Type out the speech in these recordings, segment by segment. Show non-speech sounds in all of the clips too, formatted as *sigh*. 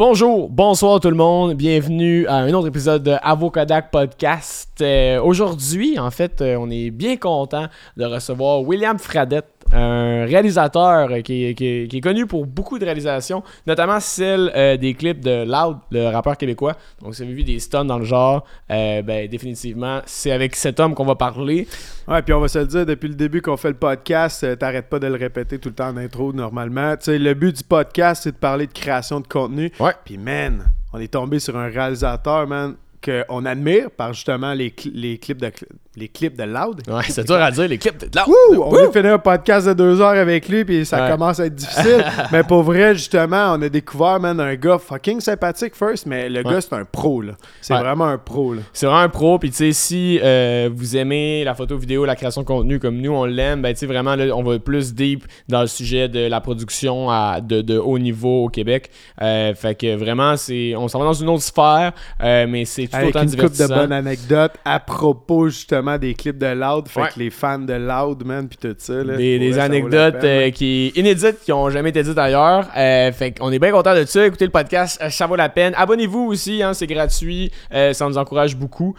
Bonjour, bonsoir tout le monde, bienvenue à un autre épisode de Avocodac Podcast. Euh, Aujourd'hui, en fait, euh, on est bien content de recevoir William Fradette, un réalisateur qui est, qui est- qui est connu pour beaucoup de réalisations, notamment celle euh, des clips de Loud, le rappeur québécois. Donc, si vous avez vu des stuns dans le genre, euh, ben, définitivement, c'est avec cet homme qu'on va parler. Ouais, puis on va se le dire, depuis le début qu'on fait le podcast, euh, t'arrêtes pas de le répéter tout le temps en intro normalement. Tu sais, le but du podcast, c'est de parler de création de contenu. Ouais. Puis man, on est tombé sur un réalisateur, man, qu'on admire par justement les, cl- les clips de les clips de Loud. Ouais, c'est dur à dire, les clips de Loud. On de finir un podcast de deux heures avec lui, puis ça Ouais. commence à être difficile. *laughs* mais pour vrai, justement, on a découvert, man, un gars fucking sympathique first, mais le Ouais. gars, c'est un pro, là. C'est Ouais. vraiment un pro, là. C'est vraiment un pro. Puis, tu sais, si euh, vous aimez la photo vidéo, la création de contenu comme nous, on l'aime, ben, tu sais, vraiment, là, on va plus deep dans le sujet de la production à, de, de haut niveau au Québec. Euh, fait que vraiment, c'est on s'en va dans une autre sphère, euh, mais c'est tout Avec autant une couple de bonnes anecdotes à propos justement des clips de Loud. Fait Ouais. que les fans de Loud, man, puis tout ça. Là, Des, anecdotes peine, euh, qui inédites qui ont jamais été dites ailleurs. Euh, fait qu'on est bien content de ça. Écoutez le podcast, euh, ça vaut la peine. Abonnez-vous aussi, hein, c'est gratuit. Euh, ça nous encourage beaucoup.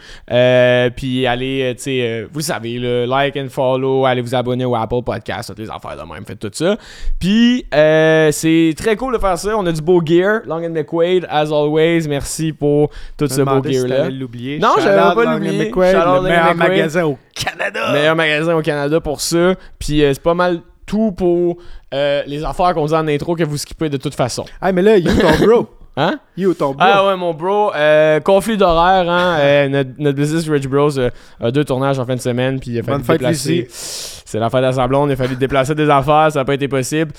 Puis allez, tu sais, vous le savez, là, like and follow, allez vous abonner au Apple Podcast, toutes les affaires de même, faites tout ça. Puis c'est très cool de faire ça. On a du beau gear. Long and McQuaid, as always. Merci pour tout ce beau demandais t'allais l'oublier. Non, j'avais pas out le meilleur magasin au Canada. meilleur magasin au Canada pour ça. Puis euh, c'est pas mal tout pour euh, les affaires qu'on dit en intro que vous skippez de toute façon. Hey, mais là, you ton bro. *laughs* Hein? You ton bro. Ah ouais, mon bro. euh, conflit d'horaire, hein? *laughs* euh, notre, notre business Rich Bros euh, a deux tournages en fin de semaine. Puis il a fallu Bonne déplacer. C'est la fête à sa blonde, il a fallu déplacer des affaires, ça n'a pas été possible.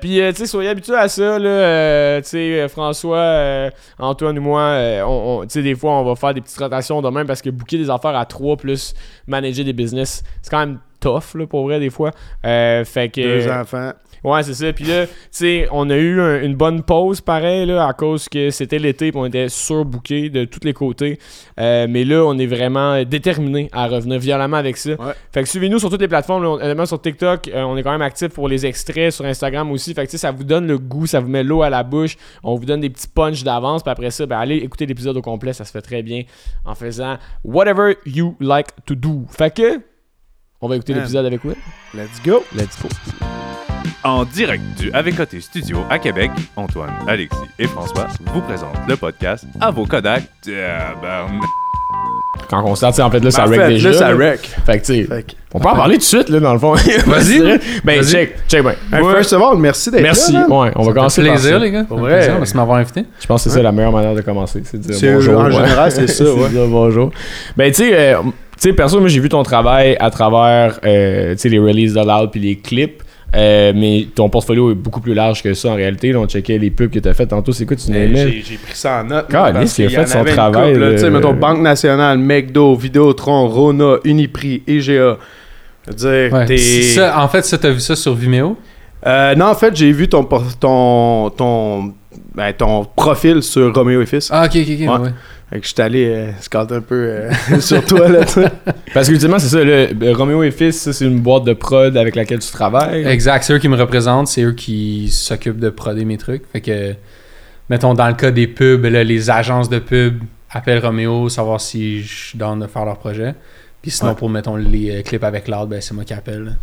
Puis, tu sais, soyez habitués à ça, là. tu sais, François, Antoine ou moi, on, on- tu sais, des fois, on va faire des petites rotations de même parce que booker des affaires à trois plus manager des business, c'est quand même tough, là, pour vrai, des fois. Fait que. Deux enfants. Ouais, c'est ça. Puis là, tu sais, on a eu un- une bonne pause, pareil, là, à cause que c'était l'été, puis on était surbookés de tous les côtés. Euh, mais là, on est vraiment déterminé à revenir violemment avec ça. Ouais. Fait que suivez-nous sur toutes les plateformes, là, on- sur TikTok, euh, on est quand même actif pour les extraits, sur Instagram aussi. Fait que tu sais, ça vous donne le goût, ça vous met l'eau à la bouche, on vous donne des petits punchs d'avance, puis après ça, ben, allez écouter l'épisode au complet, ça se fait très bien en faisant whatever you like to do. Fait que, on va écouter l'épisode avec Will. Let's go. Let's go. En direct du Avocoté Studio à Québec, Antoine, Alexis et François vous présentent le podcast À vos Kodak. Tabarnak. Quand on sort, en fait, là, ça En fait, déjà. là, ça wreck. Fait que, tu sais, Fait que- on peut en parler tout de suite, là, dans le fond. Vas-y. *laughs* ben, Vas-y. check, check, ben. Hey, Ouais. First of all, merci d'être Merci. là. man. Ouais, on va commencer par plaisir, ça. les gars. Pour Ça fait vrai. plaisir, Merci de m'avoir invité. Je pense que c'est ça la meilleure manière de commencer, c'est de dire bonjour. en ouais. général, c'est ça, *laughs* ouais. de dire bonjour. Ben, tu sais, euh, tu sais, perso, moi, j'ai vu ton travail à travers, euh, tu sais, les releases de Loud puis les clips. Euh, mais ton portfolio est beaucoup plus large que ça en réalité. Là, on checkait les pubs que tu as fait tantôt. C'est quoi tu n'aimais? J'ai pris ça en note. Caliste, parce il a fait son travail, là. Tu sais, mettons Banque Nationale, McDo, Vidéotron, Rona, Uniprix, IGA. Veux dire, Ouais. Ça, en fait, ça, t'as vu ça sur Vimeo? Euh, non, en fait, j'ai vu ton, ton, ton, ben, ton profil sur Roméo et Fils. Ah, ok, ok, ok. Ouais. ouais. Fait que je suis allé euh, un peu euh, *laughs* sur toi, là, tu. Parce que ultimement, c'est ça. Le, Roméo et Fils, ça, c'est une boîte de prod avec laquelle tu travailles. Exact, c'est eux qui me représentent, c'est eux qui s'occupent de proder mes trucs. Fait que, mettons, dans le cas des pubs, là, les agences de pubs appellent Roméo, savoir si je suis down de faire leur projet. Puis sinon, Ouais. pour, mettons, les euh, clips avec Loud, ben, c'est moi qui appelle.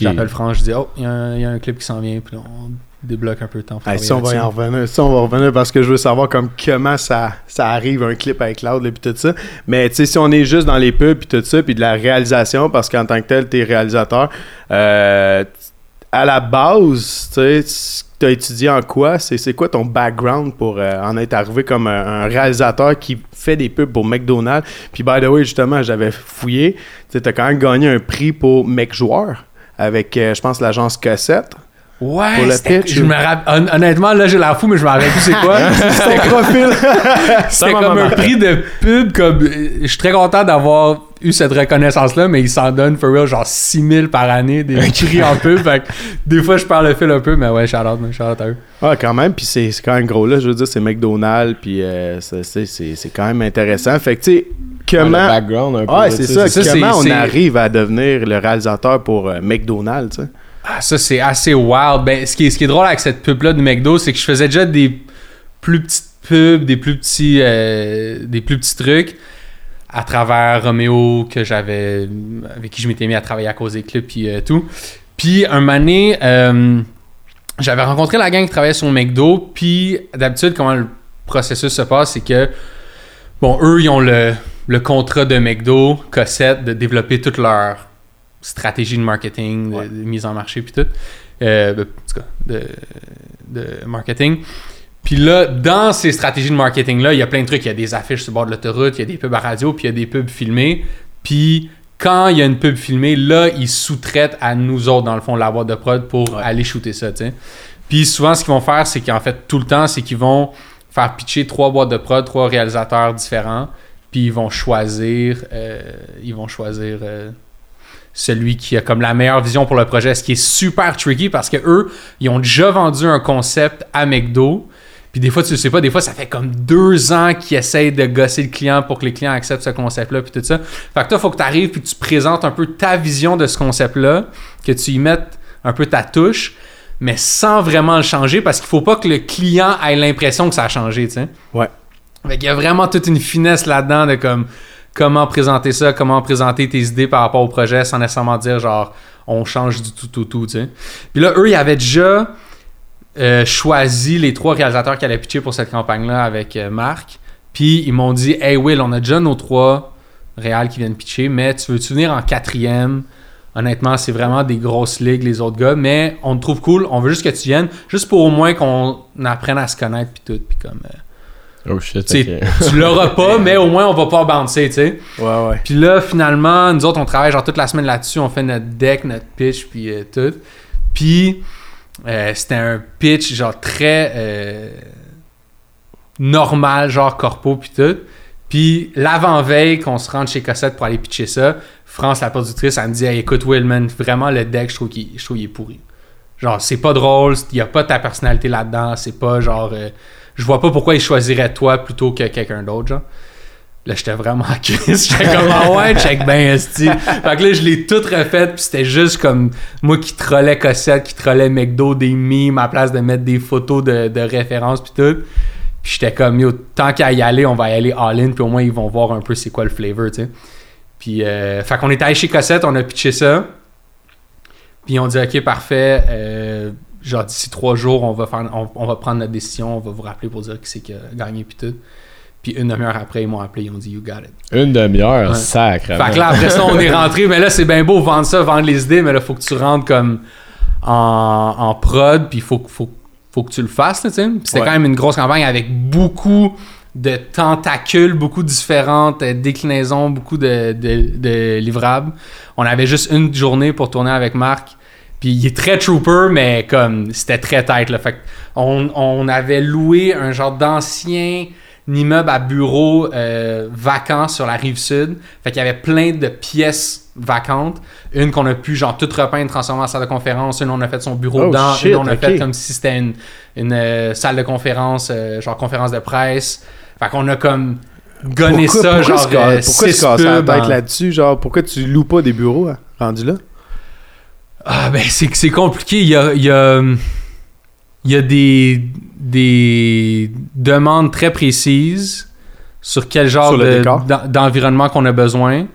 J'appelle France, je dis, oh, il y, a un- il y a un clip qui s'en vient, puis là, on débloque un peu de temps. Hey, ça, on va y en revenir. Ça, on va revenir parce que je veux savoir comme comment ça, ça arrive un clip avec Cloud et puis tout ça. Mais tu sais, si on est juste dans les pubs puis tout ça, puis de la réalisation, parce qu'en tant que tel, t'es réalisateur, euh, à la base, tu sais, as étudié en quoi? C'est quoi ton background pour euh, en être arrivé comme un, un réalisateur qui fait des pubs pour McDonald's? Puis by the way, justement, j'avais fouillé. Tu as quand même gagné un prix pour Mec Joueur avec, euh, je pense, l'agence Cossette. Ouais, Pour le c'était- pitch, je ou- me rapp- hon- honnêtement, là, j'ai la fou, mais je me rappelle plus c'est quoi. *laughs* C'était *laughs* profil. C'était m'a comme un prix de pub. Comme, euh, je suis très content d'avoir eu cette reconnaissance-là, mais ils s'en donnent, for real, genre 6000 par année des prix en pub. Fait que des fois, je parle le fil un peu, mais ouais, shout out, man, shout out à eux. Ah, quand même, puis c'est c'est quand même gros là, je veux dire, c'est McDonald's, puis euh, c'est- c'est c'est- c'est quand même intéressant. Fait que, tu sais, Ouais, comment. background un peu. Ouais, là, c'est ça, comment c'est- on c'est- arrive à devenir le réalisateur pour euh, McDonald's, tu sais? Ah, ça, c'est assez wild. Ben, ce qui est, ce qui est drôle avec cette pub-là de McDo, c'est que je faisais déjà des plus petites pubs, des plus petits, euh, des plus petits trucs à travers Roméo que j'avais avec qui je m'étais mis à travailler à cause des clips puis euh, tout. Puis un donné, euh, j'avais rencontré la gang qui travaillait sur McDo, puis d'habitude comment le processus se passe, c'est que bon, eux ils ont le, le contrat de McDo, Cossette, de développer toute leur stratégie de marketing, de, Ouais. de mise en marché puis tout, euh, en tout cas, de, de marketing. Puis là, dans ces stratégies de marketing-là, il y a plein de trucs. Il y a des affiches sur le bord de l'autoroute, il y a des pubs à radio, puis il y a des pubs filmées. Puis quand il y a une pub filmée, là, ils sous-traitent à nous autres, dans le fond, la boîte de prod pour Ouais. aller shooter ça, tu sais. Puis souvent, ce qu'ils vont faire, c'est qu'en fait, tout le temps, c'est qu'ils vont faire pitcher trois boîtes de prod, trois réalisateurs différents, puis ils vont choisir, euh, ils vont choisir euh, celui qui a comme la meilleure vision pour le projet, ce qui est super tricky parce que eux, ils ont déjà vendu un concept à McDo. Puis des fois, tu le sais pas, des fois, ça fait comme deux ans qu'ils essayent de gosser le client pour que les clients acceptent ce concept-là, puis tout ça. Fait que toi, il faut que tu arrives puis que tu présentes un peu ta vision de ce concept-là, que tu y mettes un peu ta touche, mais sans vraiment le changer parce qu'il faut pas que le client ait l'impression que ça a changé, tu sais. Ouais. Fait qu'il y a vraiment toute une finesse là-dedans de comme comment présenter ça, comment présenter tes idées par rapport au projet sans nécessairement dire genre on change du tout tout tout, tu sais. Puis là, eux, ils avaient déjà euh, choisi les trois réalisateurs qui allaient pitcher pour cette campagne-là avec euh, Marc. Puis ils m'ont dit Hey Will, on a déjà nos trois réals qui viennent pitcher, mais tu veux-tu venir en quatrième? Honnêtement, c'est vraiment des grosses ligues, les autres gars, mais on te trouve cool, on veut juste que tu viennes, juste pour au moins qu'on apprenne à se connaître, puis tout, puis comme. euh, Oh shit, tu l'auras pas, *laughs* mais au moins on va pas bouncer, tu sais. Ouais, ouais. Puis là, finalement, nous autres, on travaille genre toute la semaine là-dessus. On fait notre deck, notre pitch, puis euh, tout. Puis euh, c'était un pitch genre très euh, normal, genre corpo, puis tout. Puis l'avant-veille qu'on se rende chez Cossette pour aller pitcher ça, France, la productrice, elle me dit Hey, écoute, Willman, vraiment le deck, je trouve qu'il je trouve qu'il est pourri. Genre, c'est pas drôle, il y a pas ta personnalité là-dedans, c'est pas genre. euh, je vois pas pourquoi il choisirait toi plutôt que quelqu'un d'autre, genre. Là, j'étais vraiment à crise. *laughs* J'étais comme, ah ouais, check ben, esti. Fait que là, je l'ai tout refait, puis c'était juste comme moi qui trollais Cossette, qui trollais McDo, des memes à place de mettre des photos de, de référence, puis tout. Puis j'étais comme, yo, tant qu'à y aller, on va y aller all-in, puis au moins, ils vont voir un peu c'est quoi le flavor, tu sais. Puis, euh, fait qu'on est allé chez Cossette, on a pitché ça. Puis on dit, ok, parfait. euh, genre, d'ici trois jours, on va, faire, on, on va prendre notre décision, on va vous rappeler pour dire qui c'est qui a gagné, puis tout. Puis une demi-heure après, ils m'ont appelé, ils ont dit, you got it. Une demi-heure, Ouais. sacre. Fait que là, après ça, on est rentré. Mais là, c'est bien beau vendre ça, vendre les idées, mais là, faut que tu rentres comme en, en prod, puis il faut, faut, faut que tu le fasses, tu sais. C'était Ouais. quand même une grosse campagne avec beaucoup de tentacules, beaucoup de différentes euh, déclinaisons, beaucoup de, de- de livrables. On avait juste une journée pour tourner avec Marc. Puis il est très trooper, mais comme c'était très tight. Là. Fait on, on avait loué un genre d'ancien immeuble à bureau euh, vacant sur la rive sud. Fait qu'il y avait plein de pièces vacantes. Une qu'on a pu genre tout repeindre, transformer en salle de conférence. Une on a fait son bureau Oh, dedans. shit, une on a fait comme si c'était une, une, euh, salle de conférence, euh, genre conférence de presse. Fait qu'on a comme gonné Pourquoi- ça, pourquoi genre euh, Pourquoi se casser la tête là-dessus? Genre, pourquoi tu loues pas des bureaux hein, rendus là? Ah ben c'est que c'est compliqué. Il y a, il y a, il y a des, des demandes très précises sur quel genre de- d'environnement qu'on a besoin.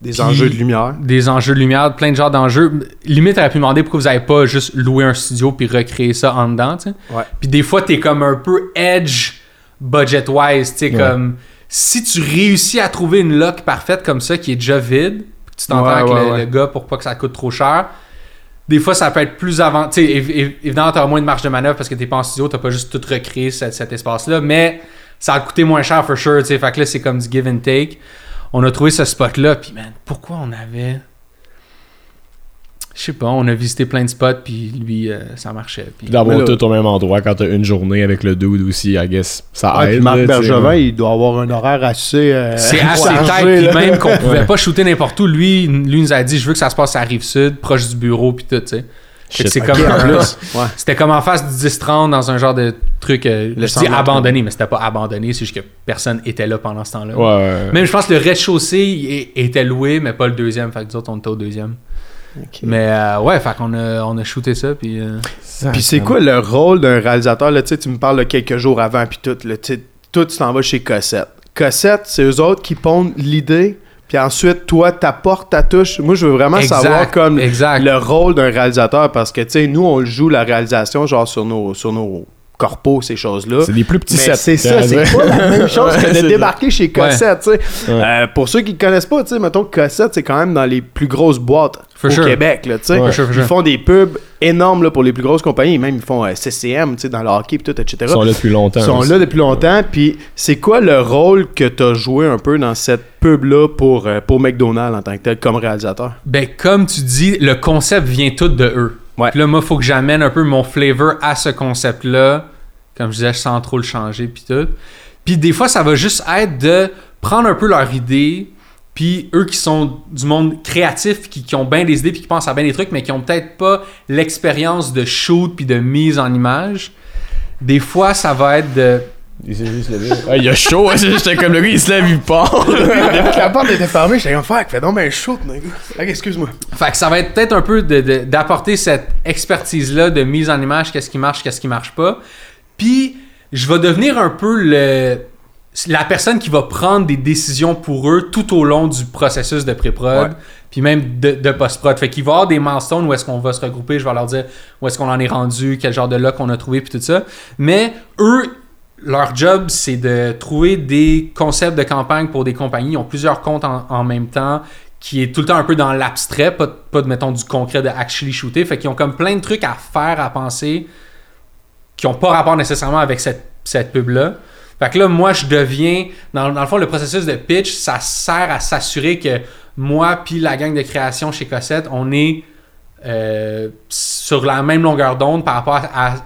Des Puis- enjeux de lumière. Des enjeux de lumière, plein de genres d'enjeux. Limite, elle a pu demander pourquoi vous n'avez pas juste loué un studio puis recréer ça en dedans. Ouais. Puis des fois, t'es comme un peu edge budget-wise. Ouais. comme si tu réussis à trouver une lock parfaite comme ça qui est déjà vide, tu t'entends Ouais, avec ouais, le, ouais. le gars pour pas que ça coûte trop cher. Des fois, ça peut être plus avant. Tu sais, évi- évi- évidemment, t'as moins de marge de manœuvre parce que t'es pas en studio, t'as pas juste tout recréé cet, cet espace-là, mais ça a coûté moins cher, for sure. tu sais. Fait que là, c'est comme du give and take. On a trouvé ce spot-là, puis man, pourquoi on avait. Je sais pas, on a visité plein de spots, puis lui, euh, ça marchait. Puis... D'avoir tout au même endroit quand t'as une journée avec le dude aussi, I guess, ça Ouais, aide. puis Marc là. Bergevin, il doit avoir un horaire assez. euh, *laughs* C'est assez puis même qu'on pouvait Ouais. pas shooter n'importe où. Lui, lui nous a dit, je veux que ça se passe à la rive sud, proche du bureau, puis tout, tu sais. Ok. comme Ok, en un- plus. *laughs* Ouais. C'était comme en face du 10-30 dans un genre de truc, euh, Le je dis abandonné, mais c'était pas abandonné, c'est juste que personne était là pendant ce temps-là. Ouais, ouais. Même je pense que le ré-de-chaussée il- était loué, mais pas le deuxième, fait que nous autres on était au deuxième. Mais euh, ouais, fait qu'on a, on a shooté ça, puis... euh, Puis c'est quoi le rôle d'un réalisateur? Là, tu me parles de quelques jours avant, puis tout. Là, tu t'en vas chez Cossette. Cossette, c'est eux autres qui pondent l'idée, puis ensuite, toi, t'apportes ta touche. Moi, je veux vraiment Exact, savoir comme exact. le rôle d'un réalisateur, parce que, tu sais, nous, on le joue, la réalisation, genre sur nos, sur nos corpos, ces choses-là. C'est des plus petits sets. c'est ça, c'est pas la même *laughs* chose Ouais, que c'est de ça. débarquer chez Cossette. Ouais. Euh, pour ceux qui ne connaissent pas, tu sais, mettons que Cossette, c'est quand même dans les plus grosses boîtes For au sure. Québec, là, tu sais. Ouais. For sure, for Ils font des pubs énormes là, pour les plus grosses compagnies, même ils font euh, CCM, tu sais, dans le hockey, tout, etc. Ils sont là depuis longtemps. Ils sont aussi. là depuis longtemps, puis c'est quoi le rôle que tu as joué un peu dans cette pub-là pour, euh, pour McDonald's en tant que tel, comme réalisateur? Ben, comme tu dis, le concept vient tout de eux. Ouais. Puis là, moi, faut que j'amène un peu mon flavor à ce concept-là. Comme je disais, sans trop le changer, puis tout. Puis des fois, ça va juste être de prendre un peu leur idée, puis eux qui sont du monde créatif, qui, qui ont bien des idées, puis qui pensent à bien des trucs, mais qui ont peut-être pas l'expérience de shoot, puis de mise en image. Des fois, ça va être de... Il s'est juste levé. *laughs* Ah, il a chaud. J'étais comme le gars, il se lève, il part. Depuis que la porte était fermée, j'étais comme fuck, fais donc ben chaud, mec. Ok, excuse-moi. Fait que ça va être peut-être un peu de- de- d'apporter cette expertise-là de mise en image, qu'est-ce qui marche, qu'est-ce qui marche pas. Puis, je vais devenir un peu le, la personne qui va prendre des décisions pour eux tout au long du processus de pré-prod, Ouais. puis même de, de post-prod. Fait qu'il va y avoir des milestones où est-ce qu'on va se regrouper, je vais leur dire où est-ce qu'on en est rendu, quel genre de look on a trouvé, puis tout ça. Mais eux, leur job, c'est de trouver des concepts de campagne pour des compagnies. Ils ont plusieurs comptes en, même temps, qui est tout le temps un peu dans l'abstrait, pas, pas de, mettons, du concret de actually shooter. Fait qu'ils ont comme plein de trucs à faire, à penser, qui ont pas rapport nécessairement avec cette, cette pub-là. Fait que là, moi, je deviens... Dans, dans le fond, le processus de pitch, ça sert à s'assurer que moi puis la gang de création chez Cossette, on est euh, sur la même longueur d'onde par rapport à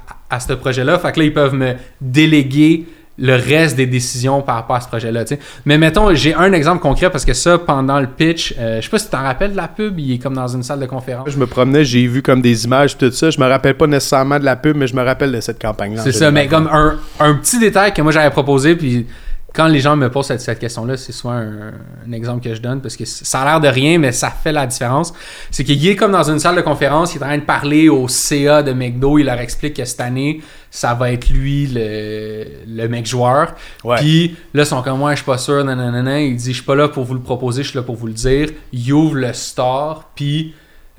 ce projet-là. Fait que là, ils peuvent me déléguer le reste des décisions par rapport à ce projet-là. Mais mettons, j'ai un exemple concret parce que ça, pendant le pitch, euh, je sais pas si tu t'en rappelles de la pub, il est comme dans une salle de conférence. Je me promenais, j'ai vu comme des images, tout ça. Je me rappelle pas nécessairement de la pub, mais je me rappelle de cette campagne-là. C'est ça, mais comme un, un petit détail que moi j'avais proposé, puis quand les gens me posent cette, cette question-là, c'est souvent un, un exemple que je donne parce que ça a l'air de rien, mais ça fait la différence. C'est qu'il est comme dans une salle de conférence, il est en train de parler au CA de McDo, il leur explique que cette année, ça va être lui le, le mec joueur. Ouais. Puis là, ils sont comme, ouais, je suis pas sûr, nanana. Il dit, je suis pas là pour vous le proposer, je suis là pour vous le dire. Il ouvre le store, puis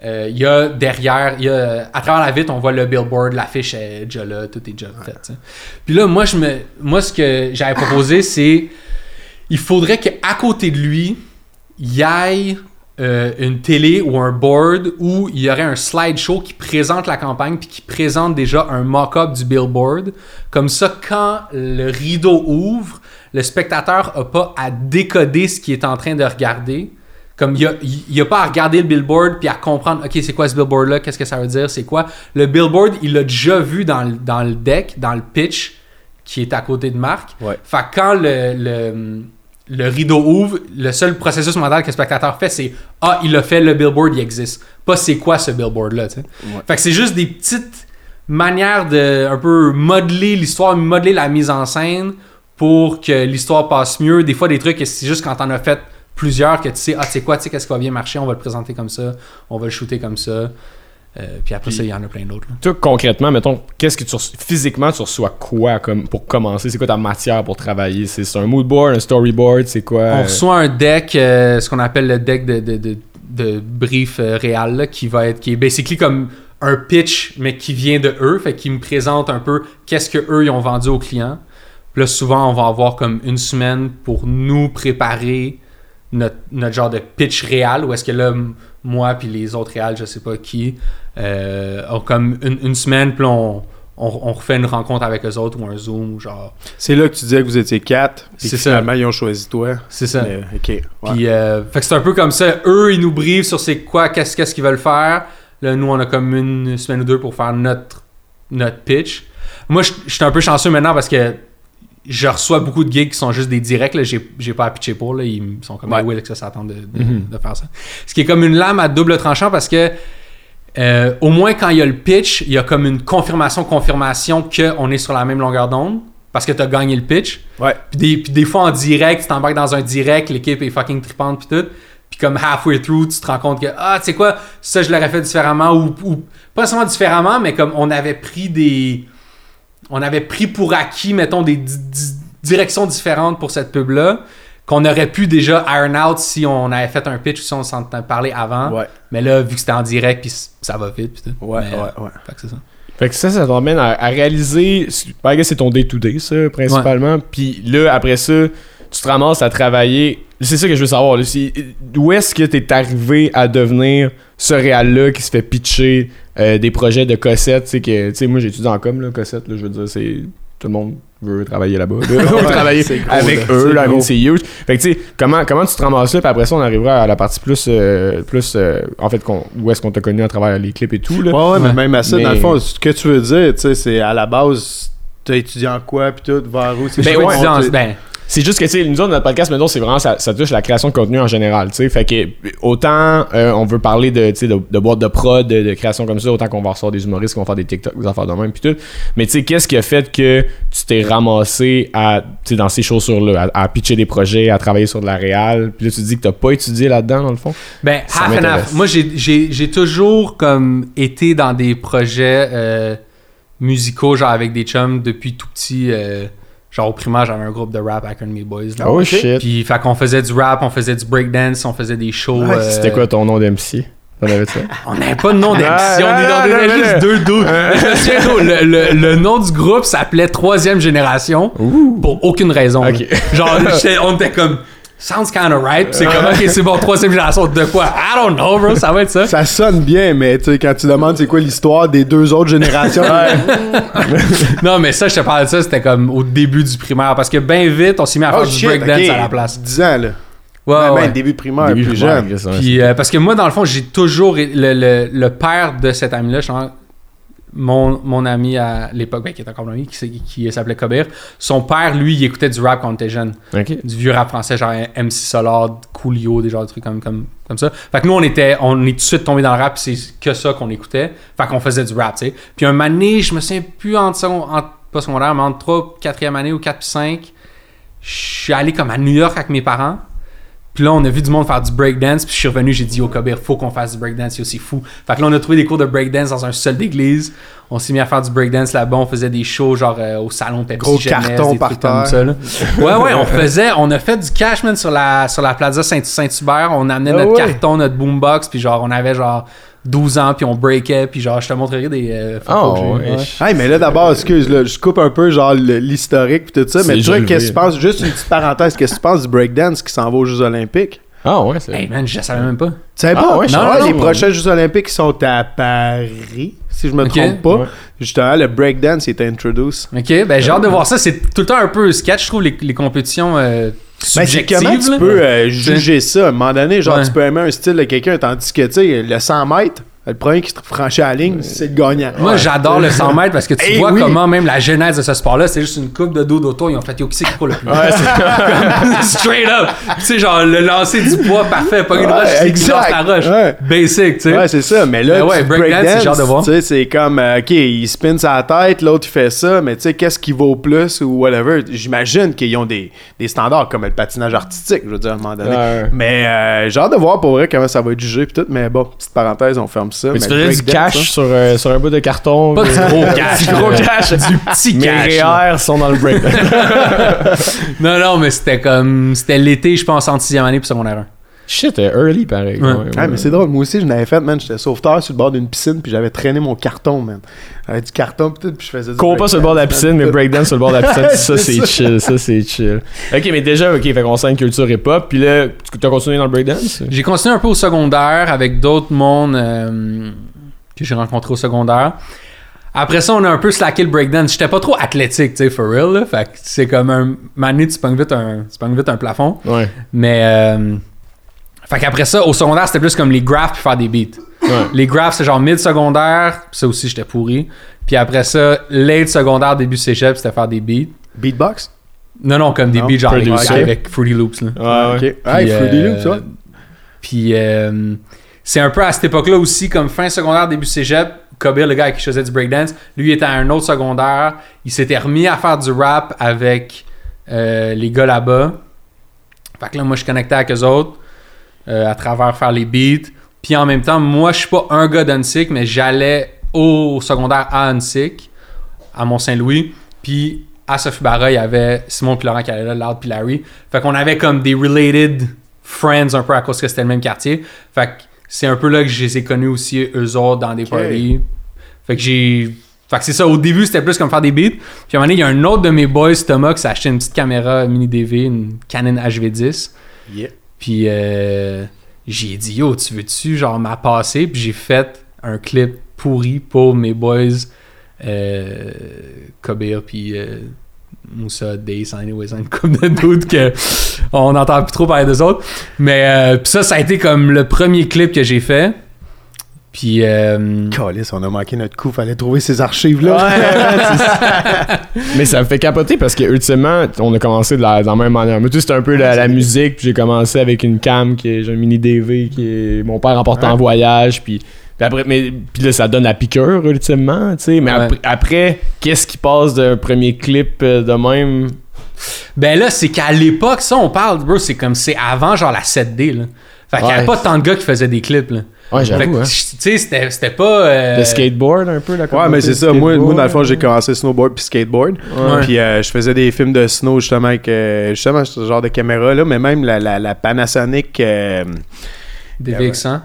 euh, il y a derrière, y a, à travers la vitre, on voit le billboard, l'affiche est déjà là, tout est déjà fait. Puis là, moi, je me, moi, ce que j'avais proposé, c'est il faudrait qu'à côté de lui, il y ait euh, une télé ou un board où il y aurait un slideshow qui présente la campagne puis qui présente déjà un mock-up du billboard. Comme ça, quand le rideau ouvre, le spectateur n'a pas à décoder ce qu'il est en train de regarder. Comme il n'y a, pas à regarder le billboard puis à comprendre, OK, c'est quoi ce billboard-là, qu'est-ce que ça veut dire, c'est quoi? Le billboard, il l'a déjà vu dans, le- dans le deck, dans le pitch qui est à côté de Marc. Ouais. Fait que quand le, le, le rideau ouvre, le seul processus mental que le spectateur fait, c'est Ah, il a fait, le billboard, il existe. Pas c'est quoi ce billboard-là, tu sais. Fait que c'est juste des petites manières de un peu modeler l'histoire, modeler la mise en scène pour que l'histoire passe mieux. Des fois, des trucs, c'est juste quand t'en as fait plusieurs que tu sais, ah, tu sais quoi, tu sais qu'est-ce qui va bien marcher, on va le présenter comme ça, on va le shooter comme ça. Euh, puis après Puis- ça, il y en a plein d'autres. Toi, concrètement, mettons, qu'est-ce que tu reçois- physiquement tu reçois quoi comme pour commencer? C'est quoi ta matière pour travailler? C'est un mood board, un storyboard, c'est quoi On euh, reçoit un deck, euh, ce qu'on appelle le deck de, de, de, de brief réel, là, qui va être, qui est basically comme un pitch, mais qui vient de eux, fait qu'ils me présentent un peu qu'est-ce que eux ils ont vendu aux clients. Puis là, souvent, on va avoir comme une semaine pour nous préparer notre, notre genre de pitch réel, où est-ce que là, moi puis les autres réals, je sais pas qui, euh, ont comme une, une semaine, puis on, on, on refait une rencontre avec eux autres, ou un Zoom, ou genre... C'est là que tu disais que vous étiez quatre, puis ça. finalement, ils ont choisi toi. C'est ça. Mais, ok. ouais. Puis, euh, fait que c'est un peu comme ça. Eux, ils nous briefent sur c'est quoi, qu'est-ce qu'ils veulent faire. Là, nous, on a comme une semaine ou deux pour faire notre, notre pitch. Moi, je suis un peu chanceux maintenant parce que je reçois beaucoup de gigs qui sont juste des directs. J'ai, pas à pitcher pour. Là. Ils sont comme, Ouais. Will, que ça s'attend de, de, de faire ça. Ce qui est comme une lame à double tranchant parce que euh, au moins quand il y a le pitch, il y a comme une confirmation, confirmation qu'on est sur la même longueur d'onde parce que tu as gagné le pitch. Ouais. Puis des, puis des fois en direct, tu t'embarques dans un direct, l'équipe est fucking tripante puis tout. puis comme halfway through, tu te rends compte que, ah, tu sais quoi, ça, je l'aurais fait différemment, ou, ou pas seulement différemment, mais comme on avait pris des. On avait pris pour acquis, mettons, des di- di- directions différentes pour cette pub-là, qu'on aurait pu déjà iron out si on avait fait un pitch ou si on s'en parlait avant. Ouais, Mais là, vu que c'était en direct, puis ça va vite, puis tout. ouais, Mais, ouais, ouais. Fait que c'est ça. Fait que ça, ça t'emmène à, à réaliser. Gars, c'est ton day-to-day, ça, principalement. Puis là, après ça, tu te ramasses à travailler. C'est ça que je veux savoir. Là. D'où est-ce que t'es arrivé à devenir ce réal-là qui se fait pitcher euh, des projets de Cossette? Tu sais, que, tu sais, moi, j'étudie en com, là, Cossette, là, je veux dire, c'est. Tout le monde veut travailler là-bas. là. *laughs* Ouais, travailler c'est gros, avec là. eux, C'est là, c'est huge. Fait que, tu sais, comment, comment tu te ramasses là, puis après ça, on arrivera à la partie plus. euh, plus euh, en fait, qu'on- où est-ce qu'on t'a connu à travers les clips et tout, là. Ouais, ouais, mais même à ça, dans le fond, ce que tu veux dire, tu sais, c'est à la base, t'as étudié en quoi, puis tout, vers où, sais, Ben ouais, C'est juste que, tu sais, nous autres, notre podcast, maintenant, c'est vraiment, ça, ça touche la création de contenu en général, tu sais. Fait que, autant euh, on veut parler de, tu sais, de, de boîtes de prod, de, de création comme ça, autant qu'on va recevoir des humoristes qui vont faire des TikTok, des affaires de même, puis tout. Mais, tu sais, qu'est-ce qui a fait que tu t'es ramassé à, tu sais, dans ces chaussures-là, à, à pitcher des projets, à travailler sur de la réal, puis là, tu dis que t'as pas étudié là-dedans, dans le fond? Ben, Ça half and half. Moi, j'ai toujours comme été dans des projets euh, musicaux, genre avec des chums depuis tout petit. euh, genre au primaire, j'avais un groupe de rap avec un de mes boys. Là. Oh, shit. Puis, fait qu'on faisait du rap, on faisait du breakdance, on faisait des shows. Ouais, euh, C'était quoi ton nom d'MC? T'en avais ça? *laughs* On n'avait pas de nom d'MC, Ah, on est non, dans des juste deux gros, le, le- le nom du groupe s'appelait Troisième Génération pour aucune raison. Genre, *laughs* on était comme. Sounds kinda right. C'est comme, ok, c'est bon, troisième génération de quoi? I don't know, bro, ça va être ça. Ça sonne bien, mais tu sais, quand tu demandes c'est quoi l'histoire des deux autres générations, *laughs* Non, mais ça, je te parle de ça, c'était comme au début du primaire. Parce que bien vite, on s'est mis à faire oh du shit, breakdance à la place. 10 ans, là. Ouais, Ben, ouais. ben, début primaire, Début plus primaire, jeune. Puis, euh, parce que moi, dans le fond, j'ai toujours. le, le, le père de cet ami-là, genre, mon, mon ami à l'époque, ben, qui est encore mon ami, qui, qui s'appelait Cobir, son père, lui, il écoutait du rap quand on était jeune. Du vieux rap français, genre MC Solar, Coolio, des genres de trucs comme, comme, comme ça. Fait que nous, on était, on est tout de suite tombé dans le rap, c'est que ça qu'on écoutait. Fait qu'on faisait du rap, tu sais. Puis un donné, je me souviens plus entre, second- entre pas secondaire, mais entre 3 4e année ou 4 puis 5, je suis allé comme à New York avec mes parents. Puis là, on a vu du monde faire du breakdance. Puis je suis revenu, j'ai dit au Cobir, faut qu'on fasse du breakdance, c'est aussi fou. Fait que là, on a trouvé des cours de breakdance dans un sol d'église. On s'est mis à faire du breakdance là-bas. On faisait des shows genre euh, au salon Pepsi Gros Jeunesse, carton des par trucs comme terre. ça. là. Ouais, ouais, on faisait, on a fait du cash, man, sur la, sur la plaza Saint- Saint-Hubert. On amenait Ah notre ouais. carton, notre boombox. Puis genre, on avait genre 12 ans, puis on breakait. Puis genre, je te montrerai des euh, photos Oh, que ouais. Hey, mais là, d'abord, excuse, là, je coupe un peu, genre, l'historique pis tout ça, mais élevé. qu'est-ce que tu penses, juste une petite parenthèse, qu'est-ce que tu penses du breakdance qui s'en va aux Jeux Olympiques? Ah, ouais, c'est. Hey man, je savais même pas. Tu savais Ah pas? ouais, je non, savais pas. les prochains Jeux Olympiques sont à Paris, si je me trompe pas. Ouais. Justement, le breakdance est introduce. Ok, ben j'ai hâte de voir ça. C'est tout le temps un peu sketch, je trouve, les, les compétitions euh, Ben, c'est comment tu peux euh, juger ça? À un moment donné, genre, Ouais. tu peux aimer un style de quelqu'un, tandis que, tu sais, le 100 mètres, le premier qui franchit la ligne, c'est le gagnant. Moi, j'adore le 100 mètres parce que tu Eh vois oui. comment même la genèse de ce sport-là, c'est juste une coupe de dos d'auto. Ils ont fait, yo, qui c'est qui court le plus? Ouais, c'est *laughs* Straight up! Tu sais, genre, le lancer du poids parfait, pas une Ouais, roche, exact. la roche? Ouais. Basic, tu sais. Ouais, c'est ça. Mais là, Mais ouais, tu breakdance, c'est genre de voir. tu sais, c'est comme, euh, OK, il spin sa tête, l'autre, il fait ça, mais tu sais, qu'est-ce qui vaut plus ou whatever? J'imagine qu'ils ont des, des standards comme le patinage artistique, je veux dire, à un moment donné. Ouais. Mais euh, j'ai hâte de voir pour vrai comment ça va être jugé pis tout. Mais bon, petite parenthèse, on ferme ça. Mais tu Mais faisais du cash sur, euh, sur un bout de carton. Pas du gros cash. Du gros cash. Du petit Mais cash. les là. REER sont dans le break. *laughs* Non, non, mais c'était comme. C'était l'été, je pense, en 6 année puis secondaire 1. Shit, early pareil. Ouais. Ah, mais c'est drôle, moi aussi, je n'avais fait, man. J'étais sauveteur sur le bord d'une piscine, puis j'avais traîné mon carton, man. J'avais du carton, pis tout, puis je faisais du. Cours pas sur le bord de la piscine, mais *laughs* breakdance sur le bord de la piscine, ça C'est chill, ça c'est chill. Ok, mais déjà, ok, fait qu'on sent une culture hip-hop, puis là, tu as continué dans le breakdance? J'ai continué un peu au secondaire avec d'autres mondes euh, que j'ai rencontrés au secondaire. Après ça, on a un peu slacké le breakdance. J'étais pas trop athlétique, tu sais, for real. Là. Fait que c'est comme un. Mané, tu pognes vite un, tu vite un plafond. Ouais. Mais. Euh, fait qu'après ça, au secondaire, c'était plus comme les graphs puis faire des beats. Ouais. Les graphs, c'est genre mid-secondaire. puis Ça aussi, j'étais pourri. Puis après ça, late secondaire, début cégep, c'était faire des beats. Beatbox? Non, non, comme des Non, beats genre avec, avec Fruity Loops. Là. Ouais, ouais. Ok. Hey, Puis, Fruity euh, Loops, ouais. Puis euh, c'est un peu à cette époque-là aussi, comme fin secondaire, début cégep, Kobir, le gars avec qui je faisais du breakdance, lui il était à un autre secondaire. Il s'était remis à faire du rap avec euh, les gars là-bas. Fait que là, moi, je connectais avec eux autres. Euh, à travers faire les beats. Puis en même temps, moi, je suis pas un gars d'Unsick, mais j'allais au secondaire à Unsick, à Mont-Saint-Louis. Puis à Sophie Barra, il y avait Simon puis Laurent qui allaient là, Loud puis Larry. Fait qu'on avait comme des related friends un peu à cause que c'était le même quartier. Fait que c'est un peu là que je les ai connus aussi, eux autres, dans des parties. Fait que j'ai. Fait que c'est ça, au début c'était plus comme faire des beats. Puis à un moment donné, il y a un autre de mes boys, Thomas, qui s'est acheté une petite caméra mini DV, une Canon HV10. Yeah. Puis euh, j'ai dit, yo, tu veux-tu genre m'a passé? Puis j'ai fait un clip pourri pour mes boys, euh, puis euh, Moussa, Dace, anyways, couple de doutes que on n'entend plus trop parler des autres. Mais euh, ça, ça a été comme le premier clip que j'ai fait. Puis euh, Calice, on a manqué notre coup, fallait trouver ces archives-là. *laughs* Mais ça me fait capoter parce que ultimement, on a commencé de la, de la même manière. Moi, tout c'était un peu la, la musique, puis j'ai commencé avec une cam qui est j'ai un mini DV qui est mon père emporté en voyage, puis puis après, mais, puis là, ça donne la piqûre, ultimement, tu sais. Mais Ouais. après, après, qu'est-ce qui passe d'un premier clip euh, de même? Ben là, c'est qu'à l'époque, ça, on parle, bro, c'est comme c'est avant genre la 7D, là. Fait qu'il y avait Ouais. pas tant de gars qui faisaient des clips, là. Ouais, j'avoue, hein. tu sais, c'était c'était pas. euh, Le skateboard, un peu, la Ouais, mais c'est ça. Moi, moi, dans le fond, j'ai commencé snowboard puis skateboard. Ouais. Puis euh, je faisais des films de snow justement avec euh, justement ce genre de caméra là, mais même la, la, la Panasonic. euh, Des VX100,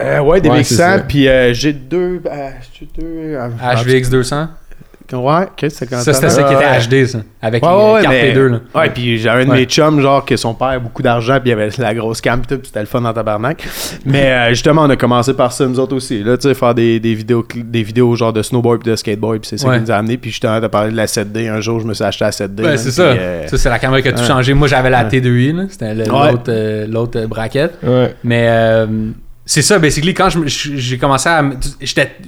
euh, ouais, des Ouais, c'est VX100. ça. Puis euh, j'ai deux. euh, deux. euh, HVX200. Ouais, ok, c'est quand Ça, c'était ça qui était HD, ça. Avec Ouais, les ouais, cartes mais- P2, là. Ouais, puis j'avais un de Ouais. mes chums, genre, que son père a beaucoup d'argent, puis il avait la grosse cam, puis c'était le fun dans tabarnak. Mais euh, justement, on a commencé par ça, nous autres aussi. Là, tu sais, faire des, des, vidéos, des vidéos genre de snowboard puis de skateboard, puis c'est ça Ouais. qui nous a amené. Puis justement, t'as parlé de la 7D. Un jour, je me suis acheté la 7D. Ouais, c'est ça. euh, Ça, c'est la caméra qui a tout ouais. changé. Moi, j'avais la Ouais. T2i, là. C'était l'autre euh, l'autre braquette. Ouais. Mais euh, c'est ça, basically, quand je me- je- j'ai commencé à.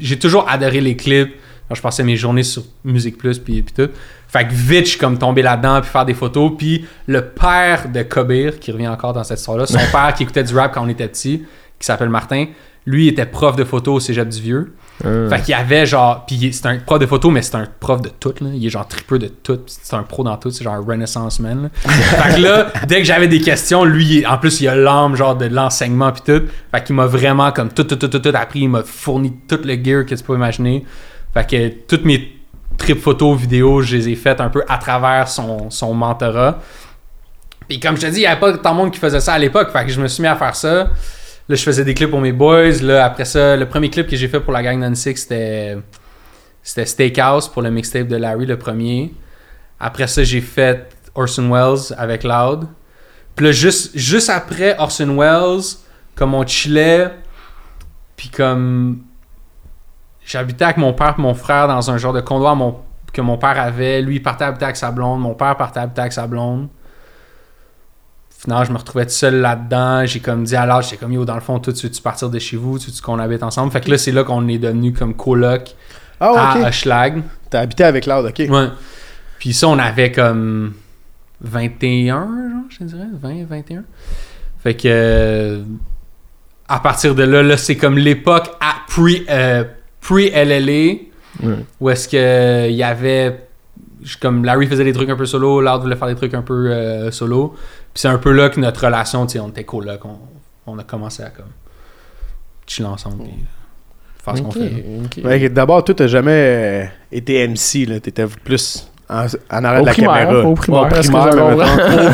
J'ai toujours adoré les clips. Je passais mes journées sur Musique Plus, puis, puis tout. Fait que vite, je suis comme tombé là-dedans, puis faire des photos. Puis le père de Kobir, qui revient encore dans cette histoire-là, son *laughs* père qui écoutait du rap quand on était petit, qui s'appelle Martin, lui était prof de photo au cégep du Vieux. Hein. Fait qu'il y avait genre. Puis c'est un prof de photo, mais c'est un prof de tout. Là. Il est genre tripeux de tout. C'est un pro dans tout. C'est genre un Renaissance man. là. *laughs* fait que là, dès que j'avais des questions, lui, en plus, il a l'âme genre de l'enseignement puis tout. Fait qu'il m'a vraiment comme tout, tout, tout, tout, tout appris. Il m'a fourni tout le gear que tu peux imaginer. Fait que toutes mes trips photos, vidéos, je les ai faites un peu à travers son, son mentorat. Puis comme je te dis, il n'y avait pas tant de monde qui faisait ça à l'époque. Fait que je me suis mis à faire ça. Là, je faisais des clips pour mes boys. Là, après ça, le premier clip que j'ai fait pour la gang d'Unsix, c'était c'était Steakhouse pour le mixtape de Larry, le premier. Après ça, j'ai fait Orson Welles avec Loud. Puis là, juste, juste après Orson Welles, comme on chillait, puis comme j'habitais avec mon père et mon frère dans un genre de condo à mon- que mon père avait. Lui, il partait habiter avec sa blonde. Mon père partait habiter avec sa blonde. Finalement, je me retrouvais tout seul là-dedans. J'ai comme dit à l'âge, j'étais comme yo, dans le fond, toi, tu veux-tu partir de chez vous? Tu qu'on habite ensemble? Fait que là, c'est là qu'on est devenu comme coloc Ah, à ok. Hochelag. T'as habité avec Loud, ok. Ouais. Puis ça, on avait comme 21, genre, je dirais, 20, 21. Fait que euh, à partir de là, là c'est comme l'époque à pre, euh, pre-LLA, Ouais. où est-ce que il y avait comme Larry faisait des trucs un peu solo, Loud voulait faire des trucs un peu euh, solo. Puis c'est un peu là que notre relation, tu sais, on était cool là, qu'on on a commencé à comme chiller ensemble faire ce qu'on fait. Ouais, D'abord, toi, t'as jamais euh, été MC, là. T'étais plus en, Au de la primaire, caméra. au primaire, Ouais, est-ce que primaire,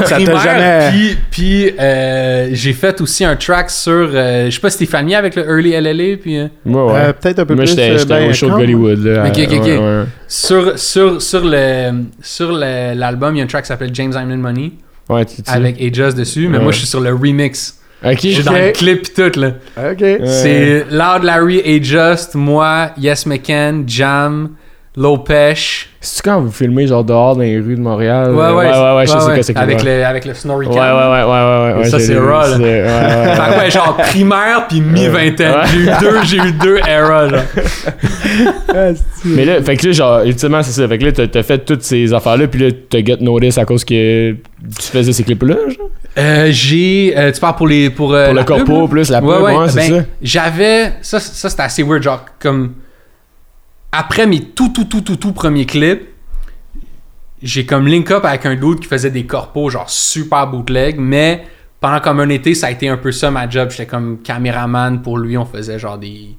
Ça? T'a jamais. Puis, puis euh, j'ai fait aussi un track sur. euh, je sais pas si t'es familier avec le Early LLA. Puis, euh, Ouais, ouais. Euh, Peut-être un peu Moi, plus. j'étais euh, j'étais ben, au show de Hollywood. Là, Ok, ok, ok. Ouais, ouais. sur sur, sur le sur le- l'album, il y a un track qui s'appelle James I'm in Money Ouais, tu- tu- avec Ajas dessus. Mais Ouais. moi, je suis sur le remix. Ok, Je suis dans le clip pis tout. là. Ok. C'est Loud Larry, Ajust, moi, Yes McCann, Jam, Lopesh. C'est quand vous filmez genre dehors dans les rues de Montréal? Ouais, ouais, ouais, ouais, ouais, je sais ouais, c'est avec, ouais. le, avec le Snorri Ouais, ouais, ouais, ouais, ouais, ouais. Ça, j'ai c'est raw, là. Ouais, *laughs* ouais, genre primaire puis mi-vingtaine. Ouais. J'ai eu deux, j'ai eu deux eras, *laughs* là. Mais là, fait que là, genre, ultimement, c'est ça. Fait que là, t'as- t'as fait toutes ces affaires-là, puis là, t'as get notice à cause que tu faisais ces clips-là, genre? Euh, j'ai. euh, tu parles pour les. Pour, euh, Pour le pub, corpo, là? plus la pub, Ouais, ouais, ouais, c'est ben, ça. J'avais. Ça, ça c'était assez weird. Genre, comme. Après mes tout, tout, tout, tout, tout premiers clips, j'ai comme link up avec un dude qui faisait des corpos, genre super bootleg, mais pendant comme un été, ça a été un peu ça ma job. J'étais comme caméraman pour lui. On faisait genre des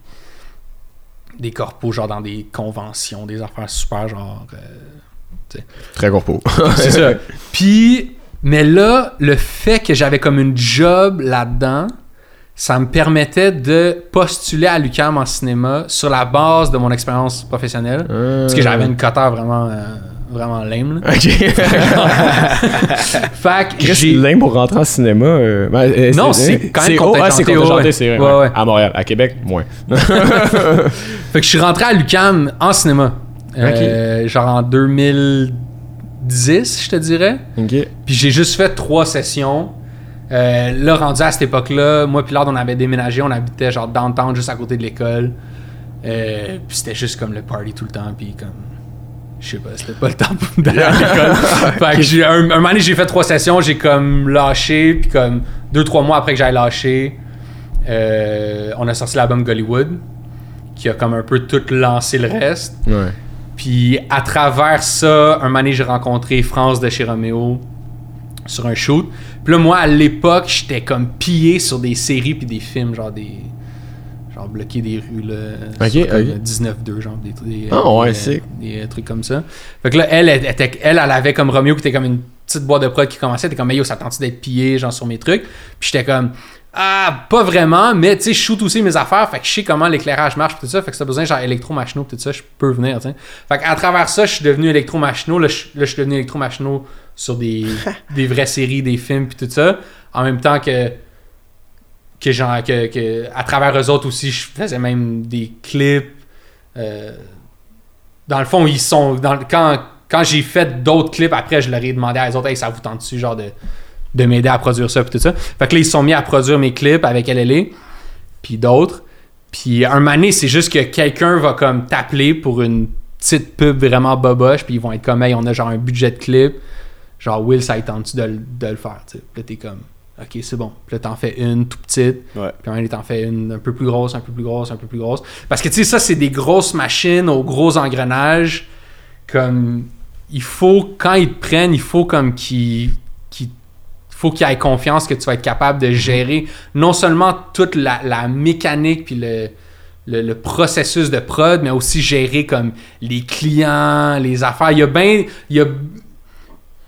des corpos, genre dans des conventions, des affaires super genre. euh, Très corpo. *laughs* c'est ça. *laughs* Puis, mais là, le fait que j'avais comme une job là-dedans, ça me permettait de postuler à l'UQAM en cinéma sur la base de mon expérience professionnelle. Parce que j'avais une coteur vraiment, euh, vraiment lame. là. Ok. *laughs* Fait que j'ai. lame pour rentrer en cinéma. euh, ben, euh, Non, c'est quand même c'est- c'est ouais. c'est vrai. Ouais, ouais. À Montréal. À Québec, moins. *laughs* Fait que je suis rentré à l'UQAM en cinéma. Euh, genre en 2010, je te dirais. ok. Puis j'ai juste fait trois sessions. Euh, là, rendu à cette époque-là, moi puis Lord, on avait déménagé, on habitait genre downtown, juste à côté de l'école. Euh, puis c'était juste comme le party tout le temps, puis comme... Je sais pas, c'était pas le temps pour- d'aller à *laughs* l'école. fait que j'ai, un, un moment donné, j'ai fait trois sessions, j'ai comme lâché, puis comme deux, trois mois après que j'ai lâché, euh, on a sorti l'album Gollywood, qui a comme un peu tout lancé le reste. Ouais. Puis à travers ça, un moment donné, j'ai rencontré France de chez Roméo sur un shoot. Puis là, moi, à l'époque, j'étais comme pillé sur des séries puis des films, genre des... Genre bloquer des rues, là. Ok, sur comme ok. 19-2, genre des, des, Ah, ouais, des- sick. des, euh, trucs comme ça. Fait que là, elle, elle, elle, elle avait comme Roméo qui était comme une petite boîte de prod qui commençait. Elle était comme, mais yo, ça tente d'être pillé, genre sur mes trucs? Puis j'étais comme, ah, pas vraiment, mais tu sais, je shoot aussi mes affaires. Fait que je sais comment l'éclairage marche, tout ça. Fait que si t'as besoin, genre électromachino, pis tout ça, je peux venir, tu. Fait qu'à travers ça, je suis devenu électromachino. Là, je suis devenu électromachino sur des, *laughs* des vraies séries, des films, puis tout ça. En même temps que que genre que, que à travers eux autres aussi je faisais même des clips Euh, dans le fond ils sont dans le- quand quand j'ai fait d'autres clips après je leur ai demandé à eux autres hey, ça vous tente dessus genre de de m'aider à produire ça puis tout ça fait que là ils se sont mis à produire mes clips avec LLA puis d'autres puis un donné, c'est juste que quelqu'un va comme t'appeler pour une petite pub vraiment boboche puis ils vont être comme hey on a genre un budget de clip genre Will ça tente-tu de, le- de le faire tu sais? Puis là t'es comme ok c'est bon puis là t'en fais une tout petite Ouais. puis un t'en fais une un peu plus grosse, un peu plus grosse, un peu plus grosse. Parce que tu sais, ça, c'est des grosses machines aux gros engrenages. Comme il faut, quand ils te prennent, il faut comme qu'ils. Faut qu'ils aient confiance que tu vas être capable de gérer non seulement toute la, la mécanique puis le, le, le processus de prod, mais aussi gérer comme les clients, les affaires. Il y a bien. Il y a,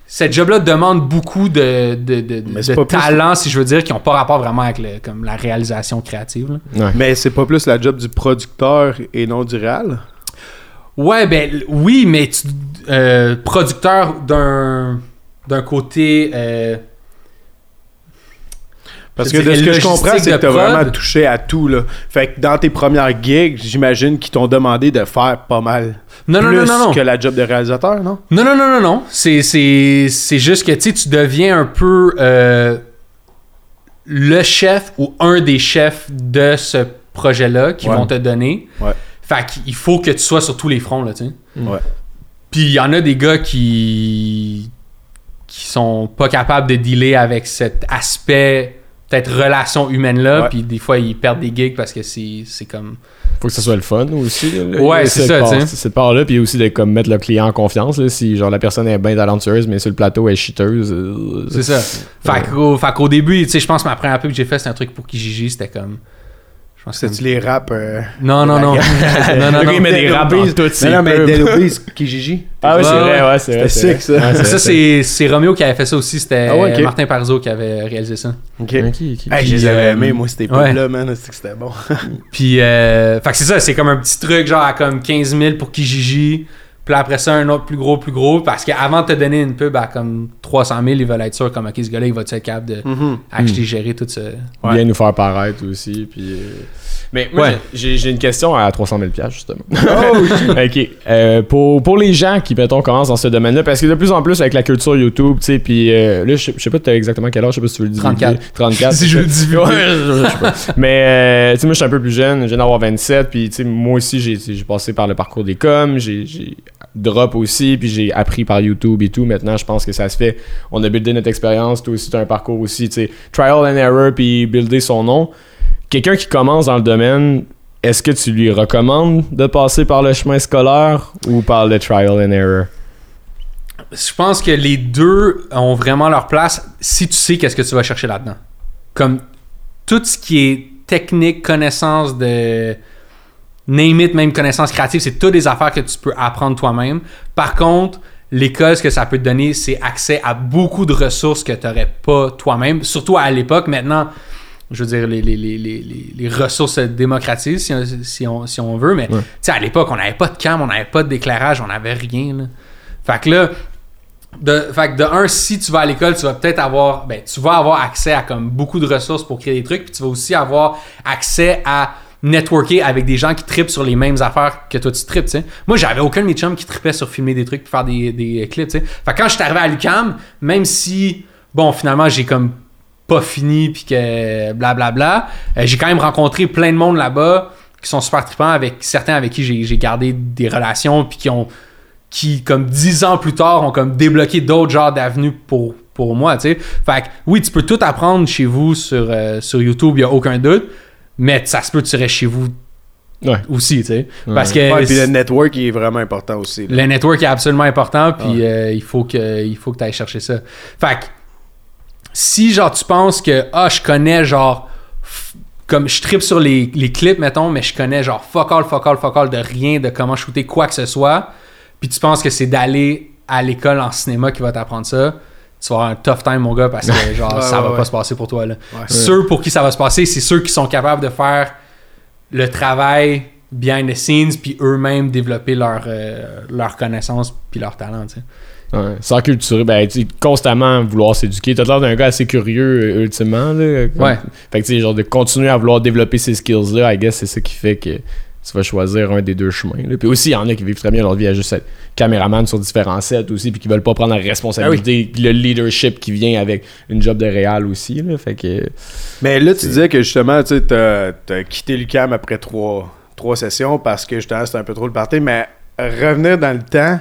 cette job-là demande beaucoup de, de, de, plus- talent, si je veux dire, qui n'ont pas rapport vraiment avec le, comme la réalisation créative. là. Ouais. Mais c'est pas plus la job du producteur et non du réal? Ouais, ben oui, mais tu, euh, producteur d'un d'un côté. euh, Parce que de ce que je comprends, c'est que t'as vraiment touché à tout, là. Fait que dans tes premières gigs, j'imagine qu'ils t'ont demandé de faire pas mal Non, non, plus non, non, non. que la job de réalisateur, non? Non, non, non, non, non. C'est, c'est, c'est juste que tu deviens un peu euh, le chef ou un des chefs de ce projet-là qu'ils Ouais. vont te donner. Ouais. Fait qu'il faut que tu sois sur tous les fronts, là, tu sais. Ouais. Puis il y en a des gars qui qui sont pas capables de dealer avec cet aspect peut-être relation humaine là puis des fois ils perdent des gigs parce que c'est c'est comme Faut que ça soit le fun aussi. là. Ouais, c'est cette ça, part-. Cette part-là, puis aussi de comme mettre le client en confiance. Là, si genre la personne est bien talentueuse, mais sur le plateau elle est chiteuse. euh, c'est ça fait qu'au, fait qu'au début tu sais je pense que ma première pub que j'ai fait c'était un truc pour Kijiji c'était comme je pense que C'est-tu les raps? euh, non non *laughs* non non non non il met des Obies. toutes ses Non, non, mais Kijiji. Ah oui, c'est vrai, ouais, c'est vrai. C'était c'est sick, vrai. ça. Ça c'est Roméo qui avait fait ça aussi c'était Ah. Martin Parizeau qui avait réalisé ça Ok. Je les avais euh, aimés, moi, ces ouais. pubs-là, man. C'est que c'était bon. Puis, euh, fait que c'est ça, c'est comme un petit truc, genre à comme 15 000 pour Kijiji. Puis là, après ça, un autre plus gros, plus gros. Parce qu'avant de te donner une pub à comme 300 000, ils veulent être sûrs, comme, OK, ce gars-là, il va être capable de acheter, gérer tout ça. Ouais. Bien nous faire paraître aussi. Puis, euh, Mais moi, Ouais. j'ai j'ai une question à 300 000 justement. *laughs* *laughs* ok. Euh, pour, pour les gens qui, mettons, commencent dans ce domaine-là, parce que de plus en plus avec la culture YouTube, tu sais, puis euh, là, je sais- pas, t'as exactement quel âge, je sais pas si tu veux le dire. 34. 34. Si je le dis, Ouais, je- je sais pas. *laughs* Mais, euh, tu sais, moi, je suis un peu plus jeune, je viens d'avoir 27, puis, tu sais, moi aussi, j'ai j'ai passé par le parcours des coms, j'ai j'ai drop aussi, puis j'ai appris par YouTube et tout. Maintenant, je pense que ça se fait. On a buildé notre expérience, toi aussi, tu as un parcours aussi, tu sais, trial and error, puis builder son nom. Quelqu'un qui commence dans le domaine, est-ce que tu lui recommandes de passer par le chemin scolaire ou par le trial and error? Je pense que les deux ont vraiment leur place si tu sais qu'est-ce que tu vas chercher là-dedans. comme tout ce qui est technique, connaissance de name it, même connaissance créative, c'est toutes des affaires que tu peux apprendre toi-même. Par contre, l'école, ce que ça peut te donner, c'est accès à beaucoup de ressources que tu n'aurais pas toi-même, surtout à l'époque. Maintenant, je veux dire, les, les, les, les, ressources se démocratisent, si, on- si on, si on veut, mais tu sais, à l'époque, on n'avait pas de cam, on n'avait pas de d'éclairage, on n'avait rien. Là. Fait que là, de, fait que de un, si tu vas à l'école, tu vas peut-être avoir, ben, tu vas avoir accès à comme beaucoup de ressources pour créer des trucs, puis tu vas aussi avoir accès à networker avec des gens qui tripent sur les mêmes affaires que toi tu tripes, tu sais. Moi, j'avais aucun de mes chums qui trippait sur filmer des trucs, puis faire des, des clips, tu. Fait que quand je suis arrivé à l'UCAM, même si, bon, finalement, j'ai comme pas fini, puis que blablabla, euh, j'ai quand même rencontré plein de monde là-bas qui sont super trippants, avec certains avec qui j'ai j'ai gardé des relations, puis qui ont qui, comme dix ans plus tard, ont comme débloqué d'autres genres d'avenues pour, pour moi, tu sais. Fait que, oui, tu peux tout apprendre chez vous sur, euh, sur YouTube, il a aucun doute, mais ça se peut que tu restes chez vous Ouais. aussi, tu sais. Parce que Ouais, puis le network il est vraiment important aussi. là. le network est absolument important, puis euh, il faut que il faut que tu ailles chercher ça. Fait que si genre tu penses que ah je connais genre comme je tripe sur les, les clips mettons, mais je connais genre fuck all fuck all fuck all de rien de comment shooter quoi que ce soit, puis tu penses que c'est d'aller à l'école en cinéma qui va t'apprendre ça. Tu vas avoir un tough time, mon gars, parce que *laughs* genre, Ouais, ça ouais, va ouais. pas se passer pour toi. Là. Ceux pour qui ça va se passer, c'est ceux qui sont capables de faire le travail behind the scenes, puis eux-mêmes développer leur, euh, leur connaissance puis leur talent. tu sais. Ouais, sans culture, ben, tu sais, constamment vouloir s'éduquer. T'as l'air d'un gars assez curieux, euh, ultimement. Là, comme- Ouais. Fait que, tu sais, genre, de continuer à vouloir développer ces skills-là, I guess, c'est ça qui fait que tu vas choisir un des deux chemins. Là. Puis aussi, il y en a qui vivent très bien leur vie à juste être caméraman sur différents sets aussi, puis qui veulent pas prendre la responsabilité, puis le leadership qui vient avec une job de réal aussi. Là. Fait que. Mais là, tu disais que justement, tu sais, t'as t'as quitté l'UCAM après trois, trois sessions parce que justement, c'était un peu trop le party. Mais revenir dans le temps,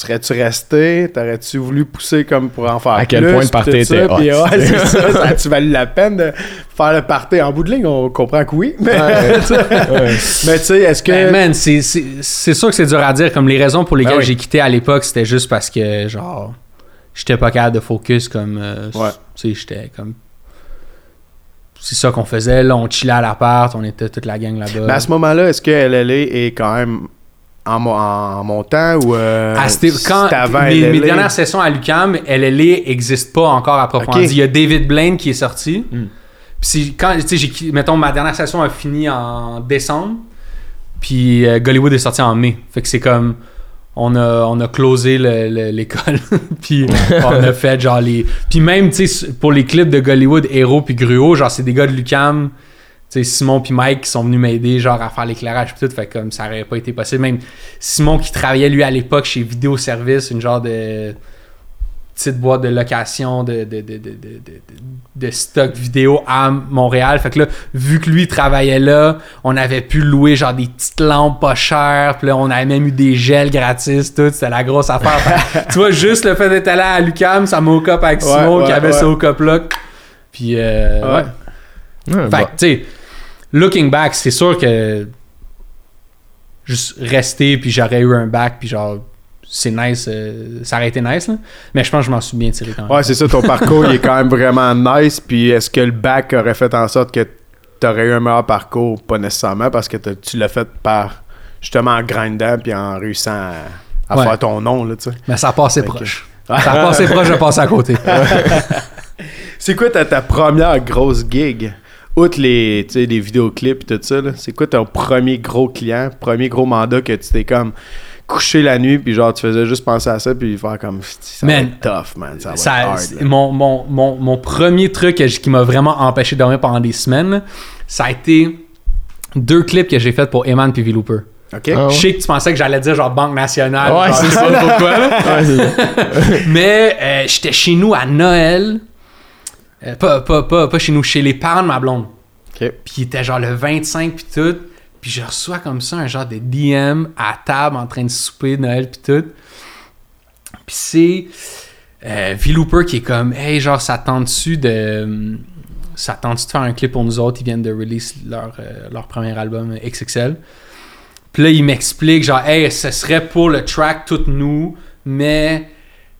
serais-tu resté? T'aurais-tu voulu pousser comme pour en faire À quel plus, point le party était puis hot. ouais, c'est *laughs* ça. Ça a-tu valu la peine de faire le party? En bout de ligne, on comprend que oui. *laughs* Mais, Ouais. tu sais, Ouais. mais tu sais, est-ce que... Ben, man, c'est- c'est c'est sûr que c'est dur à dire. Comme les raisons pour lesquelles Ben oui. j'ai quitté à l'époque, c'était juste parce que, genre, j'étais pas capable de focus comme. euh, Ouais. Tu sais, j'étais comme. C'est ça qu'on faisait. Là, on chillait à l'appart, on était toute la gang là-bas. mais à ce moment-là, est-ce que LLA est quand même en, mo- en montant ou... Euh, À quand c'était avant mes, dernières sessions à l'UCAM, LLA n'existe pas encore à proprement Ok. dit. Il y a David Blaine qui est sorti. Mm. Puis c'est- quand, tu sais, j'ai qui- mettons, ma dernière session a fini en décembre. Puis euh, Gollywood est sorti en mai. Fait que c'est comme. On a, on a closé le- le- l'école. *laughs* puis *laughs* on a fait genre les. Puis même, tu sais, pour les clips de Gollywood, Héros puis Gruau, genre c'est des gars de l'UCAM. Tu sais, Simon puis Mike qui sont venus m'aider genre à faire l'éclairage tout fait que comme ça aurait pas été possible même Simon qui travaillait lui à l'époque chez Vidéo Service une genre de petite boîte de location de, de, de, de, de, de- de stock vidéo à Montréal. Fait que là, vu que lui travaillait là, on avait pu louer genre des petites lampes pas chères. Puis là, on avait même eu des gels gratis, tout. C'était la grosse affaire. Tu vois, juste le fait d'être allé à l'UCAM, ça m'a avec Simon ouais, qui avait ouais. ce hook up-là. Puis, euh, Ouais. ouais. Ouais, Fait bah, que, tu sais, looking back, c'est sûr que juste rester, puis j'aurais eu un bac, puis genre, c'est nice, euh, ça aurait été nice, là. Mais je pense que je m'en suis bien tiré quand même. Ouais, c'est ça, ton parcours, il est quand même vraiment nice. Puis est-ce que le bac aurait fait en sorte que tu aurais eu un meilleur parcours? Pas nécessairement, parce que tu l'as fait par justement en grindant puis en réussissant à, à Ouais. faire ton nom, là, tu sais. Mais ça a passé proche. Ça a passé proche de passer à côté. *laughs* C'est quoi ta, ta première grosse gig? Outre les, tu sais, les vidéoclips et tout ça, c'est quoi ton premier gros client, premier gros mandat que tu t'es comme couché la nuit puis genre tu faisais juste penser à ça puis faire comme ça va Man, être tough man ça va Ça- être hard, mon, mon, mon, mon premier truc qui m'a vraiment empêché de dormir pendant des semaines, ça a été deux clips que j'ai fait pour Eman puis V-Looper. ok Ah ouais? Je sais que tu pensais que j'allais dire genre Banque Nationale. Ouais, *laughs* c'est ça. pourquoi. Mais euh, j'étais chez nous à Noël. Euh, pas, pas, pas, pas chez nous, chez les parents de ma blonde. Puis il était genre le 25 puis tout. Puis je reçois comme ça un genre de DM à table en train de souper Noël puis tout. Puis c'est euh, V-Looper qui est comme Hey, genre, ça tente-tu de. Ça tente-tu de faire un clip pour nous autres? Ils viennent de release leur, euh, leur premier album XXL. Puis là, il m'explique genre Hey, ce serait pour le track tout nous, mais.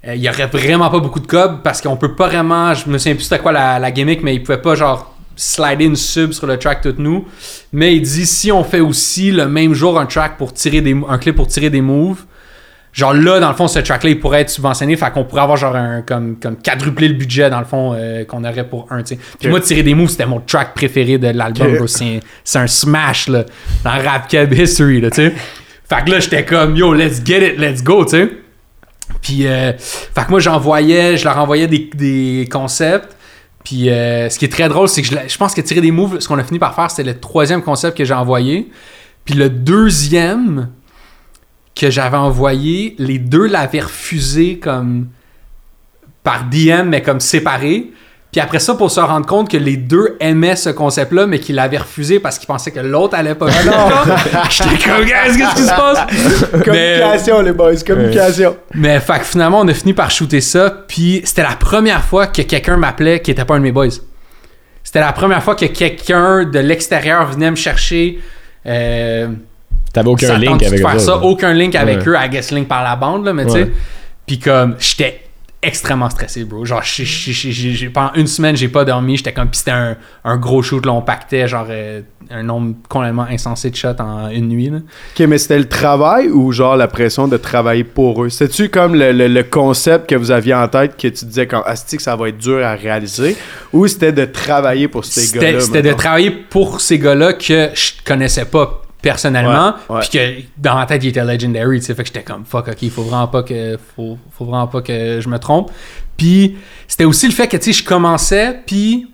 Euh, il y aurait vraiment pas beaucoup de cob parce qu'on peut pas vraiment. Je me souviens plus c'était quoi la, la gimmick, mais ils pouvaient pas genre slider une sub sur le track tout nous. Mais il dit si on fait aussi le même jour un track pour tirer des un clip pour tirer des moves, genre là dans le fond ce track là il pourrait être subventionné, fait qu'on pourrait avoir genre un comme comme quadrupler le budget dans le fond euh, qu'on aurait pour un, tu sais. Puis moi tirer des moves c'était mon track préféré de l'album, Ok. bro. c'est un, c'est un smash là dans rap cab history là, tu sais. Fait que là j'étais comme yo let's get it, let's go, tu sais. Puis, euh, fait que moi, j'envoyais, je leur envoyais des, concepts. Puis, euh, ce qui est très drôle, c'est que je pense que tirer des moves, ce qu'on a fini par faire, c'était le troisième concept que j'ai envoyé. Puis, le deuxième que j'avais envoyé, les deux l'avaient refusé comme par DM, mais comme séparé. Puis après ça, pour se rendre compte que les deux aimaient ce concept-là, mais qu'ils l'avaient refusé parce qu'ils pensaient que l'autre allait pas. *laughs* J'étais comme, qu'est-ce qui se passe? *laughs* Mais- Communication, les boys, communication. mais fait que finalement, on a fini par shooter ça. Puis c'était la première fois que quelqu'un m'appelait qui était pas un de mes boys. C'était la première fois que quelqu'un de l'extérieur venait me chercher. Euh, T'avais aucun link avec faire eux ça, aucun link avec Ouais. eux, à guess link par la bande, là, mais tu sais. Puis comme, j'étais extrêmement stressé, bro. Genre, j'ai- pendant une semaine, j'ai pas dormi. J'étais comme, puis c'était un, un gros shoot, là, on pactait genre euh, un nombre complètement insensé de shots en une nuit, là. Ok, mais c'était le travail ou genre la pression de travailler pour eux? C'était-tu comme le, le- le concept que vous aviez en tête que tu disais quand Asti que ça va être dur à réaliser? Ou c'était de travailler pour ces C'était gars-là? c'était de travailler pour ces gars-là que je connaissais pas? Personnellement, puis que dans ma tête, ils étaient legendary, tu sais, fait que j'étais comme fuck, ok, il faut vraiment pas que faut, faut vraiment pas que je me trompe. Puis c'était aussi le fait que tu sais, je commençais, puis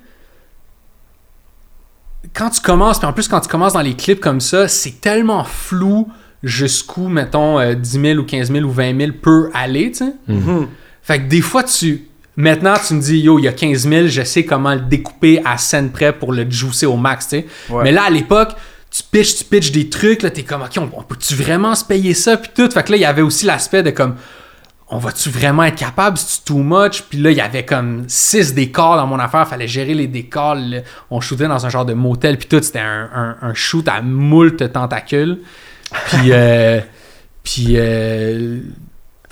quand tu commences, puis en plus quand tu commences dans les clips comme ça, c'est tellement flou jusqu'où mettons euh, 10 000 ou 15 000 ou 20 000 peut aller, tu sais. Mhm. Fait que des fois, tu. Maintenant, tu me dis, yo, il y a 15 000, je sais comment le découper à scène près pour le juicer au max, tu sais. Ouais. Mais là, à l'époque, tu pitches, tu pitches des trucs, là, t'es comme, ok, on, peut-tu vraiment se payer ça, puis tout? Fait que là, il y avait aussi l'aspect de comme, on va-tu vraiment être capable, c'est too much? Puis là, il y avait comme 6 décors dans mon affaire, fallait gérer les décors. là. On shootait dans un genre de motel, puis tout, c'était un, un- shoot à moult tentacules. Puis, euh, *laughs* puis, euh,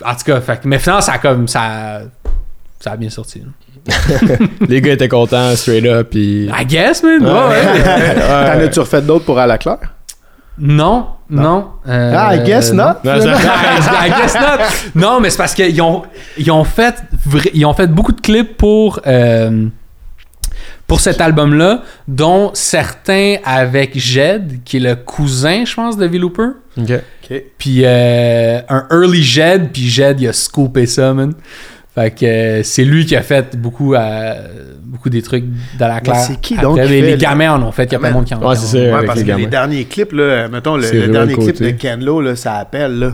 en tout cas, fait, mais finalement, ça a comme, ça, ça a bien sorti. là. *laughs* Les gars étaient contents, straight up, puis... I guess, man. ouais, ouais. *laughs* T'en as-tu refait d'autres pour à la claire? Non, non. euh, Ah, I guess non. not. Non, *laughs* I guess not. Non, mais c'est parce qu'ils ont, ils ont, fait, ils ont fait beaucoup de clips pour, euh, pour cet album-là, dont certains avec Jed, qui est le cousin, je pense, de V-Looper. Puis euh, un early Jed, puis Jed, il a scoopé ça, man. Fait que euh, c'est lui qui a fait beaucoup, euh, beaucoup des trucs dans la classe. c'est qui donc qui les, fait les le- gamins en ont fait, il y a pas de monde qui en Ouais, c'est ça. Ouais, parce les que les derniers clips, là, mettons, le, dernier clip de Kenlo, là, ça appelle, là.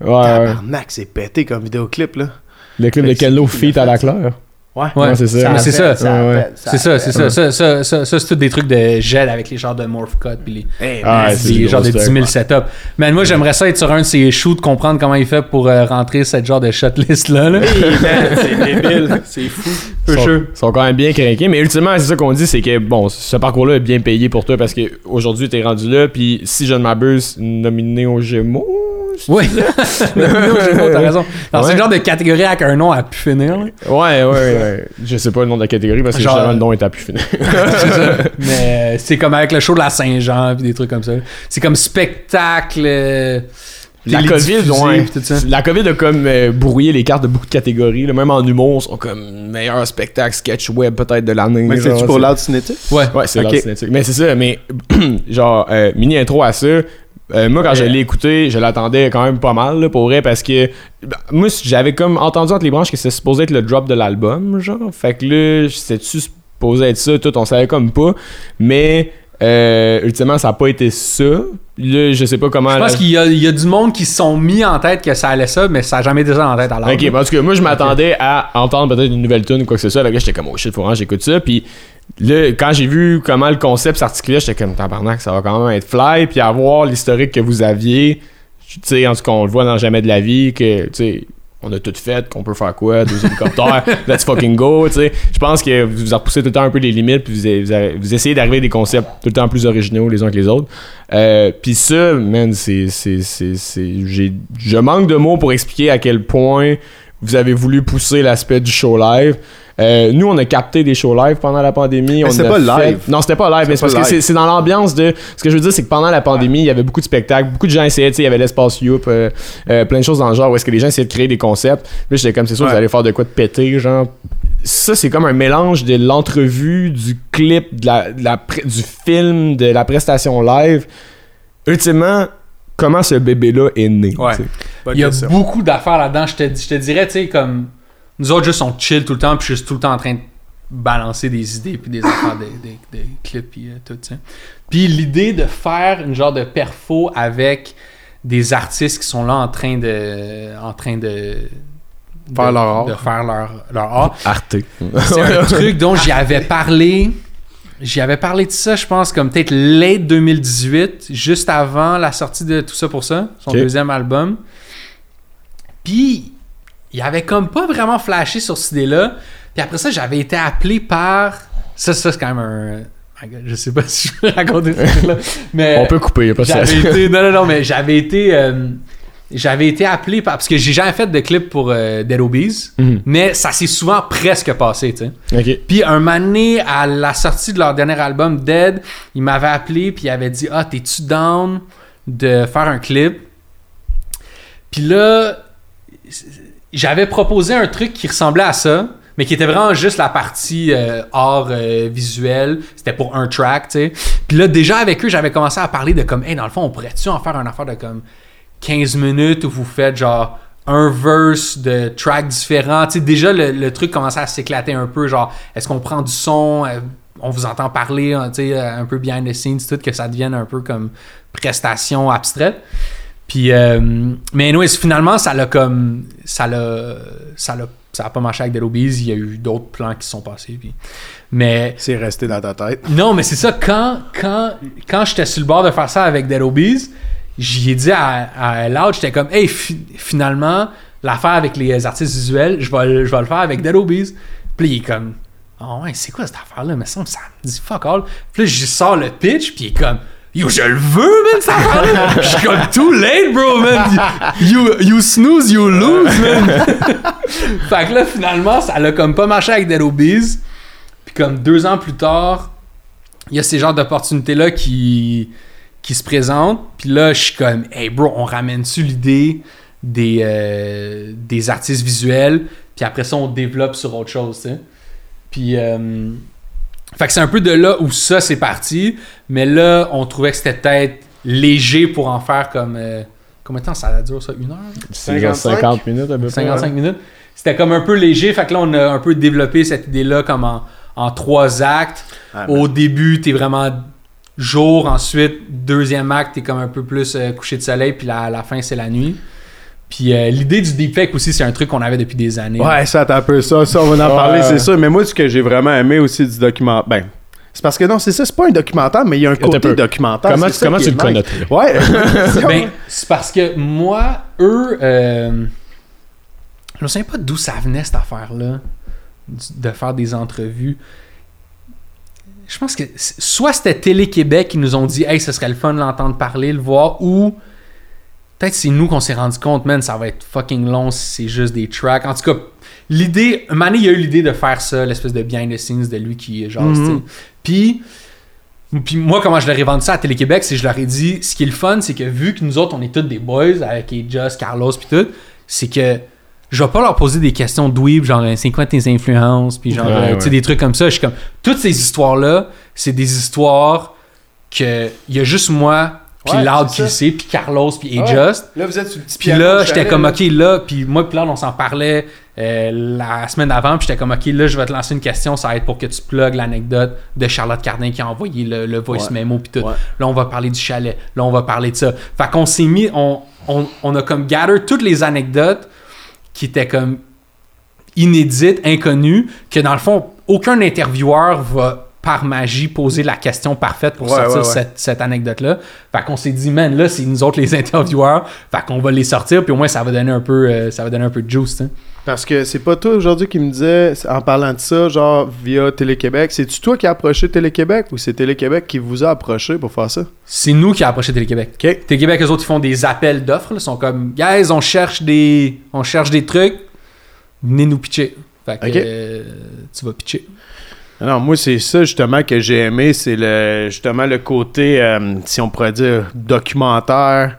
Ouais, ouais. Tabarnak, c'est pété comme vidéoclip, là. Le clip de Fait que Kenlo l'a à la fait, claire. Ouais, Ouais, c'est ça. Mais c'est ça. C'est ça, c'est ça. Ça, ça, ça, ça, c'est tout des trucs de gel avec les genres de morph cut puis les, Hey, Ah, les genres de gros 10 000 setups. Man, moi, j'aimerais ça être sur un de ces shoots, comprendre comment il fait pour euh, rentrer cette genre de shotlist-là. Là. hey, man, *laughs* c'est débile, c'est fou. Ils For sont, sont quand même bien craqués, mais ultimement, c'est ça qu'on dit, c'est que bon, ce parcours-là est bien payé pour toi parce que aujourd'hui t'es rendu là, puis si je ne m'abuse, nominé au Gémeaux. Oui. non, j'ai pas, t'as raison. Dans Ouais. ce genre de catégorie avec un nom à pu finir. là. Ouais, ouais, ouais. Je sais pas le nom de la catégorie parce que Genre- justement, le nom est à plus finir. *laughs* C'est ça. Mais euh, c'est comme avec le show de la Saint-Jean puis des trucs comme ça. C'est comme spectacle. euh, La COVID, ouais. La a comme euh, brouillé les cartes de beaucoup de catégories. là. Même en humour, sont comme meilleur spectacle sketch web peut-être de l'année. Mais c'est-tu pour Loud Cinétique? Ouais. Ouais, c'est Ok. l'art cinétique. Mais c'est ça, mais *clears throat* genre, euh, mini intro à ça. Euh, moi, quand je l'ai écouté, je l'attendais quand même pas mal, là, pour vrai, parce que ben, moi, j'avais comme entendu entre les branches que c'était supposé être le drop de l'album, genre. Fait que là, c'était-tu supposé être ça, tout, on savait comme pas. Mais, euh, ultimement, ça a pas été ça. Là, je sais pas comment. Je pense la- qu'il y a, il y a du monde qui se sont mis en tête que ça allait ça, mais ça n'a jamais ça en tête l'heure. Ok, parce que moi je m'attendais à entendre peut-être une nouvelle tune ou quoi que ce soit. Là, j'étais comme oh shit, faut vraiment j'écoute ça. Puis là, quand j'ai vu comment le concept s'articulait, j'étais comme tabarnak, ça va quand même être fly. Puis avoir l'historique que vous aviez, tu sais, en tout cas, on le voit dans Jamais de la vie, que tu sais. On a tout fait, qu'on peut faire quoi, deux hélicoptères, *laughs* let's fucking go, tu sais. Je pense que vous vous repoussez tout le temps un peu les limites, puis vous, vous essayez d'arriver à des concepts tout le temps plus originaux les uns que les autres. Euh, puis ça, man, c'est, c'est, c'est, c'est- j'ai, je manque de mots pour expliquer à quel point vous avez voulu pousser l'aspect du show live. Euh, nous, on a capté des shows live pendant la pandémie. Mais on c'était pas fait- live. Non, c'était pas live, mais c'est parce que c'est- dans l'ambiance de. Ce que je veux dire, c'est que pendant la pandémie, il y avait beaucoup de spectacles, beaucoup de gens essayaient, tu sais, il y avait l'espace Youp, euh, euh, plein de choses dans le genre où est-ce que les gens essayaient de créer des concepts. Puis j'étais comme, c'est sûr, Ouais. vous allez faire de quoi de péter, genre. Ça, c'est comme un mélange de l'entrevue, du clip, de la, de la pré- du film, de la prestation live. Ultimement, comment ce bébé-là est né. Ouais. Bonne Il y a question. beaucoup d'affaires là-dedans. Je te, je te dirais, tu sais, comme. Nous autres, juste, on chill tout le temps, puis juste tout le temps en train de balancer des idées, puis des affaires, des, des, des clips, puis euh, tout, tu sais. Puis l'idée de faire une genre de perfo avec des artistes qui sont là en train de. en train de. Faire de- leur art. De faire leur, leur art. Arte. C'est un *laughs* truc dont j'y avais parlé. J'y avais parlé de ça, je pense, comme peut-être late 2018, juste avant la sortie de Tout ça pour ça, son deuxième album. Puis, il avait comme pas vraiment flashé sur cette idée-là. Puis après ça, j'avais été appelé par. Ça, ça c'est quand même un. My God, Je sais pas *laughs* si je peux raconter ce truc-là. Mais On peut couper, y a pas de été, non, non, non, mais *laughs* j'avais été, euh, j'avais été appelé par, parce que j'ai jamais fait de clip pour euh, Dead Obies, Mhm. mais ça s'est souvent presque passé, tu sais. Puis un moment donné, à la sortie de leur dernier album, Dead, il m'avait appelé puis il avait dit Ah, t'es-tu down de faire un clip Puis là, j'avais proposé un truc qui ressemblait à ça, mais qui était vraiment juste la partie euh, art euh, visuel. C'était pour un track, tu sais. Puis là, déjà avec eux, j'avais commencé à parler de comme, hey, dans le fond, on pourrait-tu en faire une affaire de comme 15 minutes où vous faites genre un verse de tracks différents. Tu sais, déjà, le, le truc commençait à s'éclater un peu. Genre, est-ce qu'on prend du son euh, On vous entend parler, hein, tu sais, euh, un peu behind the scenes, tout, que ça devienne un peu comme prestation abstraite. Puis, euh, mais anyways, finalement, ça l'a comme. Ça l'a. Ça l'a. Ça a pas marché avec Dead Obies, il y a eu d'autres plans qui se sont passés. Puis, mais C'est resté dans ta tête. non, mais c'est ça, quand, quand, quand j'étais sur le bord de faire ça avec Dead Obies, j'y ai dit à, à Loud, j'étais comme, hey, fi- finalement, l'affaire avec les artistes visuels, je vais, le- je vais le faire avec Dead Obies. Puis il est comme, oh ouais, c'est quoi cette affaire-là? Mais ça, me- ça me dit fuck all. Puis là, je sors le pitch, puis il est comme, yo, je le veux, man, affaire-là. Je suis comme, too late, bro, man. You, you snooze, you lose, man. *laughs* fait que là, finalement, ça l'a comme pas marché avec Dead Obies. Puis comme deux ans plus tard, il y a ces genres d'opportunités-là qui, qui se présentent. Puis là, je suis comme, hey bro, on ramène-tu l'idée des, euh, des artistes visuels? Puis après ça, on développe sur autre chose, tu sais. Puis, euh, fait que c'est un peu de là où ça, c'est parti. Mais là, on trouvait que c'était peut-être léger pour en faire comme. euh, combien de temps ça dure, ça? Une heure? C'est genre 55 50 minutes à peu près. 55 minutes. C'était comme un peu léger. Fait que là, on a un peu développé cette idée-là comme en, en trois actes. Ah, Au début, t'es vraiment jour. Ensuite, deuxième acte, t'es comme un peu plus euh, coucher de soleil. Puis la, la fin, c'est la nuit. Puis euh, l'idée du deepfake aussi, c'est un truc qu'on avait depuis des années. Ouais, ça, t'as un peu ça. Ça, on va en parler, c'est sûr. Mais moi, ce que j'ai vraiment aimé aussi du documentaire. Ben, c'est parce que non, c'est ça, c'est pas un documentaire, mais il y a un côté peu. documentaire. Comment, c'est ça comment tu le connais? toi? Ouais. *laughs* *laughs* Ben, c'est parce que moi, eux, euh, je me souviens pas d'où ça venait cette affaire-là, de faire des entrevues. Je pense que soit c'était Télé-Québec qui nous ont dit, hey, ce serait le fun de l'entendre parler, le voir, ou peut-être c'est nous qu'on s'est rendu compte, man, ça va être fucking long si c'est juste des tracks. En tout cas, l'idée, donné, il y a eu l'idée de faire ça, l'espèce de behind the scenes de lui qui genre, Mhm. Puis, puis moi, comment je leur ai vendu ça à Télé-Québec, c'est que je leur ai dit, ce qui est le fun, c'est que vu que nous autres, on est tous des boys, avec Just, Carlos, puis tout, c'est que je vais pas leur poser des questions dweeb, genre, c'est quoi tes influences, puis genre, Ouais, euh, tu ouais. sais, des trucs comme ça. Je suis comme, toutes ces histoires-là, c'est des histoires que il y a juste moi, puis Ouais, Loud qui le sait, puis Carlos, puis Ouais. Just. Là, vous êtes sur le petit Puis là, j'étais comme. OK, là, puis moi, puis là, on s'en parlait euh, la semaine d'avant, puis j'étais comme, OK, là, je vais te lancer une question, ça va être pour que tu plugues l'anecdote de Charlotte Cardin qui a envoyé le, le voice Ouais. memo, puis tout. Ouais. Là, on va parler du chalet, là, on va parler de ça. Fait qu'on s'est mis, on, on, on a comme gather toutes les anecdotes qui étaient comme inédites, inconnues, que dans le fond, aucun intervieweur va par magie poser la question parfaite pour Ouais, sortir ouais, ouais. cette, cette anecdote-là. Fait qu'on s'est dit, man, là, c'est nous autres les *laughs* intervieweurs. Fait qu'on va les sortir, puis au moins, ça va donner un peu, euh, ça va donner un peu de juice, hein. Parce que c'est pas toi aujourd'hui qui me disait, en parlant de ça, genre via Télé-Québec, c'est-tu toi qui as approché Télé-Québec ou c'est Télé-Québec qui vous a approché pour faire ça? C'est nous qui a approché Télé-Québec. Télé-Québec, eux autres, ils font des appels d'offres. Ils sont comme, guys, on cherche des, on cherche des trucs. venez nous pitcher. Fait que euh, tu vas pitcher. Non, moi, c'est ça justement que j'ai aimé, c'est le justement le côté, euh, si on pourrait dire, documentaire.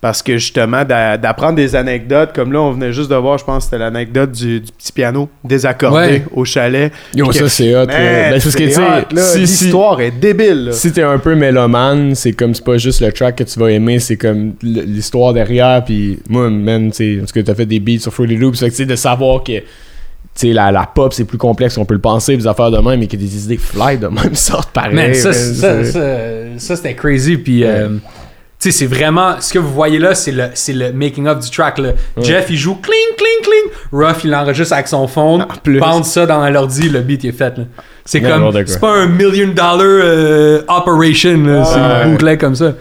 Parce que justement, d'a- d'apprendre des anecdotes, comme là, on venait juste de voir, je pense que c'était l'anecdote du, du petit piano désaccordé Ouais. au chalet. Yo, ça que- c'est hot. Ben, parce que c'est tu sais, l'histoire est débile. là. si t'es un peu mélomane, c'est comme c'est pas juste le track que tu vas aimer, c'est comme l'histoire derrière. Puis moi, man, tu sais, parce que t'as fait des beats sur Fruity Loops, fait que tu sais, de savoir que. Tu sais, la, la pop, c'est plus complexe qu'on peut le penser, des affaires de même, mais que des idées fly de même *laughs* sortent pareil. Man, ça, man, ça, c'est- ça, ça, c'était crazy. Puis, euh, tu sais, c'est vraiment. Ce que vous voyez là, c'est le, c'est le making-of du track. Là. Jeff, il joue cling, cling, cling. Ruff, il l'enregistre avec son phone. Bande ça dans l'ordi, le beat il est fait. là. C'est comme. C'est pas un million dollar euh, operation. là. C'est Ouais. une bootleg comme ça.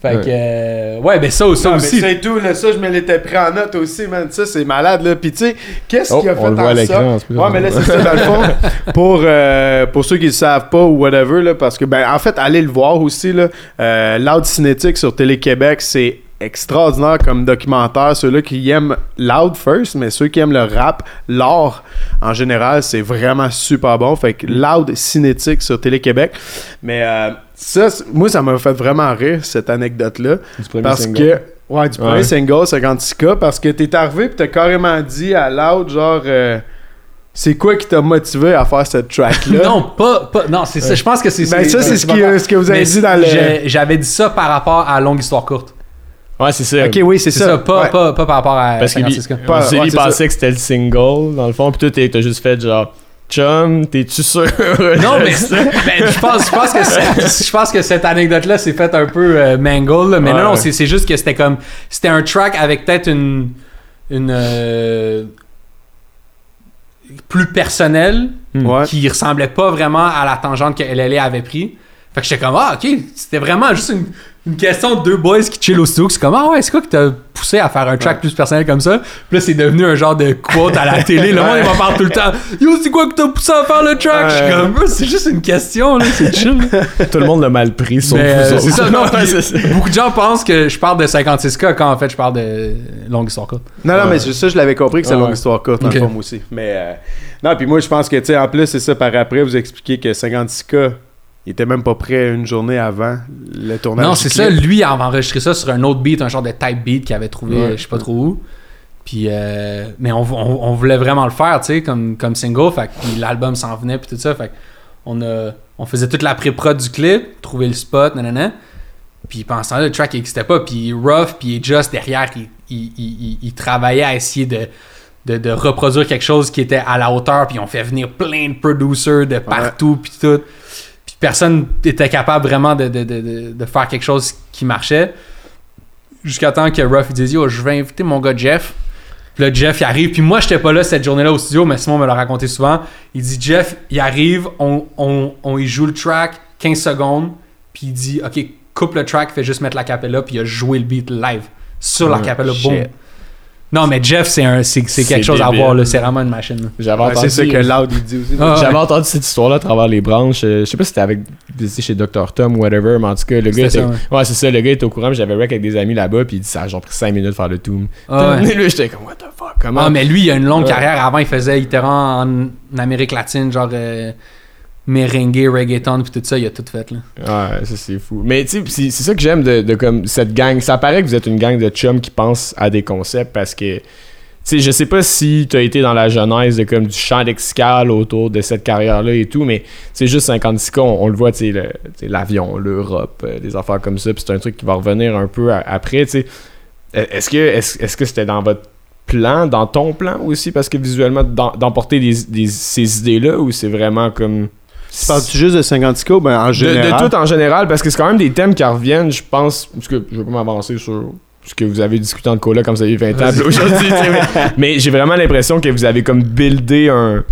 Fait Ouais. que. euh, ouais, ben ça, ça mais aussi. c'est tout, là, ça, je me l'étais pris en note aussi, man. Ça, c'est malade, là. Puis, tu sais, qu'est-ce Oh, qui a fait on le voit à en plus Ouais, mais là, c'est ça, dans le fond. *laughs* Pour, euh, pour ceux qui ne le savent pas ou whatever, là, parce que, ben, en fait, allez le voir aussi, là. Euh, Loud Cinétique sur Télé-Québec, c'est extraordinaire comme documentaire. Ceux-là qui aiment Loud first, mais ceux qui aiment le rap, l'art en général, c'est vraiment super bon. Fait que Loud Cinétique sur Télé-Québec. Mais euh, ça, moi, ça m'a fait vraiment rire, cette anecdote-là. Du premier Parce single. que. Ouais, du premier Ouais. single 56K, parce que t'es arrivé pis t'as carrément dit à Loud, genre, euh, c'est quoi qui t'a motivé à faire cette track-là? *laughs* Non, pas, pas. Non, c'est ça. Je pense que c'est Ben, ça, c'est ce, ce que vous avez Mais dit dans le. J'avais dit ça par rapport à Longue Histoire Courte. Ouais, c'est ça. Ok, oui, c'est ça. ça, pas, Ouais. pas, pas par rapport à Parce que lui, 56K. Pas- c'est ouais, pensait que c'était le single, dans le fond, pis toi, t'as juste fait genre, chum, t'es-tu sûr? Non, mais *laughs* *laughs* ben, je, pense, je, pense que je pense que cette anecdote-là s'est faite un peu euh, mangle, là, mais Ouais. non, non, c'est c'est juste que c'était comme. C'était un track avec peut-être une. une euh, plus personnelle, Ouais. qui ressemblait pas vraiment à la tangente que LLA avait pris. Fait que j'étais comme, ah, ok, c'était vraiment juste une, une question de deux boys qui chill au studio. C'est comme, ah ouais, c'est quoi qui t'a poussé à faire un track plus personnel comme ça? Puis là, c'est devenu un genre de quote à la télé. Le monde, il m'en parle tout le temps. Yo, c'est quoi qui t'a poussé à faire le track? Je suis comme, c'est juste une question, là, c'est chill. *laughs* Tout le monde l'a mal pris, sauf Mais, vous autres. c'est ça, non, *laughs* Ouais, puis c'est ça. beaucoup de gens pensent que je parle de 56K quand en fait je parle de longue histoire courte. Non, non, mais c'est ça, je l'avais compris que c'est Ouais. longue histoire courte, fond, moi aussi. Mais, euh, non, puis moi, je pense que, tu sais, en plus, c'est ça, par après, vous expliquez que 56K, il était même pas prêt une journée avant le tournage. Non, c'est ça. Lui, il avait enregistré ça sur un autre beat, un genre de type beat qu'il avait trouvé, Ouais. je sais pas trop où. Puis, euh, mais on, on- on voulait vraiment le faire, tu sais, comme, comme single. Fait l'album s'en venait, puis tout ça. Fait on, a, on faisait toute la pré-prod du clip, trouver le spot, nanana. Puis pendant ce temps-là, le track n'existait pas. Puis Ruff, puis Just derrière, il, il, il, il- il travaillait à essayer de, de, de reproduire quelque chose qui était à la hauteur. Puis on fait venir plein de producers de partout, puis tout. Personne était capable vraiment de, de, de, de, faire quelque chose qui marchait. Jusqu'à temps que Ruff il dise Yo, je vais inviter mon gars Jeff. Puis là, Jeff, il arrive. Puis moi, j'étais pas là cette journée-là au studio, mais Simon me l'a raconté souvent. Il dit Jeff, il arrive, on, on, on y joue le track 15 secondes. Puis il dit Ok, coupe le track, fais juste mettre la capella. Puis il a joué le beat live sur la capella. Boom. Non, mais Jeff, c'est un- c'est c'est C'est quelque chose à débile. voir. là. C'est vraiment une machine. J'avais Ouais, entendu. c'est ça que Loud, il dit aussi. Ah, ouais. J'avais entendu cette histoire-là à travers les branches. Euh, Je sais pas si c'était avec chez Dr. Tom ou whatever, mais en tout cas, le gars était. ça, ouais. Ouais, c'est ça, le gars était au courant. J'avais rec avec des amis là-bas, puis il dit ça a genre pris 5 minutes de faire le tour. Ah, ouais. *laughs* Lui, j'étais comme, what the fuck, comment? Ah, mais lui, il a une longue Ouais. carrière. Avant, il faisait itinérant en, en Amérique latine, genre euh, merengue, reggaeton, puis tout ça, il a tout fait. Là. Ouais, ça c'est fou. Mais tu sais, c'est ça que j'aime de, comme cette gang. Ça paraît que vous êtes une gang de chums qui pensent à des concepts parce que. Tu sais, je sais pas si t'as été dans la genèse de comme du champ lexical autour de cette carrière-là et tout, mais c'est juste 56 cas, on, on le voit, tu sais, tu l'avion, l'Europe, euh, des affaires comme ça, puis c'est un truc qui va revenir un peu après, tu sais. Est-ce que est-ce que c'était dans votre plan, dans ton plan aussi, parce que visuellement, d'em- d'emporter ces idées-là, ou c'est vraiment comme... Parles-tu juste de 50K ou ben en De- général? De, tout en général, parce que c'est quand même des thèmes qui reviennent, je pense. Parce que je vais pas m'avancer sur ce que vous avez discuté en cola comme vous avez 20 ans puis aujourd'hui. *laughs* mais j'ai vraiment l'impression que vous avez comme buildé un.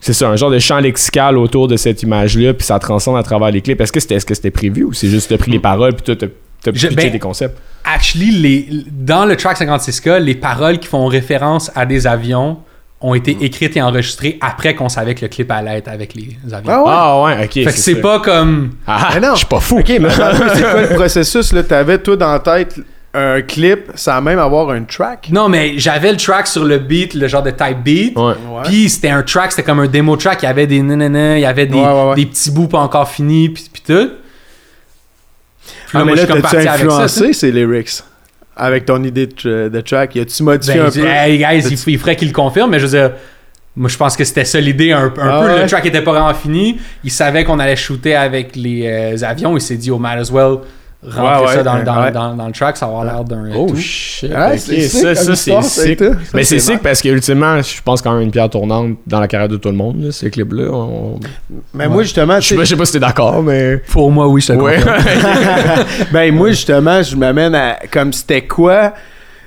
C'est ça, un genre de champ lexical autour de cette image-là, puis ça transcende à travers les clips. Est-ce que c'était est -ce c'était prévu ou c'est juste t'as pris les paroles puis toi t'as t'as ben, des concepts? Actually, les, dans le track 56K, les paroles qui font référence à des avions ont été écrites et enregistrées après qu'on savait que le clip allait être avec les avions. Ah ouais? Ah ouais, ok. fait que c'est pas comme. Ah, Mais non. je suis pas fou. Ok, mais attends un *laughs* peu, c'est quoi le processus là? T'avais toi dans la tête un clip sans même avoir un track? Non, mais j'avais le track sur le beat, le genre de type beat. Ouais. Ouais. Puis c'était un track, c'était comme un démo track. Il y avait des nanana, il y avait des, Ouais, ouais, ouais. des petits bouts pas encore finis, puis, puis tout. Puis Ah, mais moi, je là, suis comme t'as-tu parti avec ça, influencé ces lyrics? Avec ton idée de, tr- de track? Y a-tu modifié Ben, un dit, peu? hey guys, il, il ferait qu'il le confirme, mais je veux dire, moi je pense que c'était ça l'idée un, un Ah peu. ouais? Le track était pas vraiment fini. Il savait qu'on allait shooter avec les euh, avions. Il s'est dit, oh, might as well rentrer Ouais, ouais, ça dans, dans, ouais. dans, dans le track, ça va avoir l'air d'un. Oh tout. shit. Ça, ça c'est sick. Ça, Mais c'est c'est sick parce que ultimement, je pense quand même une pierre tournante dans la carrière de tout le monde, là, ces clips-là. On- Mais moi, justement, Je sais pas, si t'es d'accord, mais. Pour moi, oui, je te *laughs* ben moi, justement, je m'amène à... Comme c'était quoi...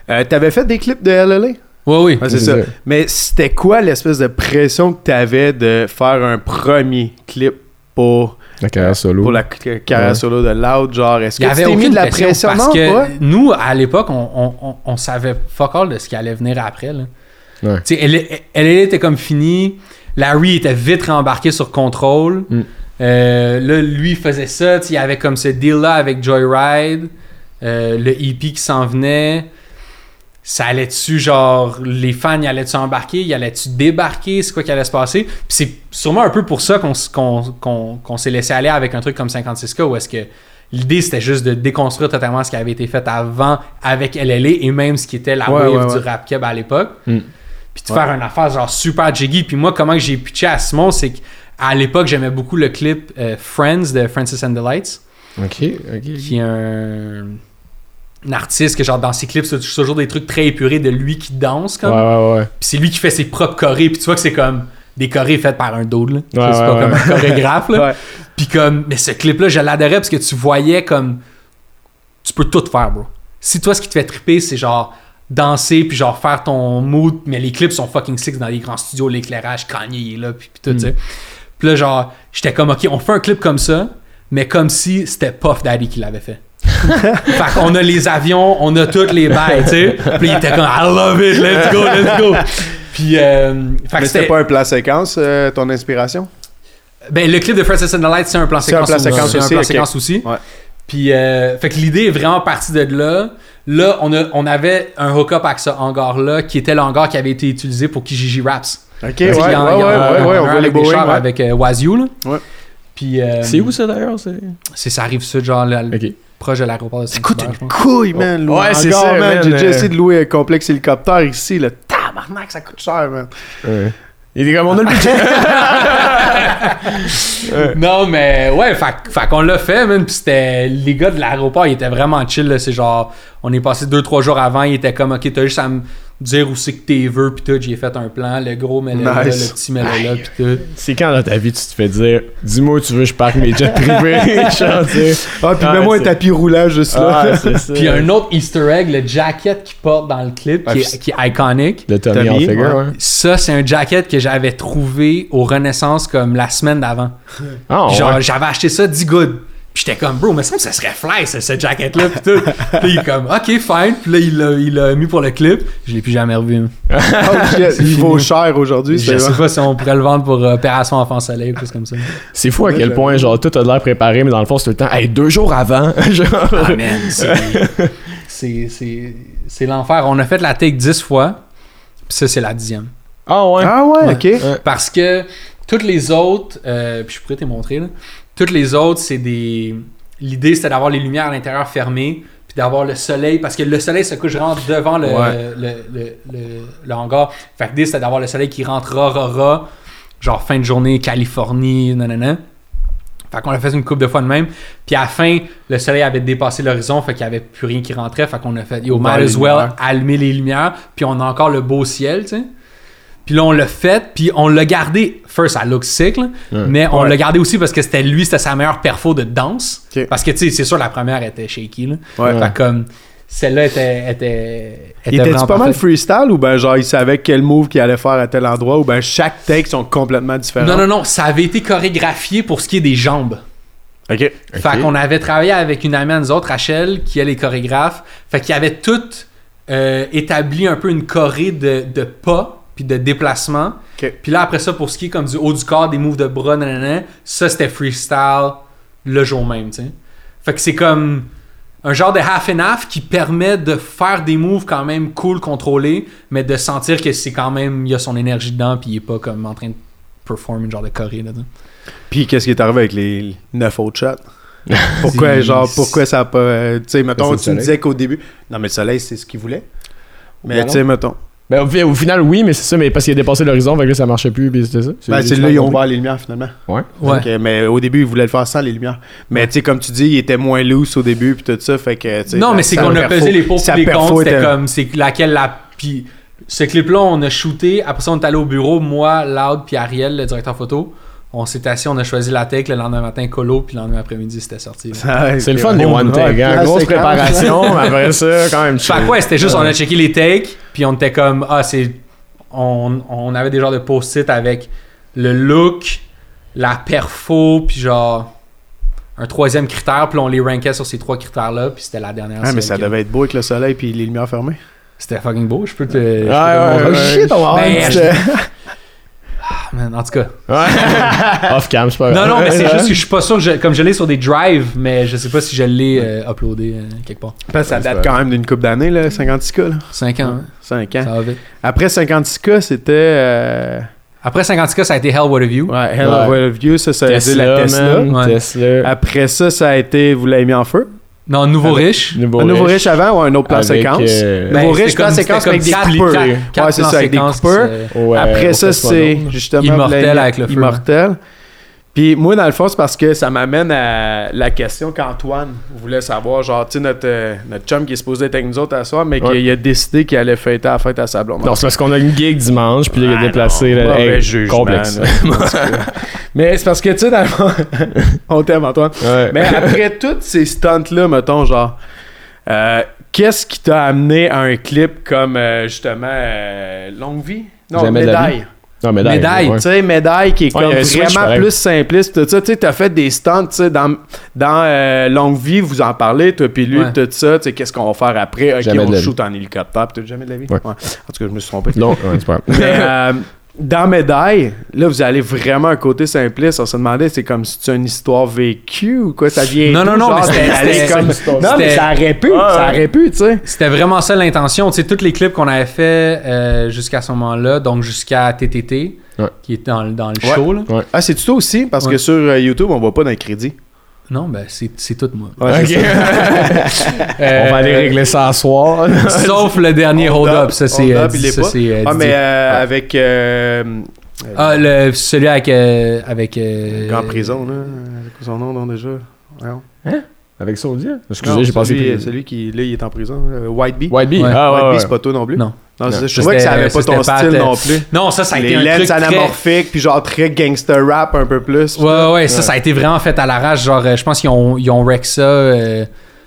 Euh, T'avais fait des clips de LLA? Ouais, oui. Ouais, c'est ça. Mais c'était quoi l'espèce de pression que t'avais de faire un premier clip pour, La carrière solo. pour la carrière Ouais. solo de Loud? Genre, est-ce Il y que tu avait t'es mis aucune de la pression, pression? parce non, que pas? nous, à l'époque, on, on, on, on savait fuck all de ce qui allait venir après. Là. Ouais. Tu sais, elle, elle, elle était comme finie. Larry était vite rembarqué sur Control. Mm. Euh, là, lui faisait ça. Il y avait comme ce deal-là avec Joyride. Euh, le EP qui s'en venait. Ça allait-tu, genre, les fans, y allaient-tu embarquer? Y allait-tu débarquer? C'est quoi qui allait se passer? Puis c'est sûrement un peu pour ça qu'on qu'on qu'on- qu'on s'est laissé aller avec un truc comme 56K, où est-ce que l'idée, c'était juste de déconstruire totalement ce qui avait été fait avant avec LLA et même ce qui était la Ouais, wave ouais, du rap keb à l'époque. Mm. Puis de faire une affaire genre super jiggy. Puis moi, comment j'ai pitché à Simon, c'est qu'à l'époque, j'aimais beaucoup le clip euh, Friends de Francis and the Lights, Ok, ok. qui est un, un artiste que genre dans ses clips, c'est toujours des trucs très épurés de lui qui danse comme. ouais, ouais. Puis c'est lui qui fait ses propres chorés. Puis tu vois que c'est comme des chorés faites par un dude, là. C'est pas comme un chorégraphe, là. Puis comme, mais ce clip-là, je l'adorais parce que tu voyais comme, tu peux tout faire, bro. Si toi, ce qui te fait triper, c'est genre danser puis genre faire ton mood, mais les clips sont fucking sick dans les grands studios, l'éclairage, Kanye il est là, puis, puis tout, tu sais. Puis là, genre, j'étais comme, ok, on fait un clip comme ça, mais comme si c'était Puff Daddy qui l'avait fait. *laughs* fait qu'on a les avions, on a toutes les bails, tu sais. Puis il était comme, I love it, let's go, let's go. Puis, euh, Mais c'était pas un plan séquence, euh, ton inspiration? ben, le clip de Francis and the Light, c'est un plan C'est un séquence, plan aussi. séquence C'est un plan séquence aussi. Ouais. Puis, euh, fait que l'idée est vraiment partie de là. Là, on, a, on avait un hook-up avec ce hangar-là, qui était le hangar qui avait été utilisé pour Kijiji Raps. Ok, ouais, ouais, ouais, ouais, on voit les Boeing, avec euh, Wazoo, là. Ouais. Puis, euh, C'est où ça d'ailleurs? c'est- C'est ça arrive sud, genre, là, Ok. Proche de l'aéroport de Saint-Hubert, je pense. couille, man. Ouais, c'est ça, man. J'ai déjà euh. essayé de louer un complexe hélicoptère ici. Le tabarnak, ça coûte cher, man. Ouais. Il est comme on a le budget. *laughs* Non, mais ouais, fait, fait qu'on l'a fait, man. Puis c'était. Les gars de l'aéroport, ils étaient vraiment chill, là. C'est genre. On est passé deux, trois jours avant, ils étaient comme, ok, t'as juste à me dire où c'est que t'es veux, puis tout. J'ai fait un plan. Le gros, mais là, le petit, mais là, puis tout. C'est quand dans ta vie tu te fais dire Dis-moi où tu veux que je parque mes jets privés. *laughs* Ah, puis Ah, mets-moi un tapis roulant juste là. Ah. *laughs* Puis un autre Easter egg, le jacket qu'il porte dans le clip, Ah, qui, est, qui est iconic. De Tommy, Tommy, Hilfiger, ouais. ouais. Ça, c'est un jacket que j'avais trouvé au Renaissance comme la semaine d'avant. Ah, ouais. Genre, j'avais acheté ça 10 good. Puis j'étais comme, bro, mais ça ça serait fly, ce, ce jacket-là. Puis tout. Puis il est comme, ok, fine. Puis là, il l'a, il l'a mis pour le clip. Je l'ai plus jamais revu. *laughs* Oh, shit, il vaut cher aujourd'hui. Je sais pas si on pourrait le vendre pour euh, Opération Enfant Soleil ou quelque chose comme ça. C'est fou à Ouais, quel point, genre, tout a de l'air préparé, mais dans le fond, c'est tout le temps, hey, deux jours avant. *laughs* genre. Ah, man, c'est, c'est, c'est, c'est l'enfer. On a fait la take 10 fois. Puis ça, c'est la dixième. Ah, ouais. Ah ouais, Ouais. ok. Parce que toutes les autres, euh, puis je pourrais te montrer, là. Toutes les autres, c'est des. L'idée, c'était d'avoir les lumières à l'intérieur fermées, puis d'avoir le soleil, parce que le soleil se couche vraiment devant le, Ouais. le, le, hangar. Fait que l'idée, c'était d'avoir le soleil qui rentre ra, ra, ra, genre fin de journée, Californie, nanana. Fait qu'on a fait une coupe de fois de même. Puis à la fin, le soleil avait dépassé l'horizon, fait qu'il n'y avait plus rien qui rentrait. Fait qu'on a fait, yo, might as well, lumières. allumer les lumières. Puis on a encore le beau ciel, tu sais. Puis là, on l'a fait, puis on l'a gardé. First, ça look sick, là, Ouais. mais on Ouais. l'a gardé aussi parce que c'était lui, c'était sa meilleure perfo de danse. Parce que, tu sais, c'est sûr, la première était shaky, là. Ouais. Fait comme, celle-là était, était, Il était pas mal freestyle ou ben genre il savait quel move qu'il allait faire à tel endroit ou ben chaque take sont complètement différents? Non, non, non, ça avait été chorégraphié pour ce qui est des jambes. Ok. Fait qu'on avait travaillé avec une amie à nous autres, Rachel, qui est les chorégraphes. Fait qu'il avait tout euh, établi un peu une choré de, de pas puis de déplacement. Puis là, après ça, pour ce qui est comme du haut du corps, des moves de bras, nanana, ça c'était freestyle le jour même, tu sais. Fait que c'est comme. un genre de half and half qui permet de faire des moves quand même cool, contrôlés, mais de sentir que c'est quand même, il y a son énergie dedans, puis il est pas comme en train de performer une genre de choré là Puis qu'est-ce qui est arrivé avec les 9 autres shots? *laughs* Pourquoi, genre, pourquoi ça a pas. euh, tu sais, mettons, le tu me disais qu'au début. Non, mais le soleil, c'est ce qu'il voulait. Mais Ben tu sais, mettons. Ben, au, fi- au final, oui, mais c'est ça, mais parce qu'il a dépassé l'horizon, fait que là, ça marchait plus, puis c'était ça. Ben, c'est là, ils ont ouvert les lumières finalement. Ouais. Ouais. Donc, euh, mais au début, ils voulaient le faire sans les lumières. Mais tu sais, comme tu dis, il était moins loose au début, puis tout ça, fait que. Non, mais c'est qu'on a pesé les pour sa les comptes. C'était était- comme, c'est laquelle la. Puis ce clip-là, on a shooté. Après ça, on est allé au bureau. Moi, Loud, puis Ariel, le directeur photo. On s'est assis, on a choisi la take. Le lendemain matin, Colo. Puis le lendemain après-midi, c'était sorti. *laughs* C'est le fun des one take, hein. Grosse préparation, *laughs* mais après ça, quand même. Fait que ouais, c'était juste, on a checké les takes. Puis on était comme, ah, c'est. On, on avait des genres de post-it avec le look, la perfo, puis genre. Un troisième critère, puis on les rankait sur ces trois critères-là, puis c'était la dernière. Ah, mais ça devait être beau avec le soleil puis les lumières fermées. C'était fucking beau, je peux te. je Ouais, ouais, ouais. shit, on va *laughs* avoir Ben, une petite- je- Ah, man, en tout cas. Ouais. *laughs* Off cam, c'est pas Non, non, mais c'est juste que *laughs* je suis pas sûr, que je- comme je l'ai sur des drives, mais je sais pas si je l'ai euh, uploadé euh, quelque part. Parce que ça date quand même d'une coupe d'années, là, 56K. Là. 5 ans, hein. 5 ça ans. va vite. Après 56K, c'était. euh, Après 50K, ça a été Hell What a View. Ouais, Hell Ouais. of a View, ça, ça a été la Tesla. man. Tesla. Après ça, ça a été. Vous l'avez mis en feu? Non, Nouveau Riche. Nouveau un nouveau riche avant ou un autre plan Avec, séquence? euh, Nouveau Ben, riche, c'était plan comme- séquence avec des coupeurs. Ouais, c'est ça, avec des coupeurs. euh, ouais, Après ça, c'est justement. Immortel avec le feu. Immortel. Puis moi, dans le fond, c'est parce que ça m'amène à la question qu'Antoine voulait savoir. Genre, tu sais, notre, euh, notre chum qui est supposé être avec nous autres à soir, mais Ouais. qu'il a décidé qu'il allait fêter à la fête à sa blonde. Non, c'est parce qu'on a une gig dimanche, puis là, il a Ah, déplacé. non, là, mauvais hey, jugement, complexe. *laughs* *laughs* Mais c'est parce que, tu sais, dans *laughs* on t'aime, Antoine. Ouais. Mais après *laughs* tous ces stunts-là, mettons, genre, euh, qu'est-ce qui t'a amené à un clip comme, euh, justement, euh, Longue Vie? Non, Jamais Médaille. Non, médaille. Médaille, ouais. Tu sais, Médaille qui est Ouais, comme switch, vraiment plus simpliste. Tout ça, tu sais, t'as fait des stunts, tu sais, dans, dans euh, Longue Vie, vous en parlez, toi puis lui, Ouais. tout ça, tu sais, qu'est-ce qu'on va faire après? Ok, Jamais on shoot en hélicoptère, puis t'as jamais de la vie? Ouais. En tout cas, je me suis trompé. Non, ouais, c'est pas *laughs* grave. Mais euh, dans Médaille, là, vous allez vraiment un côté simpliste. On se demandait, c'est comme si c'est une histoire vécue ou quoi, ça vient. Non, non, non, genre, mais c'était- c'était- comme- c'était- Non, mais ça aurait pu, ça aurait pu, tu sais. C'était vraiment ça l'intention. Tu sais, tous les clips qu'on avait fait euh, jusqu'à ce moment-là, donc jusqu'à TTT, Ouais. qui est dans, le- dans le Ouais. show. Là. Ah, c'est tout aussi, parce Ouais. que sur euh, YouTube, on voit pas dans les crédits. Non, ben c'est c'est tout moi. Ouais. *laughs* Euh, On va aller régler ça à soir. Sauf le dernier Hold Hold Up. Up, ça c'est Hold euh, c'est, euh, Ah, mais euh, avec. euh, Ah, le, celui avec. euh, avec euh, en prison, là. C'est quoi son nom, non, déjà Voyons. Avec Soldier? Excusez, j'ai passé celui, plus. celui qui, là, il est en prison. euh, White Bee. White Bee? Ouais. Ah, White Bee, c'est pas toi non plus? Non. Non, Non. c'est- je que ça avait pas ton style non plus. Non, ça, ça a Les été un lens truc très... anamorphiques, puis genre très gangster rap un peu plus. Ouais, ouais, ouais, ça, ça a été vraiment fait à l'arrache. Genre, euh, je pense qu'ils ont, ils ont rec ça euh,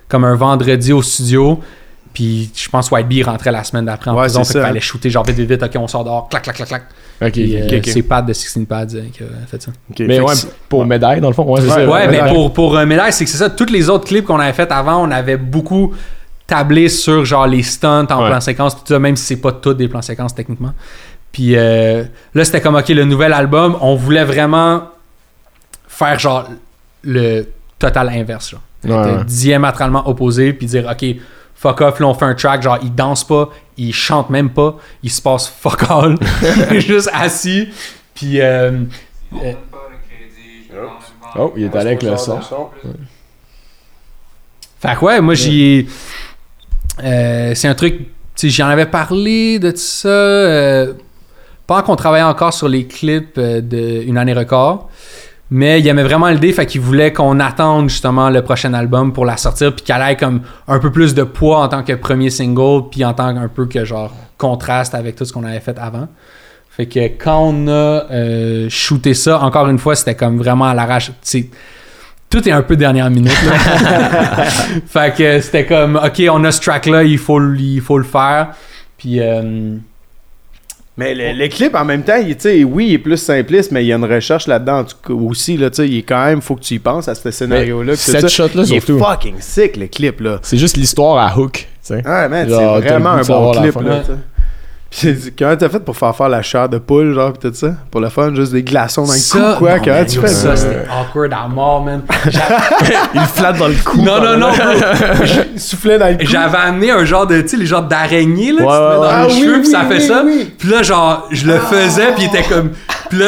comme un vendredi au studio. Puis je pense White Bee rentrait la semaine d'après en Ouais, prison. Fait qu'il ça. fallait shooter genre vite, vite, vite. Ok, on sort dehors. Clac, clac, clac, clac. Ok, Puis, ok. euh, ok. c'est Pat de 16 Pads euh, qui a fait ça. Ok, Mais fait ouais, pour médaille, dans le fond. Ouais, c'est Ouais, ça. Ouais, mais médaille. pour, pour médaille, c'est que c'est ça. Tous les autres clips qu'on avait fait avant, on avait beaucoup tablé sur genre les stunts en Ouais. plan séquence, tout ça, même si c'est pas tous des plans séquences techniquement. Puis euh, là, c'était comme, ok, le nouvel album, on voulait vraiment faire genre le total inverse. Genre. Ouais, Être ouais. diamétralement opposé, puis dire, ok, fuck off, là, on fait un track, genre, il danse pas, il chante même pas, il se passe fuck all, *laughs* il est juste assis, puis. euh, euh, Oh, il est allé avec le son. Fait que ouais, moi j'ai. Euh, c'est un truc. J'en avais parlé de ça. Euh, pas qu'on travaillait encore sur les clips euh, de Une année record. Mais il aimait vraiment l'idée, fait qu'il voulait qu'on attende justement le prochain album pour la sortir, puis qu'elle ait comme un peu plus de poids en tant que premier single, puis en tant qu'un peu que genre contraste avec tout ce qu'on avait fait avant. Fait que quand on a shooté ça, encore une fois, c'était comme vraiment à l'arrache. Tout est un peu dernière minute. là. *laughs* fait que c'était comme, ok, on a ce track-là, il faut, le- il faut le faire. Puis, euh, Mais le, le clip, en même temps, il, oui, il est plus simpliste, mais il y a une recherche là-dedans aussi. Là, il est quand même, faut que tu y penses à ce scénario-là. Cette shot-là, il est surtout. fucking sick, le clip. là. C'est juste l'histoire à hook. Ah, man, c'est vraiment un bon clip. Là, Ouais. tu sais. Puis comment t'as fait pour faire faire la chair de poule, genre, pis tout ça? Pour le fun, juste des glaçons dans le Ça, cou, quoi? non, Comment tu fais? ça? ça? c'était awkward à mort, man. *laughs* Il flatte dans le cou. Non, non, non, bro. *laughs* Souffler dans le cou. J'avais amené un genre de, tu sais, les genres d'araignée, là, Ouais, tu mets dans ouais. les Ah, cheveux, oui, puis ça oui, fait oui, ça. oui. Puis là, genre, je le faisais, puis il était comme... Puis là,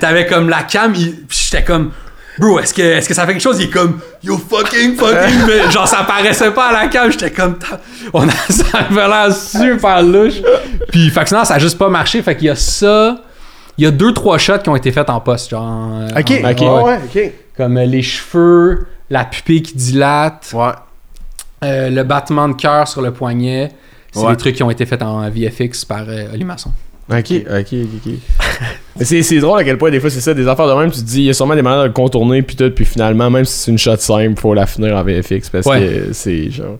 t'avais- comme la cam, il- puis j'étais comme... Bro, est-ce que, est-ce que ça fait quelque chose? Il est comme, yo fucking, fucking, *laughs* mais genre, ça paraissait pas à la cam. J'étais comme, on a, *laughs* ça avait l'air super louche. Puis, fait que sinon, ça a juste pas marché. Fait qu'il y a ça. Il y a deux, trois shots qui ont été faits en poste, genre. Ok, en- ok, ouais. ouais, ok. Comme euh, les cheveux, la pupille qui dilate, Ouais. euh, le battement de cœur sur le poignet. C'est Ouais. des trucs qui ont été faits en VFX par euh, Oli Masson. Ok, ok, ok, *laughs* c'est, c'est drôle à quel point des fois c'est ça, des affaires de même, tu te dis, il y a sûrement des manières de le contourner, puis tout, puis finalement, même si c'est une shot simple, faut la finir en VFX parce Ouais. que c'est genre.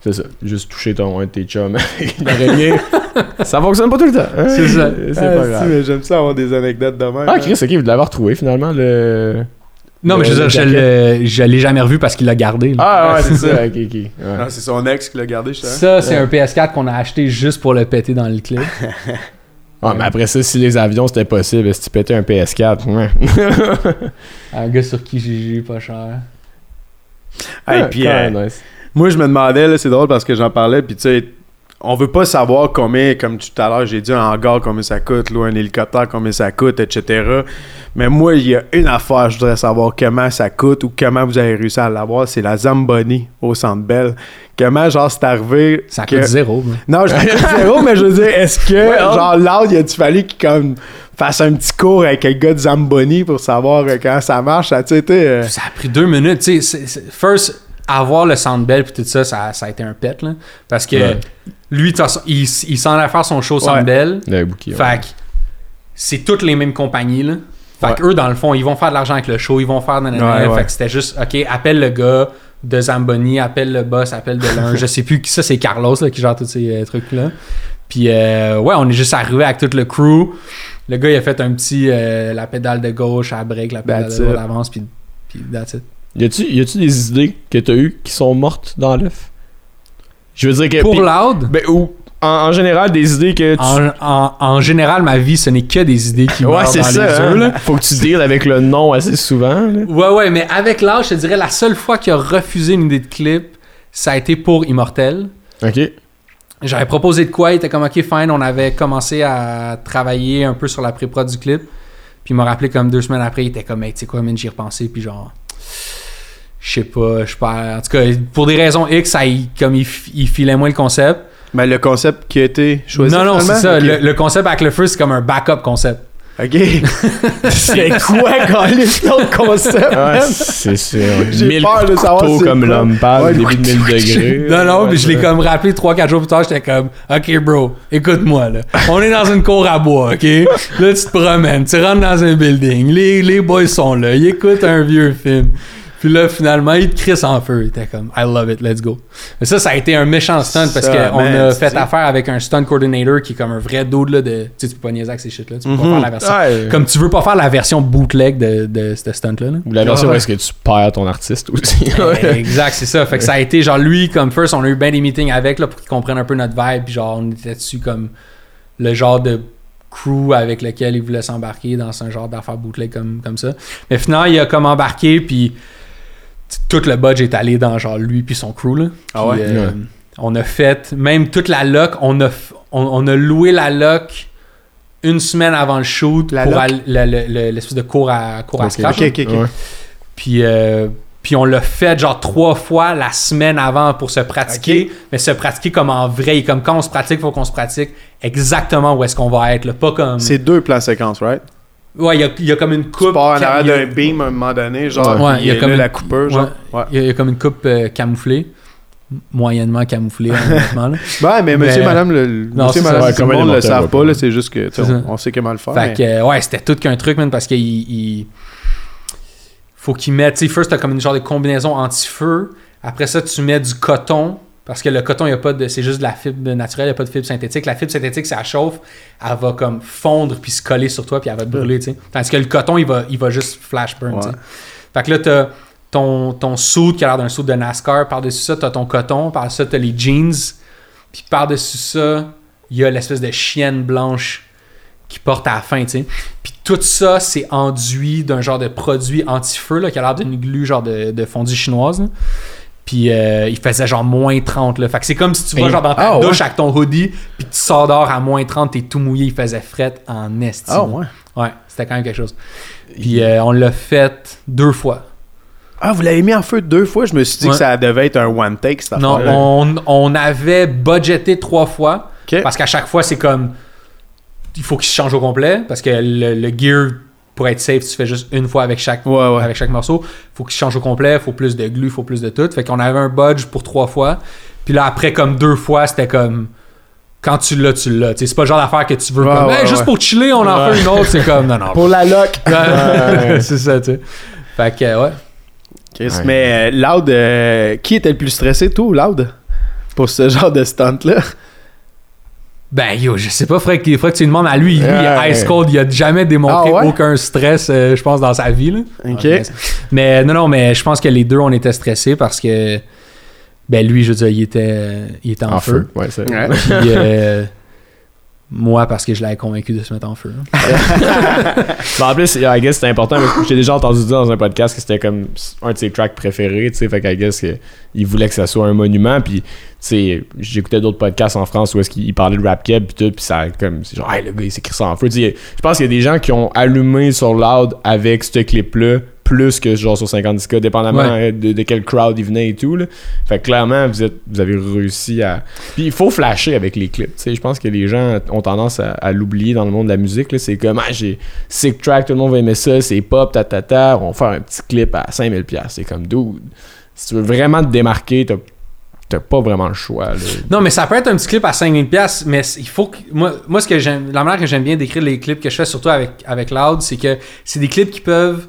C'est ça, juste toucher ton un de tes chums *laughs* avec l'araignée. *laughs* ça fonctionne pas tout le temps. hein? C'est ça. C'est Ah, pas si, grave. mais j'aime ça avoir des anecdotes de même. Ah, hein. Chris, ok, vous l'avez retrouvé finalement le. Non, mais je veux dire, je l'ai- je l'ai jamais revu parce qu'il l'a gardé. là. Ah, ouais, c'est ça, ouais. Ah, c'est son ex qui l'a gardé, je sais. Ça, c'est un PS4 qu'on a acheté juste pour le péter dans le clip. Ah, mais après ça, si les avions c'était possible, si tu pétais un PS4, ouais. Un gars sur qui j'ai eu pas cher. Hey, Ah, puis, euh, nice. Moi, je me demandais, là, c'est drôle parce que j'en parlais, puis tu sais, on veut pas savoir combien, comme tout à l'heure, j'ai dit un hangar, combien ça coûte, louer un hélicoptère, combien ça coûte, etc. Mais moi, il y a une affaire, je voudrais savoir comment ça coûte ou comment vous avez réussi à l'avoir, c'est la Zamboni au Centre Bell. Comment, genre, c'est arrivé. Ça que- coûte zéro. moi. Non, je coûte *laughs* zéro, mais je veux dire, est-ce que, Ouais, genre, l'autre, il a-tu fallu qu'il, comme, fasse un petit cours avec un gars de Zamboni pour savoir euh, comment ça marche? Ça euh, Ça a pris deux minutes. Tu sais, first, avoir le Sandbell puis tout ça, ça, ça a été un pet. Là, parce que Ouais. Lui, de toute façon, il, s'en allait faire son show Ouais. Sandbell. Le bouquet. ouais. Fait que c'est toutes les mêmes compagnies. Là. Fait que eux, dans le fond, ils vont faire de l'argent avec le show, ils vont faire nanana. Ouais, ouais. Fait que c'était juste, OK, appelle le gars de Zamboni, appelle le boss, appelle de l'un. *laughs* je sais plus qui ça, c'est Carlos là, qui gère tous ces euh, trucs-là. Puis, euh, ouais, on est juste arrivé avec tout le crew. Le gars, il a fait un petit, euh, la pédale de gauche, à break, la pédale That's de it. droite avance, puis, puis that's it. Y a-tu, y a-tu des idées que t'as eues qui sont mortes dans l'œuf? Je veux dire que. Pour puis- Loud, Ben, ou en, en général, des idées que tu. en, en, en général, ma vie, ce n'est que des idées qui ouais, c'est ça. les hein. Faut que tu deals avec le nom assez souvent. Là. Ouais, ouais, mais avec l'âge, je te dirais, la seule fois qu'il a refusé une idée de clip, ça a été pour Immortel. Ok. J'avais proposé de quoi, il était comme ok fine, on avait commencé à travailler un peu sur la pré-prod du clip. Puis il m'a rappelé comme deux semaines après, il était comme hey, tu sais quoi, man, j'y ai repensé, puis genre je sais pas, je sais pas. En tout cas, pour des raisons X, ça, il, comme il, filait moins le concept. Mais le concept qui a été choisi. non, non, c'est ça. Le, le concept avec le feu, c'est comme un backup concept. Ok. *laughs* c'est quoi quand l'autre concept? Ouais, man? c'est sûr. J'ai peur de savoir c'est comme l'homme pâle, Ouais, début de 1000 degrés. Non, non, Ouais, mais je l'ai comme rappelé 3-4 jours plus tard, j'étais comme, OK, bro, écoute-moi, là. On est dans une cour à bois, OK? Là, tu te promènes, tu rentres dans un building, les, les boys sont là, ils écoutent un vieux film. Puis là, finalement, ils te crissent en feu. Il était comme, I love it, let's go. Mais ça, ça a été un méchant stunt parce qu'on a fait affaire avec un stunt coordinator qui est comme un vrai dude, là, de. Tu sais, tu peux pas niaiser avec ces shit-là. Tu peux Mhm. pas faire la version. Ouais. Comme tu veux pas faire la version bootleg de, de ce stunt-là. là. Ou la version où est-ce que tu perds ton artiste aussi. *laughs* exact, c'est ça. Fait que ça a été genre lui, comme first, on a eu bien des meetings avec là, pour qu'il comprenne un peu notre vibe. Puis genre, on était dessus comme le genre de crew avec lequel il voulait s'embarquer dans un genre d'affaires bootleg comme, comme ça. Mais finalement, il a comme embarqué, puis tout le budget est allé dans genre lui puis son crew. Là. Ah ouais? euh, Ouais. On a fait, même toute la loc, on a, f- on, on a loué la loc une semaine avant le shoot La pour loc? aller- le- le- le- l'espèce de cours à, cours à scratch. Ok, là. ok, ok. Ouais. Puis, euh, puis on l'a fait genre trois fois la semaine avant pour se pratiquer. Mais se pratiquer comme en vrai. Et comme quand on se pratique, il faut qu'on se pratique exactement où est-ce qu'on va être. Là. Pas comme. C'est deux plans séquences, right? Ouais, il y a, il y a comme une Tu coupe. pars en arrière il y a- d'un beam à un moment donné, genre, Ouais, il y a là, comme une- la coupeuse, genre. Ouais. Il y a, il y a comme une coupe euh, camouflée. Moyennement camouflée, honnêtement. là. *laughs* Ouais, mais monsieur, Mais- madame, le, Non, monsieur, ça. madame, tout le comme monde le savent pas, c'est juste que, tu on, on sait comment le faire. Fait mais- que, euh, ouais, c'était tout qu'un truc, man, parce qu'il il- faut qu'il mette, tu sais, first, t'as comme une genre de combinaison anti-feu. Après ça, tu mets du coton, parce que le coton, il y a pas de, c'est juste de la fibre naturelle, il n'y a pas de fibre synthétique. La fibre synthétique, ça chauffe, elle va comme fondre puis se coller sur toi puis elle va te brûler, tu sais. Tandis que le coton, il va, il va juste flash burn. Ouais. Fait que là, t'as ton, ton suit qui a l'air d'un suit de NASCAR. Par-dessus ça, t'as ton coton. Par-dessus ça, t'as les jeans. Puis par-dessus ça, il y a l'espèce de chienne blanche qui porte à la fin, tu sais. Puis tout ça, c'est enduit d'un genre de produit anti-feu, là, qui a l'air d'une glu, genre de, de fondue chinoise. là. Puis euh, il faisait genre moins 30, là. Fait que c'est comme si tu vas genre dans ta ouais? douche avec ton hoodie, puis tu sors dehors à moins 30, t'es tout mouillé, il faisait fret en estime. Ah, ouais? Ouais, c'était quand même quelque chose. Puis euh, on l'a fait deux fois. Ah, vous l'avez mis en feu deux fois? Je me suis dit Ouais. que ça devait être un one take, cette Non, on, on avait budgété trois fois. Parce qu'à chaque fois, c'est comme. Il faut qu'il se change au complet. Parce que le, le gear, pour être safe, tu fais juste une fois avec chaque, Ouais, ouais. avec chaque morceau. faut qu'il change au complet. faut plus de glue, faut plus de tout. Fait qu'on avait un budge pour trois fois. Puis là, après, comme deux fois, c'était comme. Quand tu l'as, tu l'as. C'est pas le genre d'affaire que tu veux Ouais, comme. ouais, Hey, juste ouais. pour chiller, on en fait une autre. C'est comme. Non, non. Pour la loc. *laughs* *laughs* C'est ça, tu sais. Fait que, ouais. Chris, Ouais. Mais euh, Loud, euh, qui était le plus stressé, toi ou Loud? Pour ce genre de stunt-là? Ben yo, je sais pas, que, faudrait que tu lui demandes à lui. Lui. Ice Cold, il a jamais démontré Ah ouais? aucun stress, euh, je pense, dans sa vie. Là. Ok. Ouais, mais non, non, mais je pense que les deux, on était stressés parce que ben lui, je veux dire, il était, il était en, En feu. feu. Ouais, c'est Ouais. Puis euh, moi, parce que je l'avais convaincu de se mettre en feu. *laughs* là. En plus, I guess c'était important. que J'ai déjà entendu dire dans un podcast que c'était comme un de ses tracks préférés, tu sais. Fait qu'I guess que il voulait que ça soit un monument. Puis, tu sais, j'écoutais d'autres podcasts en France où est-ce qu'il parlait de rap keb puis tout. Puis ça, comme, c'est genre, hey, le gars, il s'écrit ça en feu. Tu sais, je pense qu'il y a des gens qui ont allumé sur Loud avec ce clip-là plus que genre sur 50 k dépendamment Ouais. euh, de, de quel crowd il venait et tout. Là. Fait que clairement, vous, êtes, vous avez réussi à. Puis il faut flasher avec les clips. Je pense que les gens ont tendance à, à l'oublier dans le monde de la musique. C'est comme, ah, j'ai sick track, tout le monde va aimer ça, c'est pop, ta ta ta. On va faire un petit clip à 5000$. C'est comme, dude, si tu veux vraiment te démarquer, t'as t'as pas vraiment le choix. là. Non, mais ça peut être un petit clip à 5000$, pièces mais il faut que. Moi, moi ce que j'aime. La manière que j'aime bien décrire les clips que je fais, surtout avec, avec Loud, c'est que c'est des clips qui peuvent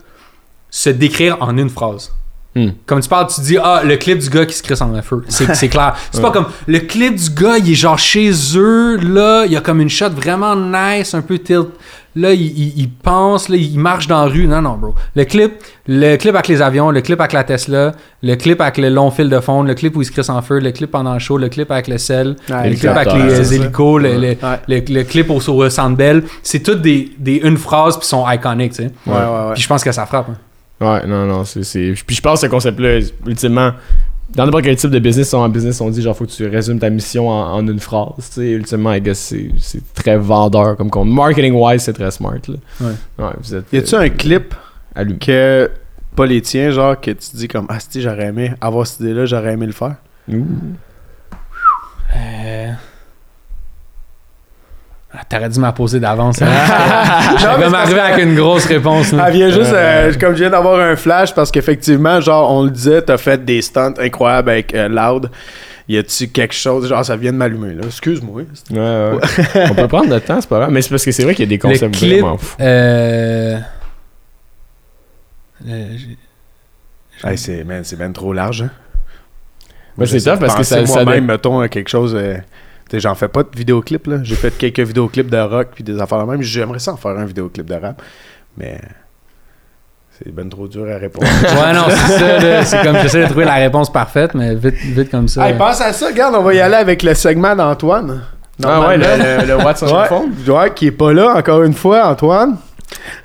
se décrire en une phrase. Hmm. Comme tu parles, tu dis, ah, le clip du gars qui se crisse en feu. C'est clair. C'est pas comme le clip du gars, il est genre chez eux, là, il y a comme une shot vraiment nice, un peu tilt. Là, il, il- il pense, là, il marche dans la rue. Non, non, bro. Le clip, le clip avec les avions, le clip avec la Tesla, le clip avec le long fil de fond, le clip où il se crisse en feu, le clip pendant le show, le clip avec le sel, le clip avec les euh, hélicos, le, le- Ouais. le- le clip au, au Sandbell. C'est toutes des, des une phrase puis sont iconiques, tu sais. Ouais, ouais, ouais. Puis je pense que ça frappe. hein. Ouais, non, non, c'est. c'est- Puis je pense que ce concept-là, ultimement, dans n'importe quel type de business, en business, on dit genre, faut que tu résumes ta mission en, en une phrase. Tu sais, ultimement, I guess, c'est, c'est très vendeur comme con. Marketing-wise, c'est très smart, là. Ouais. Ouais, vous êtes. Y a-tu euh, un clip allumé. que. Pas les tiens, genre, que tu dis comme, ah, si j'aurais aimé avoir cette idée-là, j'aurais aimé le faire? Ouh. Euh... Ah, T'aurais dû m'apposer d'avance. Hein? *laughs* J'avais c'est m'arriver avec une grosse réponse. là. Elle vient juste, Euh, euh, comme je viens d'avoir un flash, parce qu'effectivement, genre, on le disait, t'as fait des stunts incroyables avec euh, Loud. Y a-tu quelque chose, genre, ça vient de m'allumer, là? Excuse-moi. Ouais, ouais. on peut prendre notre temps, c'est pas grave. Mais c'est parce que c'est vrai qu'il y a des Le concepts clip, vraiment fous. Hey, c'est, man, c'est ben trop large, hein? Ouais, c'est de parce que ça- ça Moi-même, dé- mettons, à quelque chose. J'en fais pas de vidéoclips, là. J'ai fait quelques vidéoclips de rock puis des affaires de même. J'aimerais ça en faire un vidéoclip de rap. Mais. C'est ben trop dur à répondre. *laughs* Ouais, non, c'est ça. C'est comme j'essaie de trouver la réponse parfaite, mais vite, vite comme ça. hey, pense à ça, regarde, on va y aller avec le segment d'Antoine. Ah ouais, le, le, le What's on your Ouais, phone? ouais, qui est pas là, encore une fois, Antoine.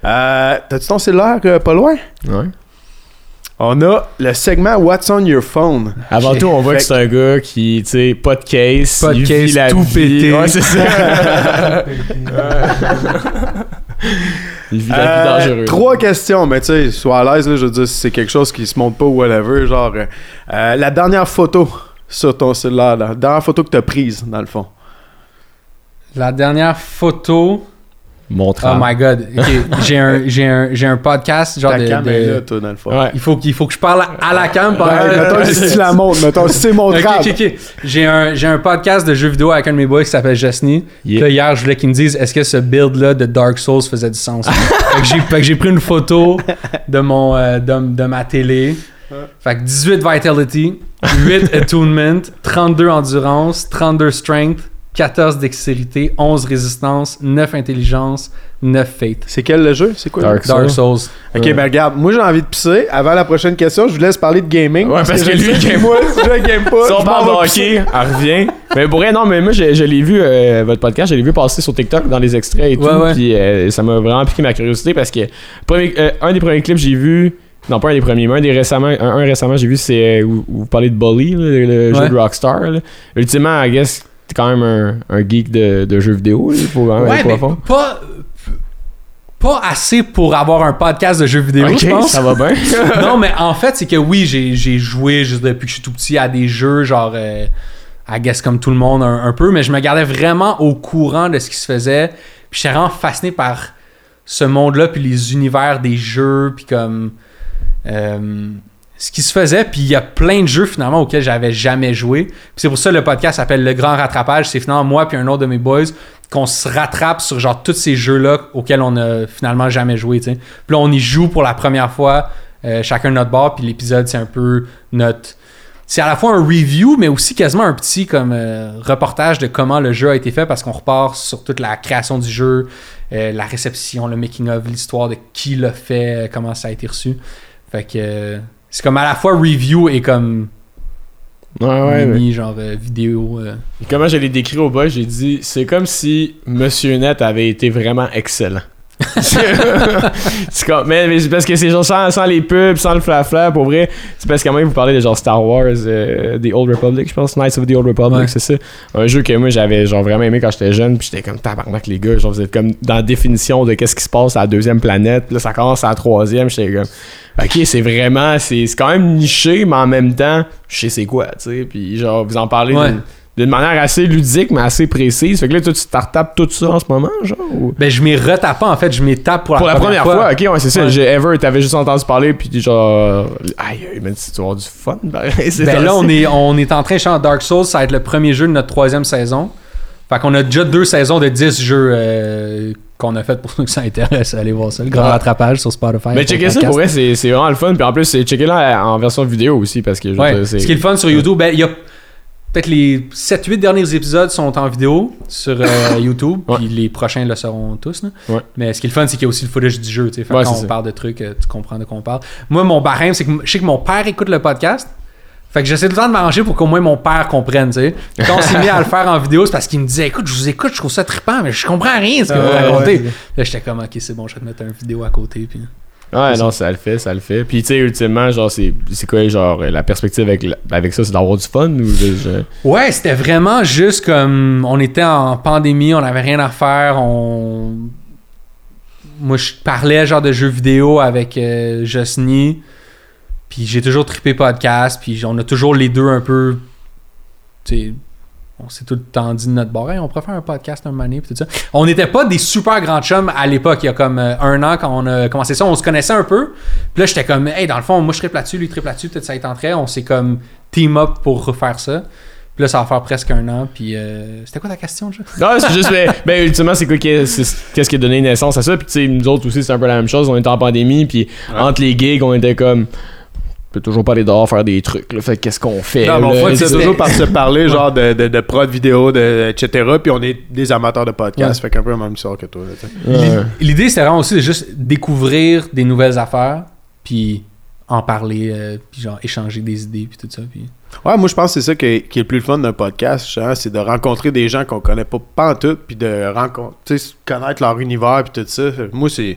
Euh, T'as-tu ton cellulaire euh, pas loin? Ouais. On a le segment What's on your phone? Avant tout, on voit Fait que c'est un gars qui, tu sais, pas de case. Pas de il case, vit la tout vie. pété. Ouais, c'est ça. *laughs* il vit la vie Euh, dangereuse. Trois questions, mais tu sais, sois à l'aise, là, je veux dire, si c'est quelque chose qui se montre pas ou whatever, genre, euh, euh, la dernière photo sur ton cellulaire, la dernière photo que t'as prise, dans le fond. La dernière photo. Montre. Oh my god. J'ai un, j'ai un, j'ai un podcast genre Ta de. cam de- est là, toi, dans le fond. Ouais. Il faut qu'il faut que je parle à la cam Ouais, mettons, si tu la montres, mettons, si c'est montrable. ok, ok. J'ai un, j'ai un podcast de jeux vidéo avec un de mes boys qui s'appelle. Yeah. Là, hier, je voulais qu'il me dise est-ce que ce build-là de Dark Souls faisait du sens? *laughs* fait que j'ai fait que j'ai pris une photo de, mon, euh, de, de ma télé. Fait que 18 Vitality, 8 Attunement, 32 Endurance, 32 Strength, 14 dextérité, 11 résistance, 9 intelligence, 9 fate. C'est quel le jeu? C'est quoi le- Dark Dark Souls. Souls. Ok, Ouais. ben regarde, moi j'ai envie de pisser. Avant la prochaine question, je vous laisse parler de gaming. Ouais, parce que je lui, sais game- moi, si je game pas. *laughs* Si on parle de hockey, elle revient. Mais pour rien, non, mais moi, je, je l'ai vu, euh, votre podcast, je l'ai vu passer sur TikTok dans les extraits et tout. Ouais, ouais. Puis euh, ça m'a vraiment piqué ma curiosité parce que premier- euh, un des premiers clips que j'ai vu, non pas un des premiers, mais un des récemment, un, un récemment, j'ai vu, c'est où, où vous parlez de Bully, là, le, le Ouais. jeu de Rockstar. là. Ultimement, I guess, t'es quand même un, un geek de, de jeux vidéo. Ouais, aller mais profond. pas, pas assez pour avoir un podcast de jeux vidéo, je pense. ça va bien. *laughs* non, mais en fait, c'est que oui, j'ai joué juste depuis que je suis tout petit à des jeux, genre, euh, I guess comme tout le monde un, un peu, mais je me gardais vraiment au courant de ce qui se faisait. Puis j'étais vraiment fasciné par ce monde-là, puis les univers des jeux, puis comme euh, ce qui se faisait. Puis il y a plein de jeux finalement auxquels j'avais jamais joué. C'est pour ça que le podcast s'appelle Le Grand Rattrapage. C'est finalement moi puis un autre de mes boys qu'on se rattrape sur genre tous ces jeux-là auxquels on a finalement jamais joué. Puis là, on y joue pour la première fois, euh, chacun de notre bord. Puis l'épisode, c'est un peu notre. C'est à la fois un review, mais aussi quasiment un petit comme euh, reportage de comment le jeu a été fait parce qu'on repart sur toute la création du jeu, euh, la réception, le making of, l'histoire de qui l'a fait, comment ça a été reçu. Fait que c'est comme à la fois review et comme Ouais, ouais, mini genre euh, vidéo. euh. Et Comment je l'ai décrit au boss, j'ai dit c'est comme si Monsieur Net avait été vraiment excellent. C'est comme, mais, mais c'est parce que c'est genre sans, sans les pubs, sans le flafla, pour vrai. C'est parce qu'à moi vous parlez de genre Star Wars, euh, The Old Republic, je pense, Knights of the Old Republic, Ouais. c'est ça. Un jeu que moi j'avais genre vraiment aimé quand j'étais jeune, puis j'étais comme tabarnak les gars, genre vous êtes comme dans la définition de qu'est-ce qui se passe à la deuxième planète, puis là ça commence à la troisième, j'étais comme ok c'est vraiment, c'est c'est quand même niché, mais en même temps, je sais c'est quoi, tu sais, puis genre vous en parlez Ouais. D'une- manière assez ludique mais assez précise. Fait que là, toi, tu te retapes tout ça en ce moment, genre ou- Ben je m'y retape en fait, je m'y tape pour la, Pour la première fois, ok, ouais, c'est ça. Ouais. J'ai ever, t'avais juste entendu parler, puis genre. Aïe, aïe, mais tu vas avoir du fun, *laughs* Ben là, on est, on est en train de chanter Dark Souls, ça va être le premier jeu de notre troisième saison. Fait qu'on a déjà deux saisons de 10 jeux euh, qu'on a fait pour *laughs* ceux que ça intéresse. Allez voir ça, le grand rattrapage sur Spotify. Mais checker ça pour vrai, c'est vraiment le fun. Puis en plus, c'est checker là en version vidéo aussi, parce que je Ouais. dire. Ce qui est le fun sur YouTube, ben il y a peut-être les 7-8 derniers épisodes sont en vidéo sur euh, *laughs* YouTube, puis les prochains le seront tous. là. Ouais. Mais ce qui est le fun, c'est qu'il y a aussi le footage du jeu. Fait Ouais, quand on ça. parle de trucs, euh, tu comprends de quoi on parle. Moi, mon barème, c'est que je sais que mon père écoute le podcast. Fait que j'essaie tout le temps de m'arranger pour qu'au moins mon père comprenne, tu sais. *laughs* Quand on s'est mis à le faire en vidéo, c'est parce qu'il me disait Écoute, je vous écoute, je trouve ça trippant, mais je comprends rien ce que vous Ouais, racontez. ouais. Là, j'étais comme Ok, c'est bon, je vais te mettre une vidéo à côté. Puis... Ouais, non, ça le fait, ça le fait. Puis tu sais, ultimement, genre, c'est c'est quoi, genre, la perspective avec, avec ça, c'est d'avoir du fun ou je- Ouais, c'était vraiment juste comme on était en pandémie, on avait rien à faire, on moi je parlais genre de jeux vidéo avec euh, Josny, puis j'ai toujours trippé podcast, puis on a toujours les deux un peu tu sais on s'est tout le temps dit de notre bord, Hey, on préfère un podcast un puis tout ça. On n'était pas des super grands chums à l'époque, il y a comme euh, un an quand on a commencé ça, on se connaissait un peu. Puis là, j'étais comme, hey, dans le fond, moi je triple là-dessus, lui triple là-dessus, peut-être ça y tenterait. On s'est comme team up pour refaire ça. Puis là, ça va faire presque un an. Puis euh, c'était quoi ta question, déjà? Non, c'est juste, ben, *laughs* ben, ultimement, c'est quoi qui- c'est- qu'est-ce qui a donné naissance à ça? Puis, tu sais, nous autres aussi, c'est un peu la même chose. On était en pandémie, puis entre les gigs, on était comme. On peut toujours pas aller dehors faire des trucs, là. Fait que qu'est-ce qu'on fait? Non, mais on C'était- toujours par se parler, genre de, de, de prod vidéo, de, etc. Puis on est des amateurs de podcast, fait qu'un peu la même histoire que toi. Ouais. L'idée, c'était vraiment aussi de juste découvrir des nouvelles affaires, puis en parler, euh, puis genre échanger des idées, puis tout ça. Puis... Ouais, moi je pense que c'est ça qui est, qui est le plus le fun d'un podcast, c'est de rencontrer des gens qu'on connaît pas tout, puis de rencontrer, connaître leur univers, puis tout ça. Moi, c'est